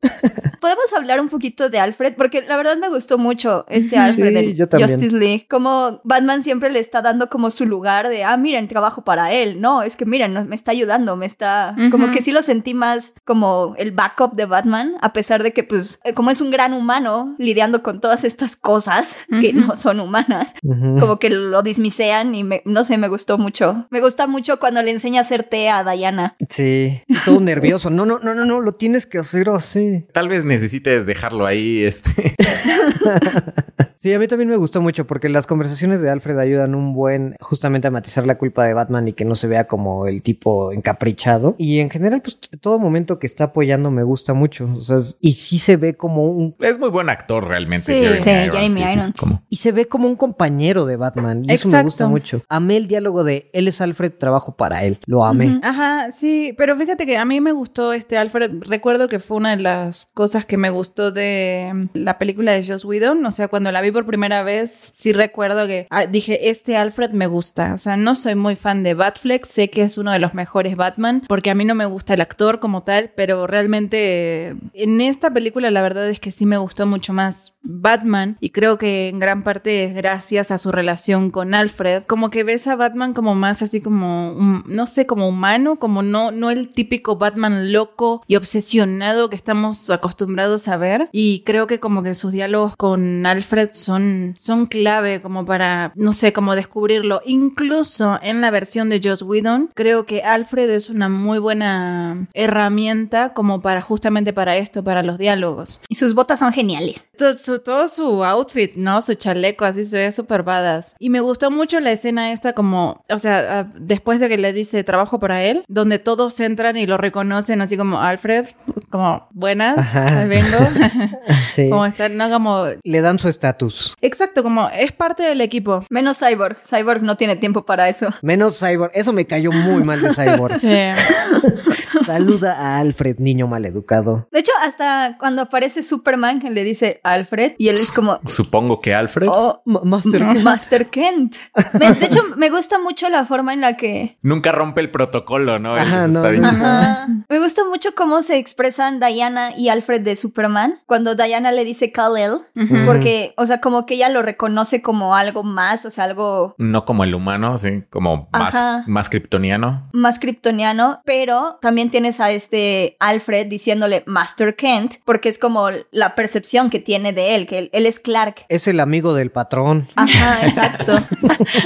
Podemos hablar un poquito de Alfred, porque la verdad me gustó mucho este Sí, Alfred yo también. Justice League. Como Batman siempre le está dando como su lugar de, ah, miren, trabajo para él. No, es que miren, no, me está ayudando, me está... Como que sí lo sentí más como el backup de Batman, a pesar de que, pues, eh, como es un gran humano lidiando con todas estas cosas que no son humanas, como que lo dismisean y me- no sé, me gustó mucho. Me gusta mucho cuando le enseña a hacer té a Diana. Sí, y todo nervioso. No, no, no, no, no, lo tienes que hacer así. Tal vez necesites dejarlo ahí, este. Sí, a mí también me gustó mucho porque las conversaciones de Alfred ayudan un buen justamente a matizar la culpa de Batman y que no se vea como el tipo encaprichado. Y en general, pues todo momento que está apoyando me gusta mucho. O sea, y sí se ve como un Es muy buen actor realmente, Sí. Jeremy Sí, Irons. Jeremy Sí, sí, sí, Irons. como- y se ve como un compañero de Batman. Y eso me gusta mucho. Amé el diálogo de él es Alfred, trabajo para él. Lo amé. Ajá, sí, pero fíjate que a mí me gustó este Alfred. Recuerdo que fue una de las cosas que me gustó de la película de Joss Whedon. O sea, cuando la vi por primera vez, sí recuerdo que ah, dije, este Alfred me gusta. O sea, no soy muy fan de Batfleck, sé que es uno de los mejores Batman, porque a mí no me gusta el actor como tal, pero realmente en esta película la verdad es que sí me gustó mucho más Batman y creo que en gran parte es gracias a su relación con Alfred. Como que ves a Batman como más así como, no sé, como humano, como no, no el típico Batman loco y obsesionado que estamos acostumbrados a ver. Y creo que como que sus diálogos con Alfred son, son clave como para, no sé, como descubrirlo. Incluso en la versión de Joss Whedon, creo que Alfred es una muy buena herramienta como para justamente para esto, para los diálogos. Y sus botas son geniales. Todo su, todo su outfit, ¿no? Su chaleco, así se ve súper badass. Y me gustó mucho la escena esta como, o sea, ah, después de que le dice trabajo para él, donde todos entran y lo reconocen así como Alfred, como buenas, ahí vengo. Sí. como están, no como... Le dan su estatus. Exacto, como es parte del equipo. Menos Cyborg. Cyborg no tiene tiempo para eso. Menos Cyborg. Eso me cayó muy mal de Cyborg. Sí. Saluda a Alfred, niño maleducado. De hecho, hasta cuando aparece Superman, que le dice Alfred, y él es como, Supongo que Alfred. oh, Ma- Master. Master Kent. Me- de hecho, me gusta mucho la forma en la que... Nunca rompe el protocolo, ¿no? Ajá, Eso está no, bien no. Ajá. Me gusta mucho cómo se expresan Diana y Alfred de Superman cuando Diana le dice Kal-El, porque, o sea, como que ella lo reconoce como algo más, o sea, algo No como el humano, sí, como más, Ajá. más kryptoniano. más kryptoniano, pero también tienes a este Alfred diciéndole Master Kent, porque es como la percepción que tiene de él, que él, él es Clark. Es el amigo del patrón. Ajá, exacto.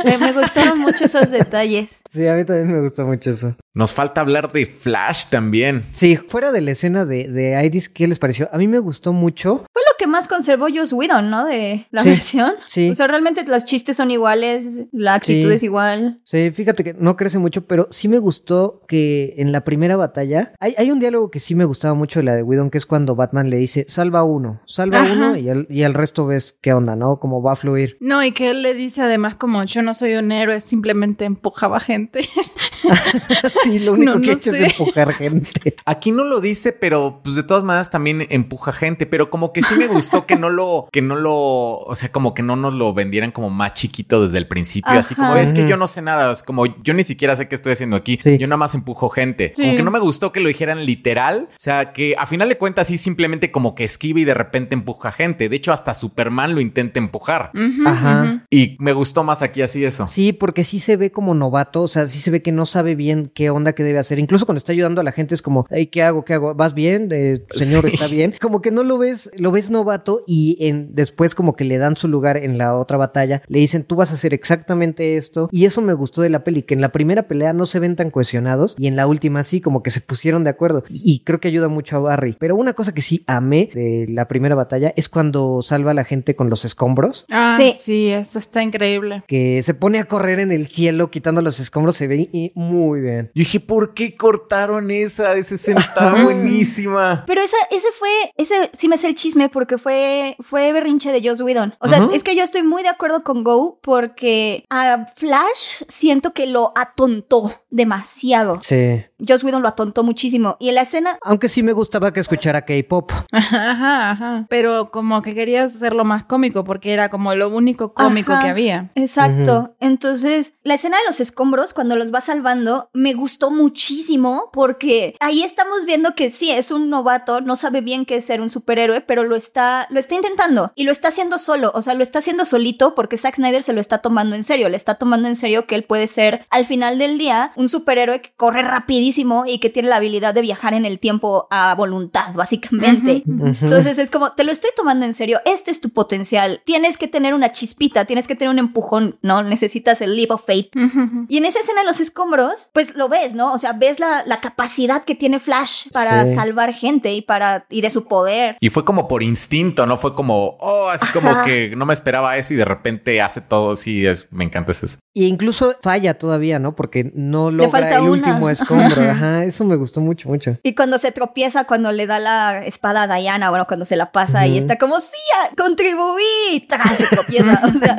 me, me gustaron mucho esos detalles. Sí, a mí también me gusta mucho eso. Nos falta hablar de Flash también. Sí, fuera de la escena de, de Iris, ¿qué les pareció? A mí me gustó mucho. Fue lo que más conservó Joss Whedon, ¿no? De la Sí, versión. sí. O sea, realmente los chistes son iguales, la actitud Sí. es igual. Sí, fíjate que no crece mucho, pero sí me gustó que en la primera batalla hay, hay un diálogo que sí me gustaba mucho de la de Whedon, que es cuando Batman le dice, salva uno, salva Ajá. uno y el, y el resto ves qué onda, ¿no? Cómo va a fluir. No, y que él le dice además como yo no soy un héroe, simplemente empujaba gente. sí, lo único No, que no he hecho sé. es empujar gente. Aquí no lo dice, pero pues de todas maneras también empuja gente, pero como que sí me gustó que no lo, que no lo, o sea, como que no nos lo vendieran como más chiquito desde el principio, así como es que yo no sé nada, es como yo ni siquiera sé qué estoy haciendo aquí, Sí. yo nada más empujo gente, Sí. como que no me gustó que lo dijeran literal, o sea, que a final de cuentas sí simplemente como que esquiva y de repente empuja gente, de hecho hasta Superman lo intenta empujar Ajá. y me gustó más aquí así eso. Sí, porque sí se ve como novato, o sea, sí se ve que no sabe bien qué onda que debe hacer. Incluso cuando está ayudando a la gente es como, hey, ¿qué hago? ¿Qué hago? ¿Vas bien? Eh, señor, Sí. ¿está bien? Como que no lo ves, lo ves novato y en, después como que le dan su lugar en la otra batalla, le dicen, tú vas a hacer exactamente esto. Y eso me gustó de la peli, que en la primera pelea no se ven tan cohesionados y en la última sí, como que se pusieron de acuerdo. Y, y creo que ayuda mucho a Barry. Pero una cosa que sí amé de la primera batalla es cuando salva a la gente con los escombros. Ah, Sí. sí. eso está increíble. que se pone a correr en el cielo quitando los escombros, se ve y- muy bien. Yo dije, ¿por qué cortaron esa? Esa escena estaba buenísima. Pero esa, ese fue, ese sí me sé el chisme porque fue, fue berrinche de Joss Whedon. O sea, es que yo estoy muy de acuerdo con Go porque a Flash siento que lo atontó demasiado. Sí. Joss Whedon lo atontó muchísimo. Y en la escena, Aunque sí me gustaba que escuchara K-pop. Ajá, ajá, ajá. Pero como que querías hacerlo más cómico porque era como lo único cómico Ajá. que había. Exacto. Entonces, la escena de los escombros, cuando los va salvando, me gustó muchísimo porque ahí estamos viendo que sí, es un novato, no sabe bien qué es ser un superhéroe, pero lo está, lo está intentando y lo está haciendo solo, o sea, lo está haciendo solito porque Zack Snyder se lo está tomando en serio, le está tomando en serio que él puede ser, al final del día, un superhéroe que corre rapidísimo y que tiene la habilidad de viajar en el tiempo a voluntad, básicamente. Entonces es como, te lo estoy tomando en serio, este es tu potencial, tienes que tener una chispita, tienes que tener un empujón, ¿no? Necesitas el leap of faith. Y en esa escena de los escombros, pues lo ves, ¿no? O sea, ves la, la capacidad que tiene Flash para Sí. salvar gente y para y de su poder. Y fue como por instinto, no fue como, oh, así como que no me esperaba eso y de repente hace todo. Sí, es, me encanta eso. Y incluso falla todavía, ¿no? Porque no logra falta el una. último escombro. Ajá, eso me gustó mucho, mucho. Y cuando se tropieza, cuando le da la espada a Diana, bueno, cuando se la pasa y está como, sí, contribuí, se tropieza. O sea,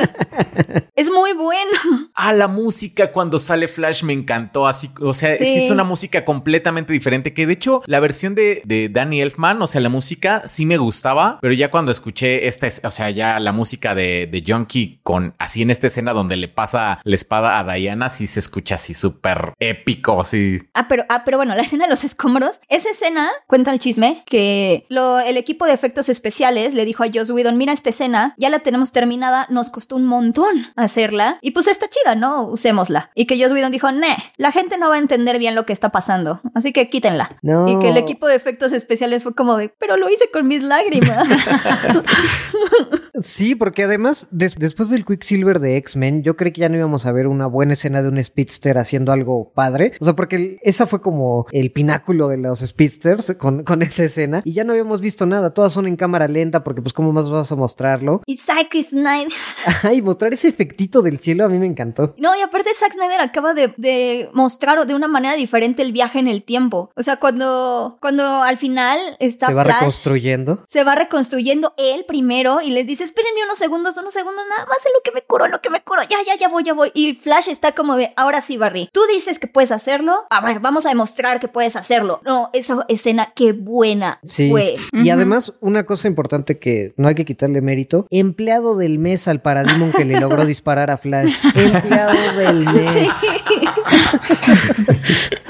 es muy bueno. Ah, la música cuando sale Flash me encantó. Así, o sea, sí, es una música completamente diferente. Que de hecho, la versión de, de Danny Elfman, o sea, la música sí me gustaba, pero ya cuando escuché esta, o sea, ya la música de, de Junkie con así en esta escena donde le pasa la espada a Diana, sí se escucha así súper épico, así. Ah, pero, ah, pero bueno, la escena de los escombros, esa escena cuenta el chisme que lo, el equipo de efectos especiales le dijo a Joss Whedon, mira esta escena, ya la tenemos terminada, nos costó un montón hacerla y pues está chida, ¿no? Usémosla. Y que Joss Whedon dijo, ne, la gente no va a entender bien lo que está pasando, así que quítenla. Y que el equipo de efectos especiales fue como de, pero lo hice con mis lágrimas. sí, porque además, después del Quicksilver de X-Men, yo creí que ya no íbamos a ver una buena escena de un Speedster haciendo algo padre. O sea, porque esa fue como el pináculo de los Speedsters con, con esa escena. Y ya no habíamos visto nada. Todas son en cámara lenta porque pues cómo más vas a mostrarlo. Y Zack Snyder. Ay, mostrar ese efectito del cielo a mí me encantó. No, y aparte Zack Snyder acaba de, de mostrar de una manera diferente el viaje en el tiempo. O sea, cuando, cuando al final está Se va reconstruyendo. Se va reconstruyendo él primero y les dice, espérenme unos segundos, unos segundos, nada más en lo que me curo, lo que me curo. Ya, ya, ya voy, ya voy. Y Flash está como de, ahora sí, Barry. Tú dices que puedes hacerlo. A ver, vamos a demostrar que puedes hacerlo. No, esa escena, qué buena fue. Y además, una cosa importante que no hay que quitarle mérito, empleado del mes al Parademon que le logró disparar a Flash. Empleado del mes.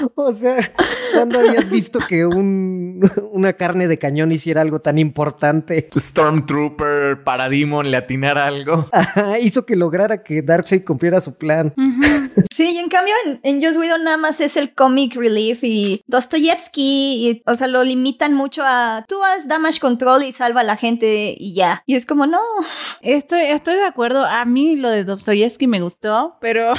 o sea, ¿cuándo habías visto que un, una carne de cañón hiciera algo tan importante? Stormtrooper, Parademon le atinara algo. hizo que lograra que Darkseid cumpliera su plan. Sí, y en cambio en, en Joss Whedon nada más es el comic relief y Dostoyevsky, y, o sea, lo limitan mucho a tú haz damage control y salva a la gente y ya. Y es como, no. Estoy, estoy de acuerdo. A mí lo de Dostoyevsky me gustó, pero...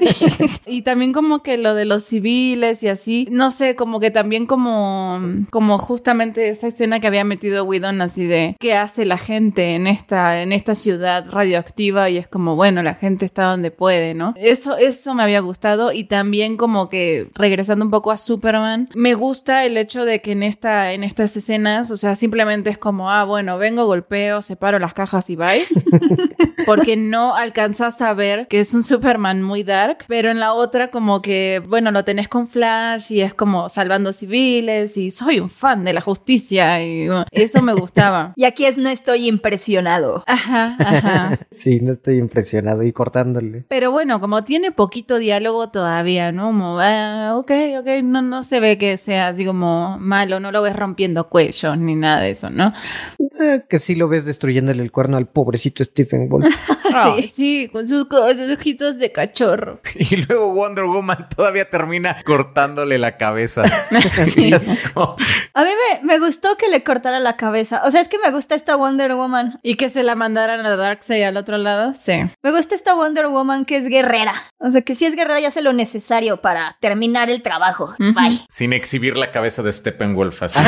y también como que lo de los civiles y así, no sé, como que también como, como justamente esa escena que había metido Whedon así de qué hace la gente en esta, en esta ciudad radioactiva y es como, bueno, la gente está donde puede, ¿no? Eso, eso me había gustado y también como que regresando un poco a Superman, me gusta el hecho de que en esta, en estas escenas, o sea, simplemente es como, ah, bueno, vengo, golpeo, separo las cajas y bye. Porque no alcanzas a ver que es un Superman muy dark, pero en la otra como que, bueno, lo tenés con Flash y es como salvando civiles y soy un fan de la justicia y eso me gustaba. y aquí es no estoy impresionado. Ajá, ajá. sí, no estoy impresionado y cortándole. Pero bueno, como tiene poquito diálogo todavía, ¿no? Como, ah, ok, ok, no, no se ve que sea así como malo, no lo ves rompiendo cuellos ni nada de eso, ¿no? Eh, que sí lo ves destruyéndole el cuerno al pobrecito Stephen Wolf. sí. sí, con sus, ojitos de cachorro. Y luego Wonder Woman todavía termina cortándole la cabeza. A mí me, gustó que le cortara la cabeza. O sea, es que me gusta esta Wonder Woman. Y que se la mandaran a Darkseid al otro lado, sí. Me gusta esta Wonder Woman que es guerrera. O sea, que si es guerrera ya hace lo necesario para terminar el trabajo. Bye. Sin exhibir la cabeza de Steppenwolf así.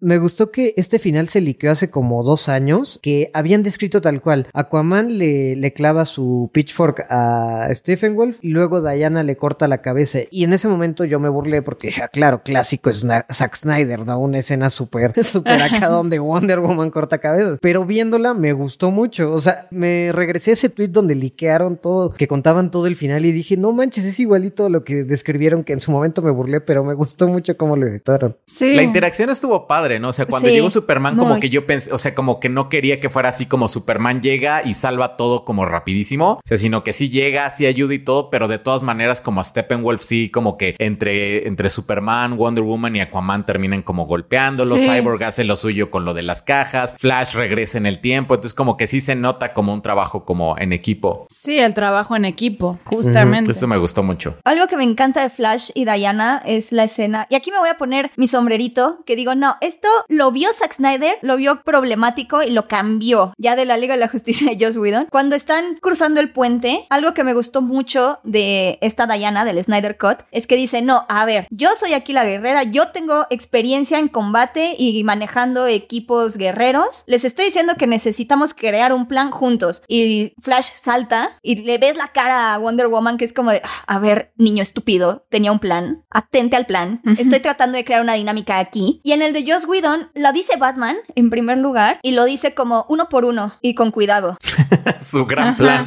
Me gustó que este final se liqueó hace como dos años, que habían descrito tal cual. Aquaman le, le clava su pitchfork a Steppenwolf y luego Diana le corta la cabeza. Y en ese momento yo me burlé porque, ya, claro, clásico es Zack Snyder, ¿no? Una escena súper, súper acá donde Wonder Woman corta cabezas. Pero viéndola me gustó mucho. O sea, me regresé a ese tweet donde liquearon todo, que contaban todo el final y dije, no manches, es igualito a lo que describieron, que en su momento me burlé, pero me gustó mucho cómo lo editaron. Sí. La interacción estuvo padre, ¿no? O sea, cuando llegó Superman, como que yo pensé, o sea, como que no quería que fuera así como Superman llega y salva todo como rapidísimo, o sea, sino que sí llega, sí ayuda y todo, pero de todas maneras, como a Steppenwolf, sí, como que entre, entre Superman, Wonder Woman y Aquaman terminan como golpeándolo, Cyborg hace lo suyo con lo de las cajas, Flash regresa en el tiempo, entonces como que sí se nota como un trabajo como en equipo. Sí, el trabajo en equipo, justamente. Eso me gustó mucho. Algo que me encanta de Flash y Diana es la escena, y aquí me voy a poner mi sombrerito, que digo, no, esto lo vio Zack Snyder, lo vio problemático y lo cambió ya de la Liga de la Justicia de Joss Whedon. Cuando están cruzando el puente, algo que me gustó mucho de esta Diana del Snyder Cut es que dice, no, a ver, yo soy aquí la guerrera, yo tengo experiencia en combate y manejando equipos guerreros, les estoy diciendo que necesitamos crear un plan juntos. Y Flash salta y le ves la cara a Wonder Woman que es como de, ah, a ver, niño estúpido, tenía un plan, atente al plan, estoy tratando de crear una dinámica aquí. Y en el de Joss Whedon, la dice Batman en primer lugar y lo dice como uno por uno y con cuidado. Su gran plan.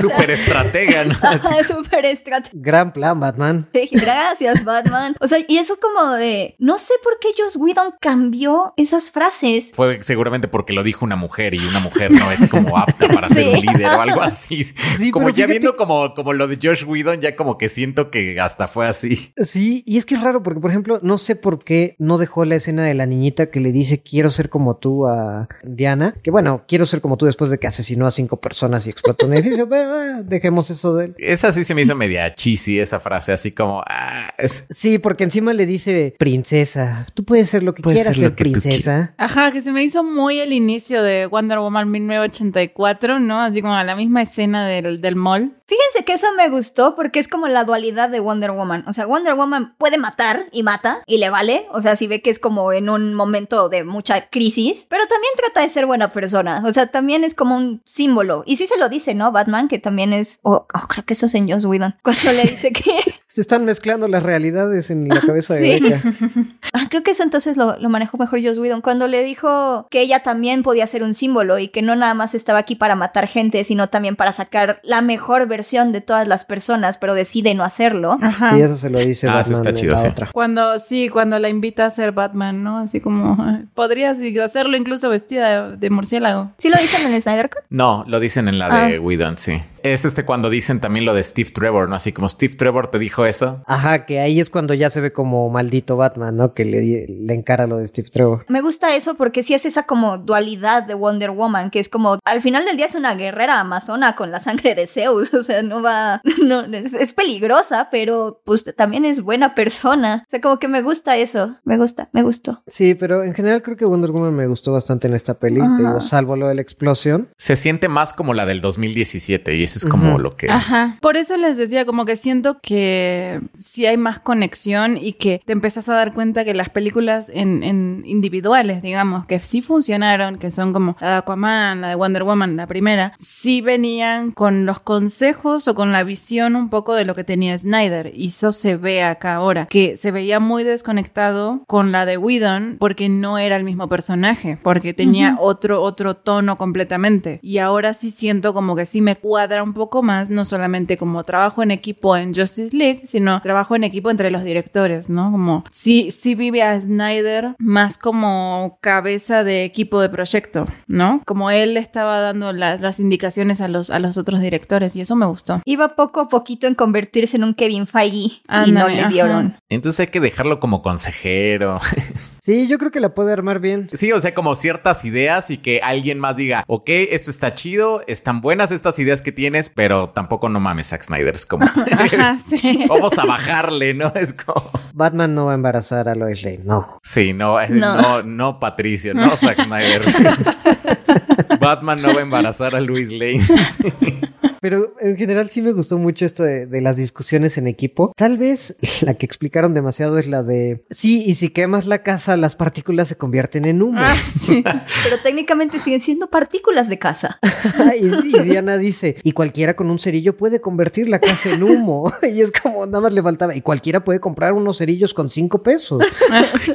Súper estratega, ¿no? Así- Súper estratega. Gran plan, Batman. Gracias, Batman. O sea, y eso como de, no sé por qué Joss Whedon cambió esas frases. Fue seguramente porque lo dijo una mujer y una mujer no es como apta para ser Sí. un líder o algo así. como pero ya fíjate- viendo como, como lo de Josh Whedon, ya como que siento que hasta fue así. Sí, y es que es raro porque, por ejemplo, no sé por qué no dejó la escena de la niñita que le dice quiero ser como tú a Diana. Que bueno, quiero ser como tú después de que asesinó a cinco personas y explotó un edificio, pero ah, dejemos eso de él. Esa sí se me hizo media cheesy, esa frase, así como... ah, es- Sí, porque encima le dice princesa. Tú puedes ser lo que Puedes quieras ser que princesa. Ajá, que se me hizo muy el inicio de Wonder Woman 1984, ¿no? Así como a la misma escena del, del mall. Fíjense que eso me gustó porque es como la dualidad de Wonder Woman. O sea, Wonder Woman puede matar y mata y le vale. O sea, si ve que es como en un momento de mucha crisis, pero también trata de ser buena persona. O sea, también es como un símbolo. Y sí se lo dice, ¿no? Batman, que también es... Oh, oh, creo que eso es en Joss Whedon. Cuando le dice que... Se están mezclando las realidades en la cabeza de Sí. Ah, creo que eso entonces lo, lo manejó mejor Joss Whedon. Cuando le dijo que ella también podía ser un símbolo y que no nada más estaba aquí para matar gente, sino también para sacar la mejor versión de todas las personas, pero decide no hacerlo. Ajá. Sí, eso se lo dice Ah, Batman está chido, la sí. otra. Cuando, sí, cuando la invita a ser Batman, ¿no? Así como, podrías hacerlo incluso vestida de, de murciélago. ¿Sí lo dicen en el Snyder No, lo dicen en la Ah. de Whedon, sí. Es este cuando dicen también lo de Steve Trevor, ¿no? Así como Steve Trevor te dijo eso. Ajá, que ahí es cuando ya se ve como maldito Batman, ¿no? Que le, le encara lo de Steve Trevor. Me gusta eso porque sí es esa como dualidad de Wonder Woman, que es como al final del día es una guerrera amazona con la sangre de Zeus, o sea, no va, no, es, es peligrosa, pero pues también es buena persona. O sea, como que me gusta eso, me gusta, me gustó. Sí, pero en general creo que Wonder Woman me gustó bastante en esta peli, te digo, salvo lo de la explosión. Se siente más como la del 2017 y eso es como Ujú. lo que... Ajá. Por eso les decía, como que siento que sí hay más conexión y que te empezás a dar cuenta que las películas en, en individuales, digamos, que sí funcionaron, que son como la de Aquaman, la de Wonder Woman, la primera, sí venían con los consejos o con la visión un poco de lo que tenía Snyder. Y eso se ve acá ahora, que se veía muy desconectado con la de Whedon porque no era el mismo personaje, porque tenía otro, otro tono completamente. Y ahora sí siento como que sí me cuadra un poco más, no solamente como trabajo en equipo en Justice League, sino trabajo en equipo entre los directores, ¿no? Como sí, sí vive a Snyder más como cabeza de equipo de proyecto, ¿no? Como él estaba dando las, las indicaciones a los, a los otros directores y eso me gustó. Iba poco a poquito en convertirse en un Kevin Feige y no le ajá. dieron. Entonces hay que dejarlo como consejero. Sí, yo creo que la puede armar bien. Sí, o sea, como ciertas ideas y que alguien más diga, ok, esto está chido, están buenas estas ideas que pero tampoco no mames, Zack Snyder. Es como, Ajá, sí. vamos a bajarle, ¿no? Es como, Batman no va a embarazar a Lois Lane, no. sí, no, es- No. no, no, Patricio, no, Zack Snyder. Batman no va a embarazar a Luis Lane. Sí. Pero en general sí me gustó mucho esto de, de las discusiones en equipo. Tal vez la que explicaron demasiado es la de, sí, y si quemas la casa, las partículas se convierten en humo. Ah, sí. Pero técnicamente siguen siendo partículas de casa. y, y Diana dice, y cualquiera con un cerillo puede convertir la casa en humo. y es como, nada más le faltaba, y cualquiera puede comprar unos cerillos con cinco pesos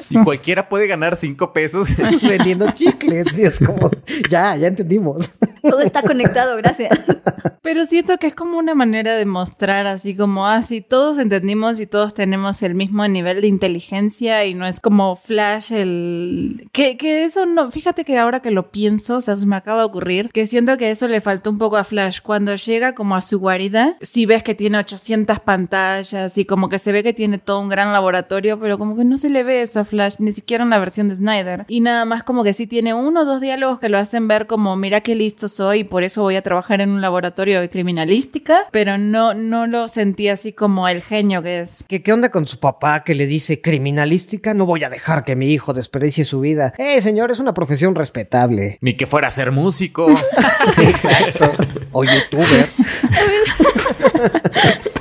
Y cualquiera puede ganar cinco pesos. vendiendo chicles. Y es como, ya, ya entendimos. Todo está conectado, gracias. Pero siento que es como una manera de mostrar así como, ah, sí, todos entendimos y todos tenemos el mismo nivel de inteligencia y no es como Flash el... Que, que eso no, fíjate que ahora que lo pienso, o sea, se me acaba de ocurrir, que siento que eso le faltó un poco a Flash. Cuando llega como a su guarida, si ves que tiene 800 pantallas y como que se ve que tiene todo un gran laboratorio, pero como que no se le ve eso a Flash, ni siquiera en la versión de Snyder. Y nada más como que sí tiene uno o dos diálogos que lo hacen ver como, mira qué listo soy y por eso voy a trabajar en un laboratorio de criminalística, pero no, no lo sentí así como el genio que es. ¿Qué, ¿Qué onda con su papá que le dice criminalística? No voy a dejar que mi hijo desprecie su vida. Eh, señor, es una profesión respetable. Ni que fuera a ser músico. Exacto. O youtuber.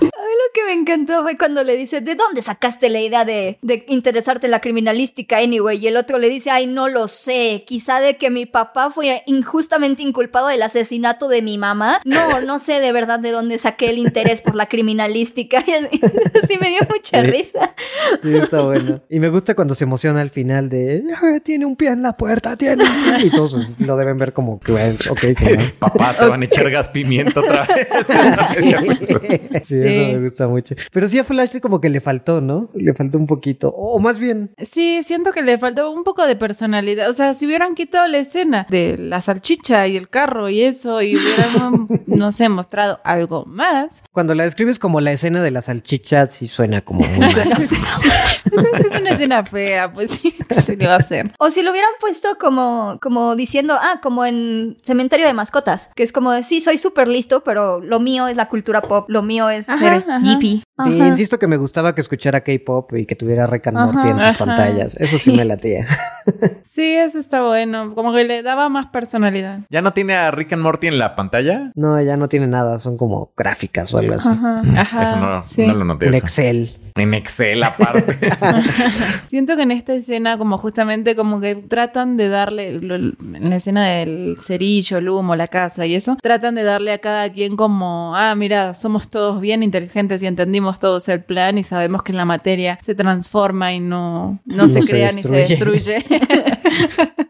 Me encantó fue cuando le dice, ¿de dónde sacaste la idea de, de interesarte en la criminalística anyway? Y el otro le dice, ay, no lo sé, quizá de que mi papá fue injustamente inculpado del asesinato de mi mamá. No, no sé de verdad de dónde saqué el interés por la criminalística. sí me dio mucha risa. Sí, está bueno. Y me gusta cuando se emociona al final de, "Ah, tiene un pie en la puerta, tiene un pie". Y todos lo deben ver como que, ok, señor. Papá, te van a echar gas pimiento otra vez. Sí, Sí. eso me gusta mucho. Pero sí a Flash como que le faltó, ¿no? Le faltó un poquito. O más bien, Sí, siento que le faltó un poco de personalidad. O sea, si hubieran quitado la escena de la salchicha y el carro y eso, y hubieran, no sé, mostrado algo más. cuando la describes como la escena de la salchicha, sí suena como muy es una escena fea, pues sí, ¿qué se le va a hacer? O si lo hubieran puesto como, como diciendo, ah, como en Cementerio de Mascotas, que es como de, sí, soy súper listo, pero lo mío es la cultura pop, lo mío es Ajá, ser ajá. hippie. Sí, Ajá. insisto que me gustaba que escuchara K-pop y que tuviera Rick and Morty en sus Ajá. pantallas. Eso sí me latía. Sí, eso está bueno. Como que le daba más personalidad. ¿Ya no tiene a Rick and Morty en la pantalla? No, ya no tiene nada, son como gráficas o algo así. Ajá. Ajá. Eso no, sí. no lo noté. En eso. Excel. En Excel aparte. Siento que en esta escena, como justamente como que tratan de darle, lo- en la escena del cerillo, el humo, la casa y eso, tratan de darle a cada quien como, ah, mira, somos todos bien inteligentes y entendimos todos el plan y sabemos que la materia se transforma y no, no, No se se crea ni se destruye. destruye.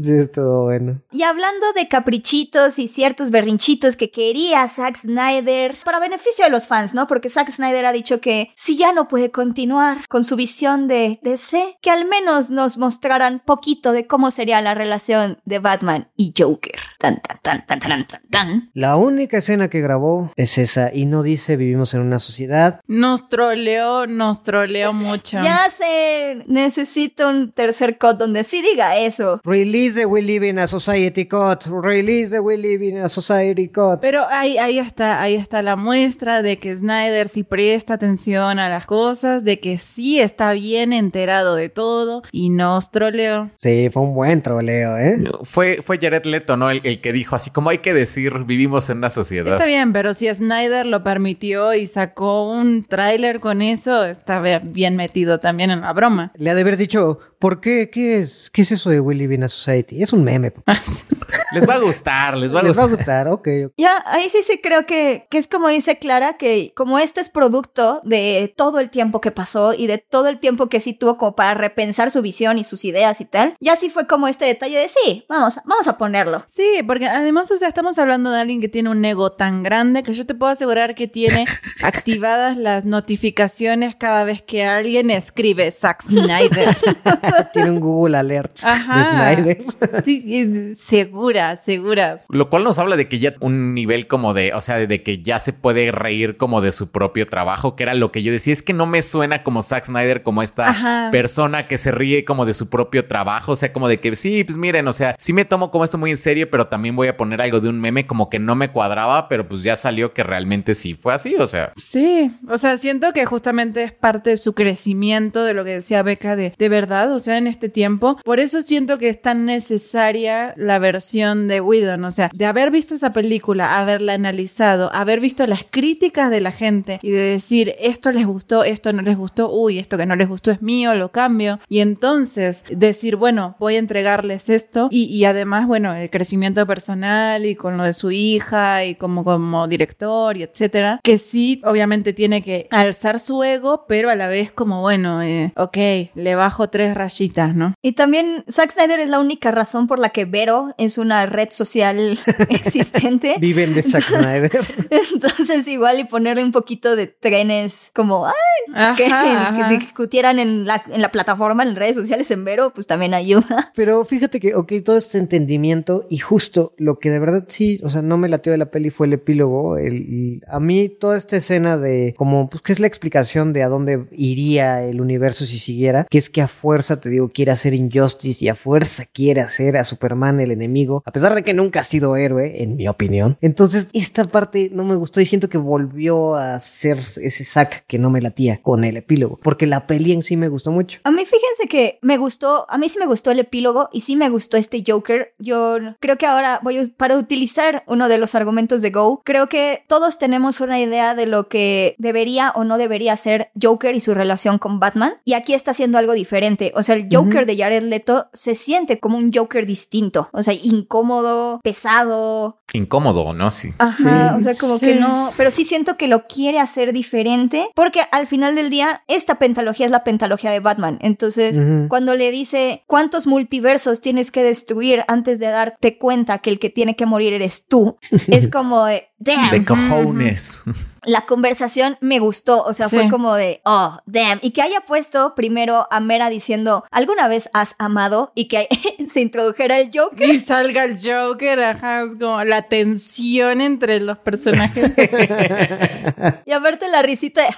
Sí, estuvo bueno. Y hablando de caprichitos y ciertos berrinchitos que quería Zack Snyder, para beneficio de los fans, ¿no? Porque Zack Snyder ha dicho que si ya no puede continuar con su visión de DC, que al menos nos mostraran poquito de cómo sería la relación de Batman y Joker. Tan, tan, tan, tan, tan, tan, tan. La única escena que grabó es esa y no dice vivimos en una sociedad. Nos troleó, nos troleó mucho. Ya sé, necesito un tercer cut donde sí diga eso. Release the We Live in a Society Cut. Release the We Live in a Society Cut. Pero ahí, ahí está, ahí está la muestra de que Snyder sí presta atención a las cosas, de que sí está bien enterado de todo y nos troleó. Sí, fue un buen troleo, ¿eh? fue, fue Jared Leto, ¿no? El, el que dijo así como hay que decir, vivimos en una sociedad. Está bien, pero si Snyder lo permitió y sacó un tráiler con eso, está be- bien metido también en la broma. Le ha de haber dicho, ¿por qué? ¿Qué es, qué es eso de We Live in a Society? Es un meme. Les va a gustar, les va a Les va a gustar. gustar, ok. Ya, ahí sí sí creo que, que es como dice Clara, que como esto es producto de todo el tiempo que pasó y de todo el tiempo que sí tuvo como para repensar su visión y sus ideas y tal, ya sí fue como este detalle de sí, vamos, vamos a ponerlo. Sí, porque además, o sea, estamos hablando de alguien que tiene un ego tan grande que yo te puedo asegurar que tiene activadas las notificaciones cada vez que alguien escribe Zack Snyder. Tiene un Google Alert Ajá. de Snyder. Sí, segura, seguras. Lo cual nos habla de que ya un nivel como de, o sea, de que ya se puede reír como de su propio trabajo, que era lo que yo decía, es que no me suena como Zack Snyder, como esta Ajá. persona que se ríe como de su propio trabajo, o sea, como de que sí, pues miren, o sea, sí me tomo como esto muy en serio, pero también voy a poner algo de un meme como que no me cuadraba, pero pues ya salió que realmente sí fue así, o sea. Sí, o sea, siento que justamente es parte de su crecimiento, de lo que decía Beca, de, de verdad, o sea, en este tiempo. Por eso siento que es tan necesaria la versión de Whedon, o sea, de haber visto esa película, haberla analizado, haber visto las críticas de la gente y de decir, esto les gustó, esto no les gustó, uy, esto que no les gustó es mío, lo cambio. Y entonces decir, bueno, voy a entregarles esto y, y además, bueno, el crecimiento personal y con lo de su hija y como, como director y etcétera, que sí, obviamente tiene que alzar su ego, pero a la vez como, bueno, eh, ok, le bajo tres rayitas, ¿no? Y también Zack Snyder es la única razón por la que Vero es una red social existente. Viven de Zack Snyder. Entonces igual y ponerle un poquito de trenes como ay, que, Ajá, que ajá. discutieran en la, en la plataforma, en redes sociales en Vero, pues también ayuda. Pero fíjate que, ok, todo este entendimiento y justo lo que de verdad sí, o sea, no me latió de la peli fue el epílogo. El, y a mí toda esta escena de como, pues, que es la explicación de a dónde iría el universo si siguiera, que es que a fuerza, te digo, quiere hacer Injustice y a fuerza quiere hacer a Superman el enemigo, a pesar de que nunca ha sido héroe, en mi opinión. Entonces, esta parte no me gustó y siento que volvió a ser ese sac que no me latía con el epílogo, porque la peli en sí me gustó mucho. A mí fíjense que me gustó, a mí sí me gustó el epílogo y sí me gustó este Joker. Yo creo que ahora voy a, para utilizar uno de los argumentos de Go, creo que todos tenemos una idea de lo que debería o no debería ser Joker y su relación con Batman. Y aquí está haciendo algo diferente. O sea, el Joker de Jared Leto se siente como un Joker distinto. O sea, incómodo, pesado, incómodo, ¿no? Sí. Ajá, o sea, como que no, pero sí siento que lo quiere hacer diferente, porque al final del día, esta pentalogía es la pentalogía de Batman. Entonces, cuando le dice cuántos multiversos tienes que destruir antes de darte cuenta que el que tiene que morir eres tú, es como de, damn. De cojones la conversación me gustó, o sea, fue como de, oh, damn, y que haya puesto primero a Mera diciendo, ¿alguna vez has amado? Y que se introdujera el Joker. Y salga el Joker, ajá, es como la tensión entre los personajes. y aparte la risita de,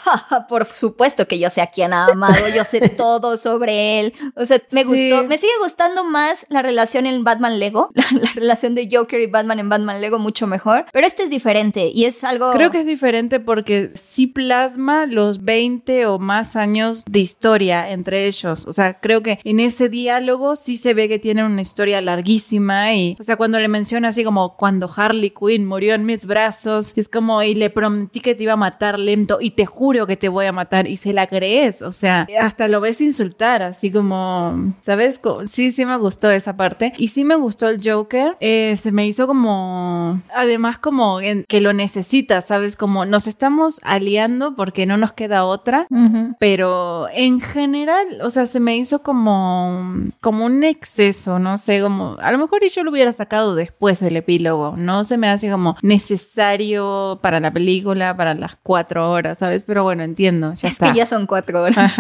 por supuesto que yo sé a quién ha amado, yo sé todo sobre él, o sea, me gustó, me sigue gustando más la relación en Batman Lego, la, la relación de Joker y Batman en Batman Lego mucho mejor, pero este es diferente y es algo... Creo que es diferente porque sí plasma los 20 o más años de historia entre ellos. O sea, creo que en ese diálogo sí se ve que tienen una historia larguísima y, o sea, cuando le menciona así como cuando Harley Quinn murió en mis brazos, es como y le prometí que te iba a matar lento y te juro que te voy a matar y se la crees. O sea, hasta lo ves insultar, así como, ¿sabes? Sí, sí me gustó esa parte y sí me gustó el Joker. Eh, se me hizo como, además como que lo necesita, ¿sabes? Como no estamos aliando porque no nos queda otra, pero en general, o sea, se me hizo como, como un exceso, no sé, como, a lo mejor yo lo hubiera sacado después del epílogo, no se me hace como necesario para la película, para las cuatro horas, ¿sabes? Pero bueno, entiendo, ya es que ya son cuatro horas.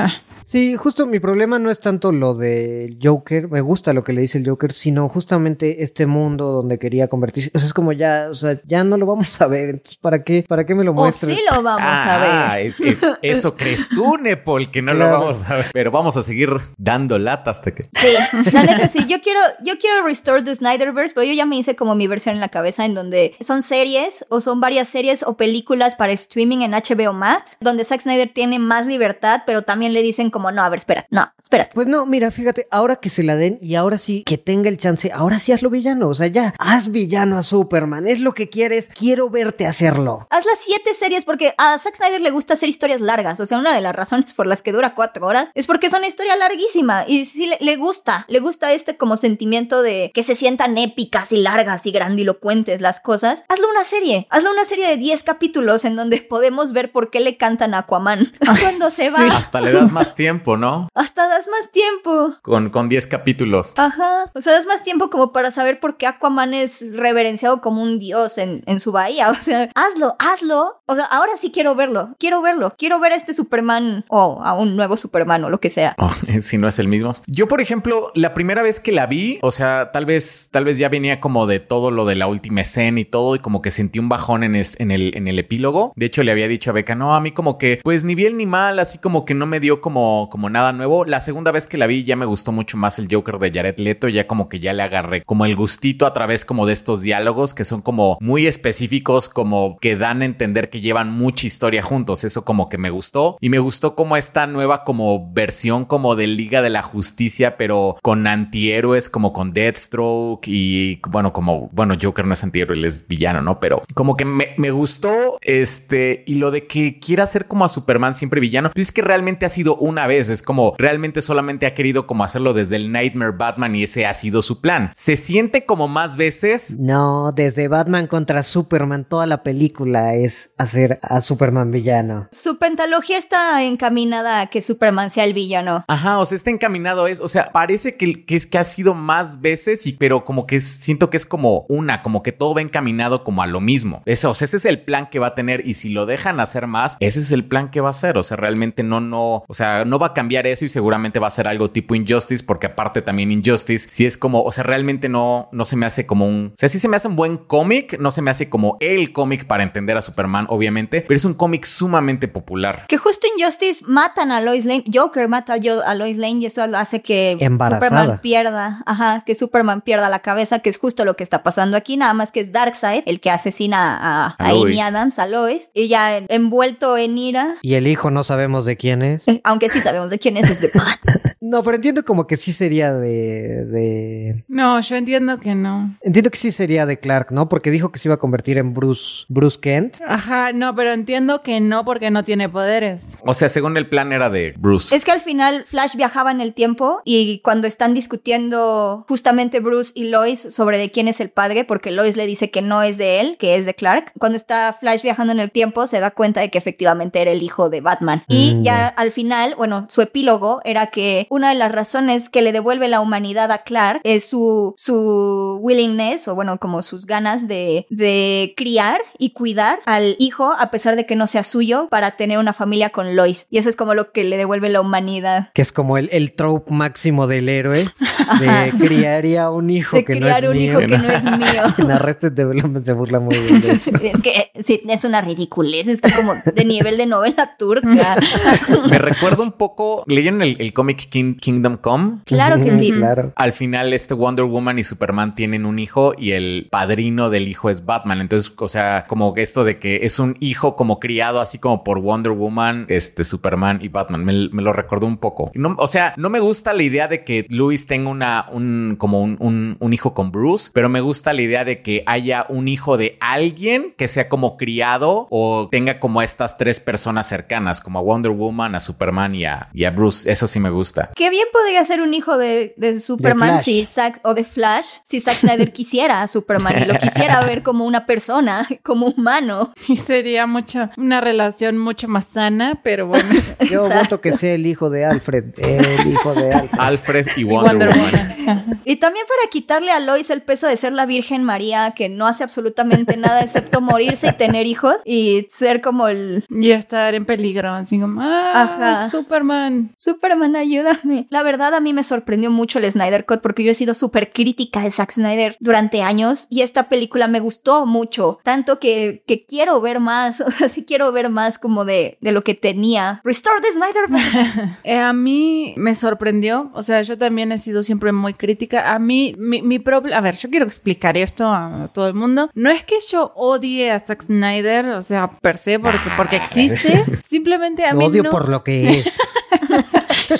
Sí, justo mi problema no es tanto lo del Joker, me gusta lo que le dice el Joker, sino justamente este mundo donde quería convertirse. O sea, es como ya, o sea, ya no lo vamos a ver, entonces ¿para qué? ¿Para qué me lo muestras? O sí lo vamos a ah, ver. eso crees tú, Nepal, que no lo vamos a ver. Pero vamos a seguir dando lata hasta que. Sí, la neta sí. Yo quiero, yo quiero restore the Snyderverse, pero yo ya me hice como mi versión en la cabeza en donde son series o son varias series o películas para streaming en HBO Max, donde Zack Snyder tiene más libertad, pero también le dicen como, no, a ver, espera, no, espera. Pues no, mira, fíjate, ahora que se la den y ahora sí que tenga el chance, ahora sí hazlo villano, o sea, ya, haz villano a Superman, es lo que quieres, quiero verte hacerlo. Haz las siete series porque a Zack Snyder le gusta hacer historias largas, o sea, una de las razones por las que dura cuatro horas es porque es una historia larguísima y sí le, gusta, le gusta este como sentimiento de que se sientan épicas y largas y grandilocuentes las cosas. Hazlo una serie, hazlo una serie de 10 capítulos en donde podemos ver por qué le cantan a Aquaman cuando se va. Hasta le das más tiempo, ¿no? Hasta das más tiempo. Con, con 10 capítulos. Ajá. O sea, das más tiempo como para saber por qué Aquaman es reverenciado como un dios en, en su bahía. O sea, hazlo, hazlo. O sea, ahora sí quiero verlo. Quiero verlo. Quiero ver a este Superman o a un nuevo Superman o lo que sea. Oh, si no es el mismo. Yo, por ejemplo, la primera vez que la vi, o sea, tal vez, tal vez ya venía como de todo lo de la última escena y todo, y como que sentí un bajón en, el epílogo. De hecho, le había dicho a Beca, no, a mí como que, pues ni bien ni mal, así como que no me dio como, como nada nuevo. La segunda vez que la vi ya me gustó mucho más el Joker de Jared Leto, ya como que ya le agarré como el gustito a través como de estos diálogos que son como muy específicos, como que dan a entender que llevan mucha historia juntos. Eso como que me gustó y me gustó como esta nueva como versión como de Liga de la Justicia, pero con antihéroes como con Deathstroke y bueno, como bueno, Joker no es antihéroe, él es villano, ¿no? Pero como que me, gustó este y lo de que quiera ser como a Superman siempre villano, pues es que realmente ha sido una vez, es como realmente solamente ha querido como hacerlo desde el Nightmare Batman y ese ha sido su plan. ¿Se siente como más veces? No, desde Batman contra Superman, toda la película es hacer a Superman villano. Su pentalogía está encaminada a que Superman sea el villano. Ajá, o sea, está encaminado a eso. O sea, parece que, que es que ha sido más veces, y, pero como que siento que es como una, como que todo va encaminado como a lo mismo. Eso, o sea, ese es el plan que va a tener y si lo dejan hacer más, ese es el plan que va a hacer. O sea, realmente no, no, o sea, no va a cambiar eso y seguramente va a ser algo tipo Injustice, porque aparte también Injustice, si es como, o sea, realmente no, no se me hace como un, o sea, sí se me hace un buen cómic, no se me hace como el cómic para entender a Superman, obviamente, pero es un cómic sumamente popular. Que justo Injustice matan a Lois Lane, Joker mata a Lois Lane y eso hace que Superman pierda, ajá, que Superman pierda la cabeza, que es justo lo que está pasando aquí, nada más que es Darkseid el que asesina a, Amy Adams, a Lois, y ya envuelto en ira. Y el hijo no sabemos de quién es. Aunque sí sabemos de quién es, es de No, pero entiendo como que sí sería de, de... No, yo entiendo que no. Entiendo que sí sería de Clark, ¿no? Porque dijo que se iba a convertir en Bruce, Bruce Kent. Ajá, no, pero entiendo que no porque no tiene poderes. O sea, según el plan era de Bruce. Es que al final Flash viajaba en el tiempo y cuando están discutiendo justamente Bruce y Lois sobre de quién es el padre, porque Lois le dice que no es de él, que es de Clark, cuando está Flash viajando en el tiempo se da cuenta de que efectivamente era el hijo de Batman. Y Mm, ya al final, bueno, su epílogo era que una de las razones que le devuelve la humanidad a Clark es su, su willingness, o bueno, como sus ganas de, de criar y cuidar al hijo a pesar de que no sea suyo para tener una familia con Lois. Y eso es como lo que le devuelve la humanidad. Que es como el, el trope máximo del héroe. De criaría un hijo De que no criar es un mío. hijo que no es mío. En Arrested Development se burla muy bien de eso. Es que eh, sí, es una ridiculez, está como de nivel de novela turca. Me recuerda un poco. ¿Leyeron el, el cómic King- Kingdom Come? Claro que sí. Claro. Al final, este Wonder Woman y Superman tienen un hijo y el padrino del hijo es Batman. Entonces, o sea, como esto de que es un hijo como criado así como por Wonder Woman, este Superman y Batman. Me, me lo recordó un poco. No, o sea, no me gusta la idea de que Luis tenga una, un, como un, un- un hijo con Bruce, pero me gusta la idea de que haya un hijo de alguien que sea como criado o tenga como estas tres personas cercanas, como a Wonder Woman, a Superman y a, y a Bruce. Eso sí me gusta. Qué bien podría ser un hijo de, de Superman si Zack, o de Flash si Zack Snyder quisiera a Superman y lo quisiera ver como una persona, como humano. Y sería mucho, una relación mucho más sana, pero bueno. Yo voto que sea el hijo de Alfred. El hijo de Alfred. Alfred y Y Wonder, Wonder Woman. Woman. Y también para quitarle a Lois el peso de ser la Virgen María que no hace absolutamente nada excepto morirse y tener hijos y ser como el Y estar en peligro, así como, ah, Ajá. Superman. Superman, ayúdame. La verdad, a mí me sorprendió mucho el Snyder Cut porque yo he sido súper crítica de Zack Snyder durante años y esta película me gustó mucho. Tanto que, que quiero ver más. O sea, sí quiero ver más como de, de lo que tenía. Restore the Snyderverse. Eh, a mí me sorprendió, o sea, yo también he sido siempre muy crítica. A mí, mi, mi problema, a ver, yo quiero explicar esto a todo el mundo. No es que yo odie a Zack Snyder, o sea, per se, porque, porque existe. Simplemente a Lo mí odio no, por lo que es.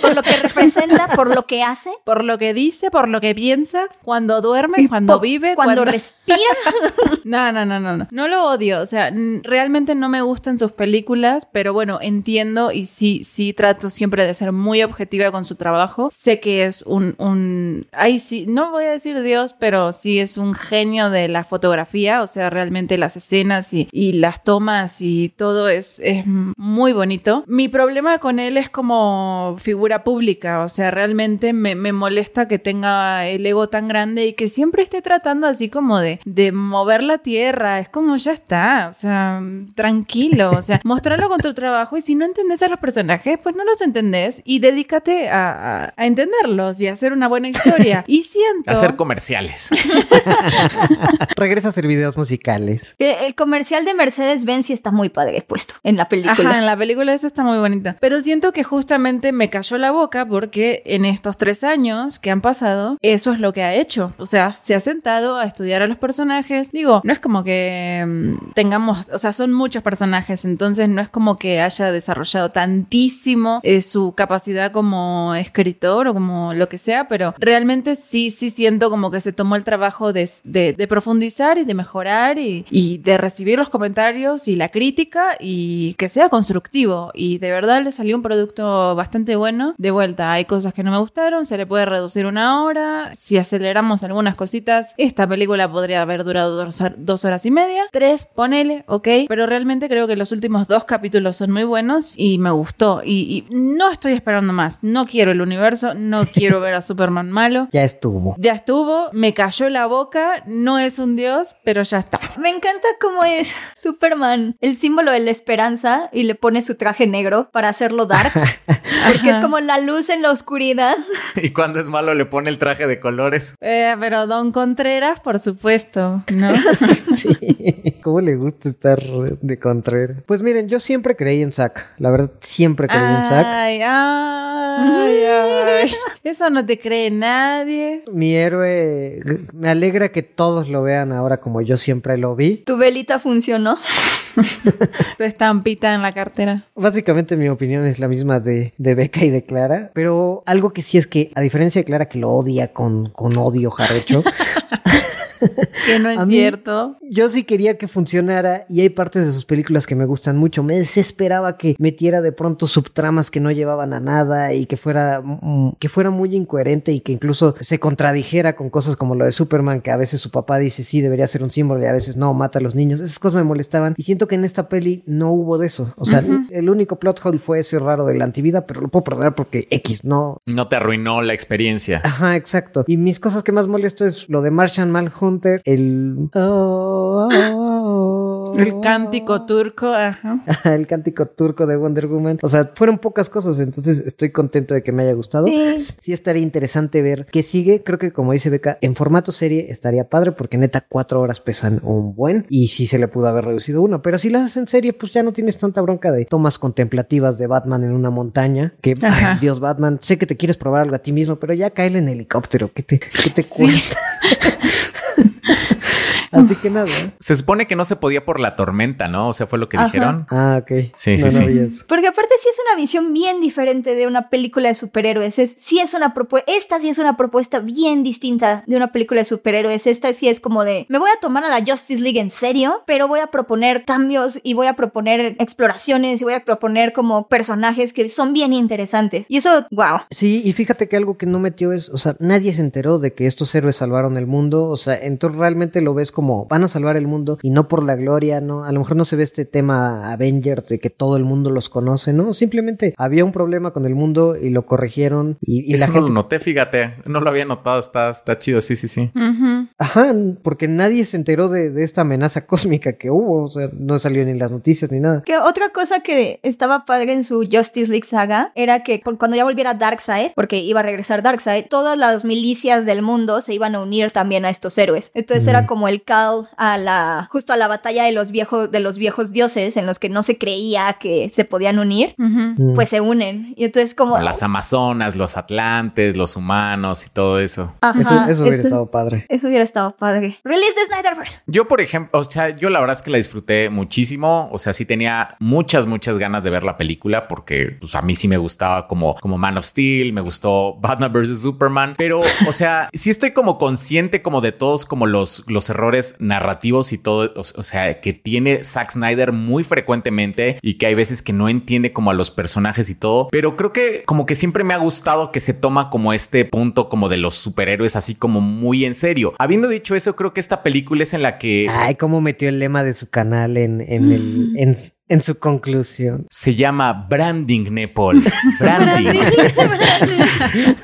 Por lo que representa, por lo que hace. por lo que dice, por lo que piensa, cuando duerme, cuando po- vive, cuando, respira. No, no, no, no, no. No lo odio. O sea, realmente no me gustan sus películas, pero bueno, entiendo y sí, sí trato siempre de ser muy objetiva con su trabajo. Sé que es un, un, ay, sí, no voy a decir Dios, pero sí es un genio de la fotografía. O sea, realmente las escenas y, y las tomas y todo es, es muy bonito. Mi problema con él es como figura pública. O sea, realmente me, me molesta que tenga el ego tan grande y que siempre esté tratando así como de, de mover la tierra. Es como ya está. O sea, tranquilo. O sea, mostrarlo con tu trabajo y si no entendés a los personajes, pues no los entendés y dedícate a, a- a entenderlos y a hacer una buena historia. Y siento. Hacer comerciales. Regresa a hacer videos musicales. Eh, El comercial de Mercedes-Benz sí está muy padre puesto en la película. Ajá, en la película eso está muy bonita. Pero siento que justamente me cayó la boca porque en estos tres años que han pasado, eso es lo que ha hecho. O sea, se ha sentado a estudiar a los personajes. Digo, no es como que mm, tengamos, o sea, son muchos personajes, entonces no es como que haya desarrollado tantísimo eh, su capacidad como escritor o como lo que sea, pero realmente sí, sí siento como que se tomó el trabajo de, de- de profundizar y de mejorar y, y de recibir los comentarios y la crítica y que sea constructivo. Y de verdad le salió un producto bastante bueno. De vuelta, hay cosas que no me gustaron, se le puede reducir una hora. Si aceleramos algunas cositas, esta película podría haber durado dos, hor- dos horas y media. Tres, ponele, ok. Pero realmente creo que los últimos dos capítulos son muy buenos y me gustó. Y, y no estoy esperando más. No quiero el universo, no quiero ver a Superman malo. Ya estuvo. Ya estuvo, me cayó la boca, no es un dios, pero ya está. Me encanta cómo es Superman, el símbolo de la esperanza, y le pone su traje negro para hacerlo darks, porque es como la luz en la oscuridad. y cuando es malo le pone el traje de colores. Eh, pero Don Contreras, por supuesto, ¿no? Sí. ¿Cómo le gusta estar de Contreras? Pues miren, yo siempre creí en Zack. La verdad, siempre creí en Zack. Ay, ay. Ay, ay. Eso no te cree nadie. Mi héroe, me alegra que todos lo vean ahora como yo siempre lo vi. Tu velita funcionó. Tu estampita en la cartera. Básicamente mi opinión es la misma de, de Beca y de Clara, pero algo que sí es que, a diferencia de Clara que lo odia con, con odio jarocho, Que no es mí- cierto. Yo sí quería que funcionara y hay partes de sus películas que me gustan mucho. Me desesperaba que metiera de pronto subtramas que no llevaban a nada y que fuera, mm, que fuera muy incoherente y que incluso se contradijera con cosas como lo de Superman, que a veces su papá dice sí, debería ser un símbolo y a veces no, mata a los niños. Esas cosas me molestaban y siento que en esta peli no hubo de eso. O sea, el único plot hole fue ese raro de la antivida, pero lo puedo perdonar porque X, no, No te arruinó la experiencia. Ajá, exacto. Y mis cosas que más molesto es lo de Martian Manhunter, el... El cántico turco, ajá. el cántico turco de Wonder Woman. O sea, fueron pocas cosas, entonces estoy contento de que me haya gustado. Sí. Sí estaría interesante ver qué sigue. Creo que como dice Beca, en formato serie estaría padre porque neta cuatro horas pesan un buen y sí se le pudo haber reducido uno. Pero si lo haces en serie, pues ya no tienes tanta bronca de tomas contemplativas de Batman en una montaña. Que, ay, Dios, Batman, sé que te quieres probar algo a ti mismo, pero ya cae en helicóptero. ¿Qué te, qué te Sí. cuesta? Así que nada. Se supone que no se podía por la tormenta, ¿no? O sea, fue lo que Ajá. dijeron. Ah, ok. Sí, No, sí, no sí. Porque aparte sí es una visión bien diferente de una película de superhéroes. Es, sí es una propuesta, esta sí es una propuesta bien distinta de una película de superhéroes. Esta sí es como de, me voy a tomar a la Justice League en serio, pero voy a proponer cambios y voy a proponer exploraciones y voy a proponer como personajes que son bien interesantes. Y eso, wow. Sí, y fíjate que algo que no metió es, o sea, nadie se enteró de que estos héroes salvaron el mundo, o sea, entonces realmente lo ves como van a salvar el mundo y no por la gloria, ¿no? A lo mejor no se ve este tema Avengers de que todo el mundo los conoce, ¿no? Simplemente había un problema con el mundo y lo corrigieron y, y Eso la no lo noté, fíjate. No lo había notado. Está, está chido. Sí, sí, sí. Ajá, porque nadie se enteró de, de esta amenaza cósmica que hubo, o sea, no salió ni en las noticias ni nada. Que otra cosa que estaba padre en su Justice League saga era que cuando ya volviera Darkseid, porque iba a regresar Darkseid, todas las milicias del mundo se iban a unir también a estos héroes. Entonces era como el a la justo a la batalla de los viejos de los viejos dioses en los que no se creía que se podían unir. Mm. pues se unen. Y entonces como Como las Amazonas, los Atlantes, los humanos y todo eso. Ajá, eso, eso hubiera entonces- estado padre. Eso hubiera estado padre. Release the Snyderverse. Yo, por ejemplo, o sea, yo la verdad es que la disfruté muchísimo. O sea, sí tenía muchas, muchas ganas de ver la película porque pues, a mí sí me gustaba como, como Man of Steel, me gustó Batman vs. Superman. Pero, o sea, sí estoy como consciente como de todos como los, los errores narrativos y todo, o, o sea, que tiene Zack Snyder muy frecuentemente y que hay veces que no entiende como a los personajes y todo. Pero creo que como que siempre me ha gustado que se toma como este punto como de los superhéroes así como muy en serio. Habiendo dicho eso, creo que esta película es en la que Ay, cómo metió el lema de su canal en, en, el, en, en su conclusión. se llama Branding Nepal. Branding.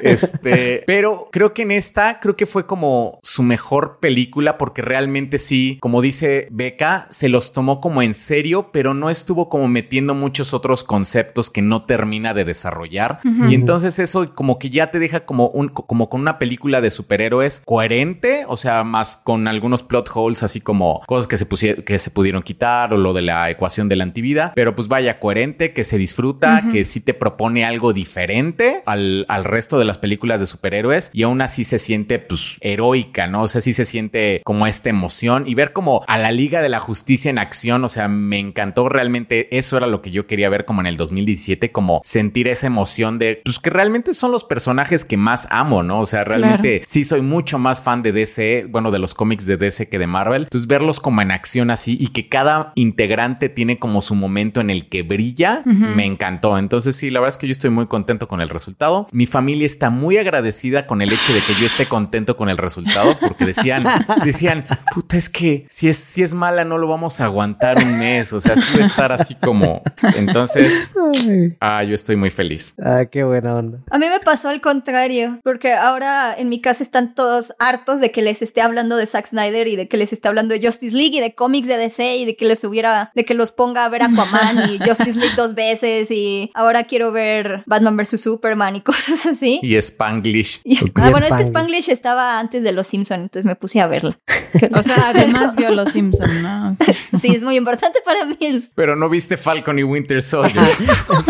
este, pero creo que en esta, creo que fue como su mejor película porque realmente sí, como dice Beca, se los tomó como en serio, pero no estuvo como metiendo muchos otros conceptos que no termina de desarrollar. Y entonces eso como que ya te deja como un, como con una película de superhéroes coherente, o sea, más con algunos plot holes, así como cosas que se pusieron, que se pudieron quitar o lo de la ecuación de la antivida, pero pues vaya coherente, que se disfruta, que sí te propone algo diferente al, al resto de las películas de superhéroes y aún así se siente pues heroica, ¿no? O sea, sí se siente como esta emoción y ver como a la Liga de la Justicia en acción, o sea, me encantó realmente, eso era lo que yo quería ver como en el 2017, como sentir esa emoción de, pues que realmente son los personajes que más amo, ¿no? O sea, realmente sí soy mucho más fan de DC, bueno, de los cómics de DC que de Marvel. Entonces verlos como en acción así y que cada integrante tiene como su momento en el que brilla, me encantó. Entonces sí, la verdad es que yo estoy muy contento con el resultado. Mi familia está muy agradecida con el hecho de que yo esté contento con el resultado porque decían, decían, puta, es que si es, si es mala no lo vamos a aguantar un mes. O sea, sí va a estar así como... Entonces, Ay. ah, yo estoy muy feliz. Ah, qué buena onda. A mí me pasó al contrario, porque ahora en mi casa están todos hartos de que les esté hablando de Zack Snyder y de que les esté hablando de Justice League y de cómics de DC y de que les hubiera, de que los ponga a ver Aquaman y Justice League dos veces y ahora quiero ver Batman vs. Superman y cosas así. Y Spanglish. Y Y ah, bueno, es que Spanglish. Estaba antes de Los Simpson, entonces me puse a verla. O sea, además vio Los Simpson, ¿no? Sí. Sí, es muy importante para mí. Pero no viste Falcon y Winter Soldier.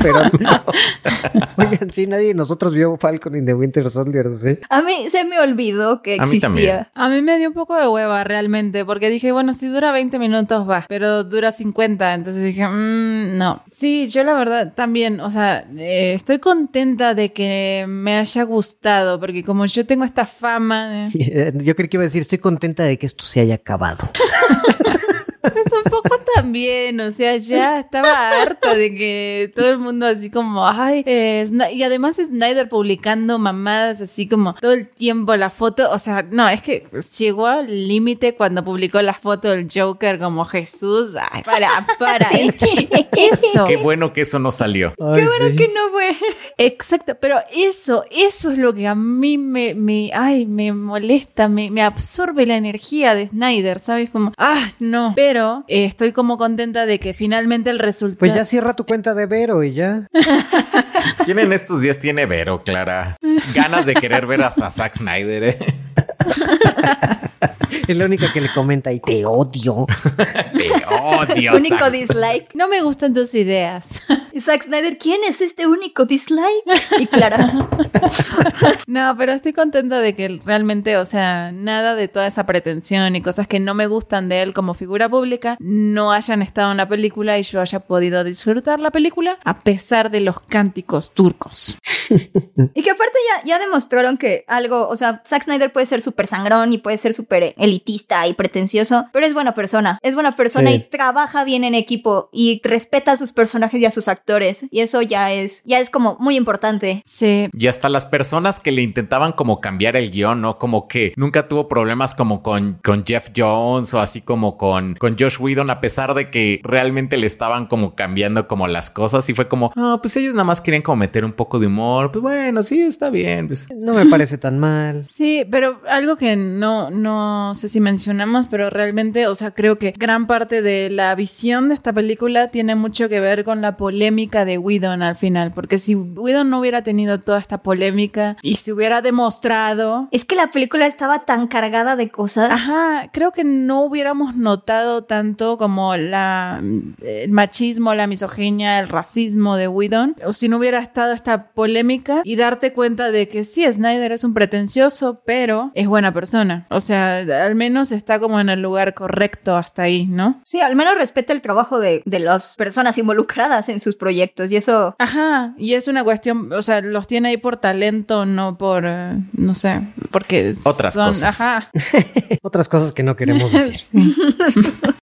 Pero Oigan, sí, nadie de nosotros vio Falcon in the Winter Soldier, ¿sí? A mí se me olvidó que A mí existía. A mí me dio un poco de hueva realmente, porque dije, bueno, si dura 20 minutos va, pero dura 50, entonces dije, mmm, no. Sí, yo la verdad también, o sea, eh, estoy contenta de que me haya gustado, porque como yo tengo esta fama, de- Yo creí que iba a decir, estoy contenta de que esto se haya acabado. es un poco también, o sea, ya estaba harta de que todo el mundo así como, ay, eh, y además Snyder publicando mamadas así como todo el tiempo la foto, o sea, no, es que llegó al límite cuando publicó la foto del Joker como Jesús, ay, para, para, Sí. es que eso. Qué bueno que eso no salió. Qué bueno Que no fue. Exacto, pero eso, eso es lo que a mí me, me, ay, me molesta, me, me absorbe la energía de Snyder, ¿sabes? Como, ah, no. Pero eh, estoy como contenta de que finalmente el resultado. Pues ya cierra tu cuenta de Vero y ya. ¿Quién en estos días tiene Vero, Clara? Ganas de querer ver a, Zack Snyder, ¿eh? Es la única que le comenta y te odio. Te odio. Su único Zack. dislike. No me gustan tus ideas. Y Zack Snyder, ¿quién es este único dislike? Y Clara, No, pero estoy contenta de que realmente, o sea, nada de toda esa pretensión y cosas que no me gustan de él como figura pública no hayan estado en la película y yo haya podido disfrutar la película a pesar de los cánticos turcos. Y que aparte ya, ya demostraron que algo, o sea, Zack Snyder puede ser súper sangrón y puede ser súper elitista y pretencioso, pero es buena persona. Es buena persona Sí. y trabaja bien en equipo y respeta a sus personajes y a sus actores. Y eso ya es, ya es como muy importante. Sí, Y hasta las personas que le intentaban como cambiar el guion, ¿no? Como que nunca tuvo problemas como con, con Jeff Jones o así como con, con Josh Whedon, a pesar de que realmente le estaban como cambiando como las cosas y fue como, ah, pues ellos nada más querían como meter un poco de humor. Pues bueno, sí, está bien. Pues. No me parece tan mal. Sí, pero algo que no, no sé si mencionamos, pero realmente, o sea, creo que gran parte de la visión de esta película tiene mucho que ver con la polémica de Whedon al final, porque si Whedon no hubiera tenido toda esta polémica y se hubiera demostrado... Es que la película estaba tan cargada de cosas. Ajá, creo que no hubiéramos notado tanto como la, el machismo, la misoginia, el racismo de Whedon, o si no hubiera estado esta polémica y darte cuenta de que sí, Snyder es un pretencioso, pero es buena persona. O sea, al menos está como en el lugar correcto hasta ahí, ¿no? Sí, al menos respeta el trabajo de, de las personas involucradas en sus proyectos y eso Ajá, y es una cuestión, o sea, los tiene ahí por talento, no por, eh, no sé, porque Otras son, cosas. Ajá. Otras cosas que no queremos decir.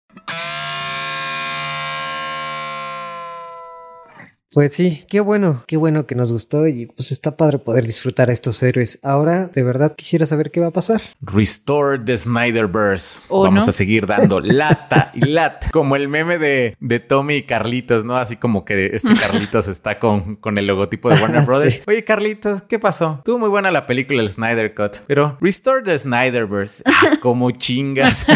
Pues sí, qué bueno, qué bueno que nos gustó y pues está padre poder disfrutar a estos héroes. Ahora, de verdad quisiera saber qué va a pasar. Restore the Snyderverse. ¿O Vamos no? a seguir dando lata y lata. Como el meme de, de Tommy y Carlitos, ¿no? Así como que este Carlitos está con, con el logotipo de Warner Sí. Brothers. Oye, Carlitos, ¿qué pasó? Estuvo muy buena la película El Snyder Cut, pero Restore the Snyderverse. Ah, como chingas.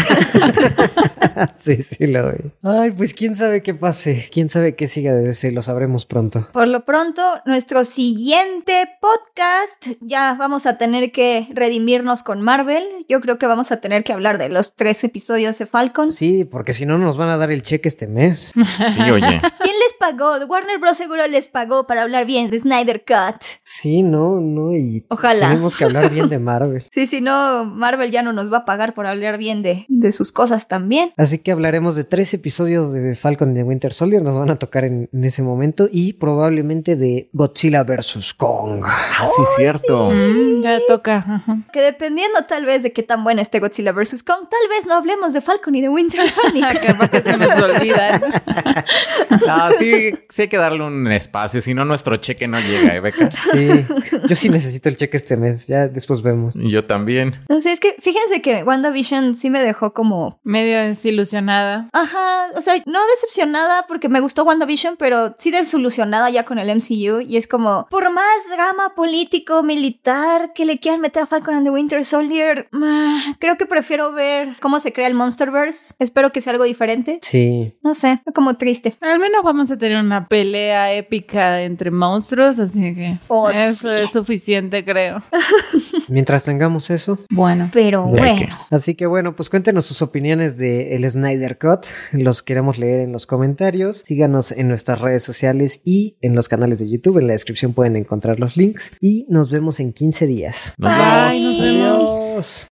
sí, sí, lo doy. Ay, pues quién sabe qué pase. Quién sabe qué siga de DC, lo sabremos pronto. Por lo pronto, nuestro siguiente podcast, ya vamos a tener que redimirnos con Marvel. Yo creo que vamos a tener que hablar de los tres episodios de Falcon. Sí, porque si no nos van a dar el cheque este mes. Sí, oye. ¿Quién pagó? Warner Bros. seguro les pagó para hablar bien de Snyder Cut. Sí, no, no, y Ojalá. tenemos que hablar bien de Marvel. Sí, si no, Marvel ya no nos va a pagar por hablar bien de, de sus cosas también. Así que hablaremos de tres episodios de Falcon de Winter Soldier, nos van a tocar en, en ese momento, y probablemente de Godzilla vs. Kong. Ah, sí, cierto. Mm, ya toca. ajá. Que dependiendo tal vez de qué tan buena esté Godzilla vs. Kong, tal vez no hablemos de Falcon y de Winter Soldier. Que se nos olvida. Ah, sí, sí hay que darle un espacio, si no nuestro cheque no llega, ¿eh, Beca? Sí, yo sí necesito el cheque este mes, ya después vemos. Yo también. No sé, es que fíjense que WandaVision sí me dejó como... Medio desilusionada. Ajá, o sea, no decepcionada porque me gustó WandaVision, pero sí desilusionada ya con el MCU y es como, por más drama político, militar que le quieran meter a Falcon and the Winter Soldier, creo que prefiero ver cómo se crea el Monsterverse. Espero que sea algo diferente. Sí. No sé, como triste. Al menos vamos a tener una pelea épica entre monstruos, así que Oh, eso sí. es suficiente, creo. Mientras tengamos eso. Bueno. Pero ¿De bueno. Así que bueno, pues cuéntenos sus opiniones de el Snyder Cut. Los queremos leer en los comentarios. Síganos en nuestras redes sociales y en los canales de YouTube. En la descripción pueden encontrar los links. Y nos vemos en 15 días. Nos Bye. vemos. Nos vemos. Adiós.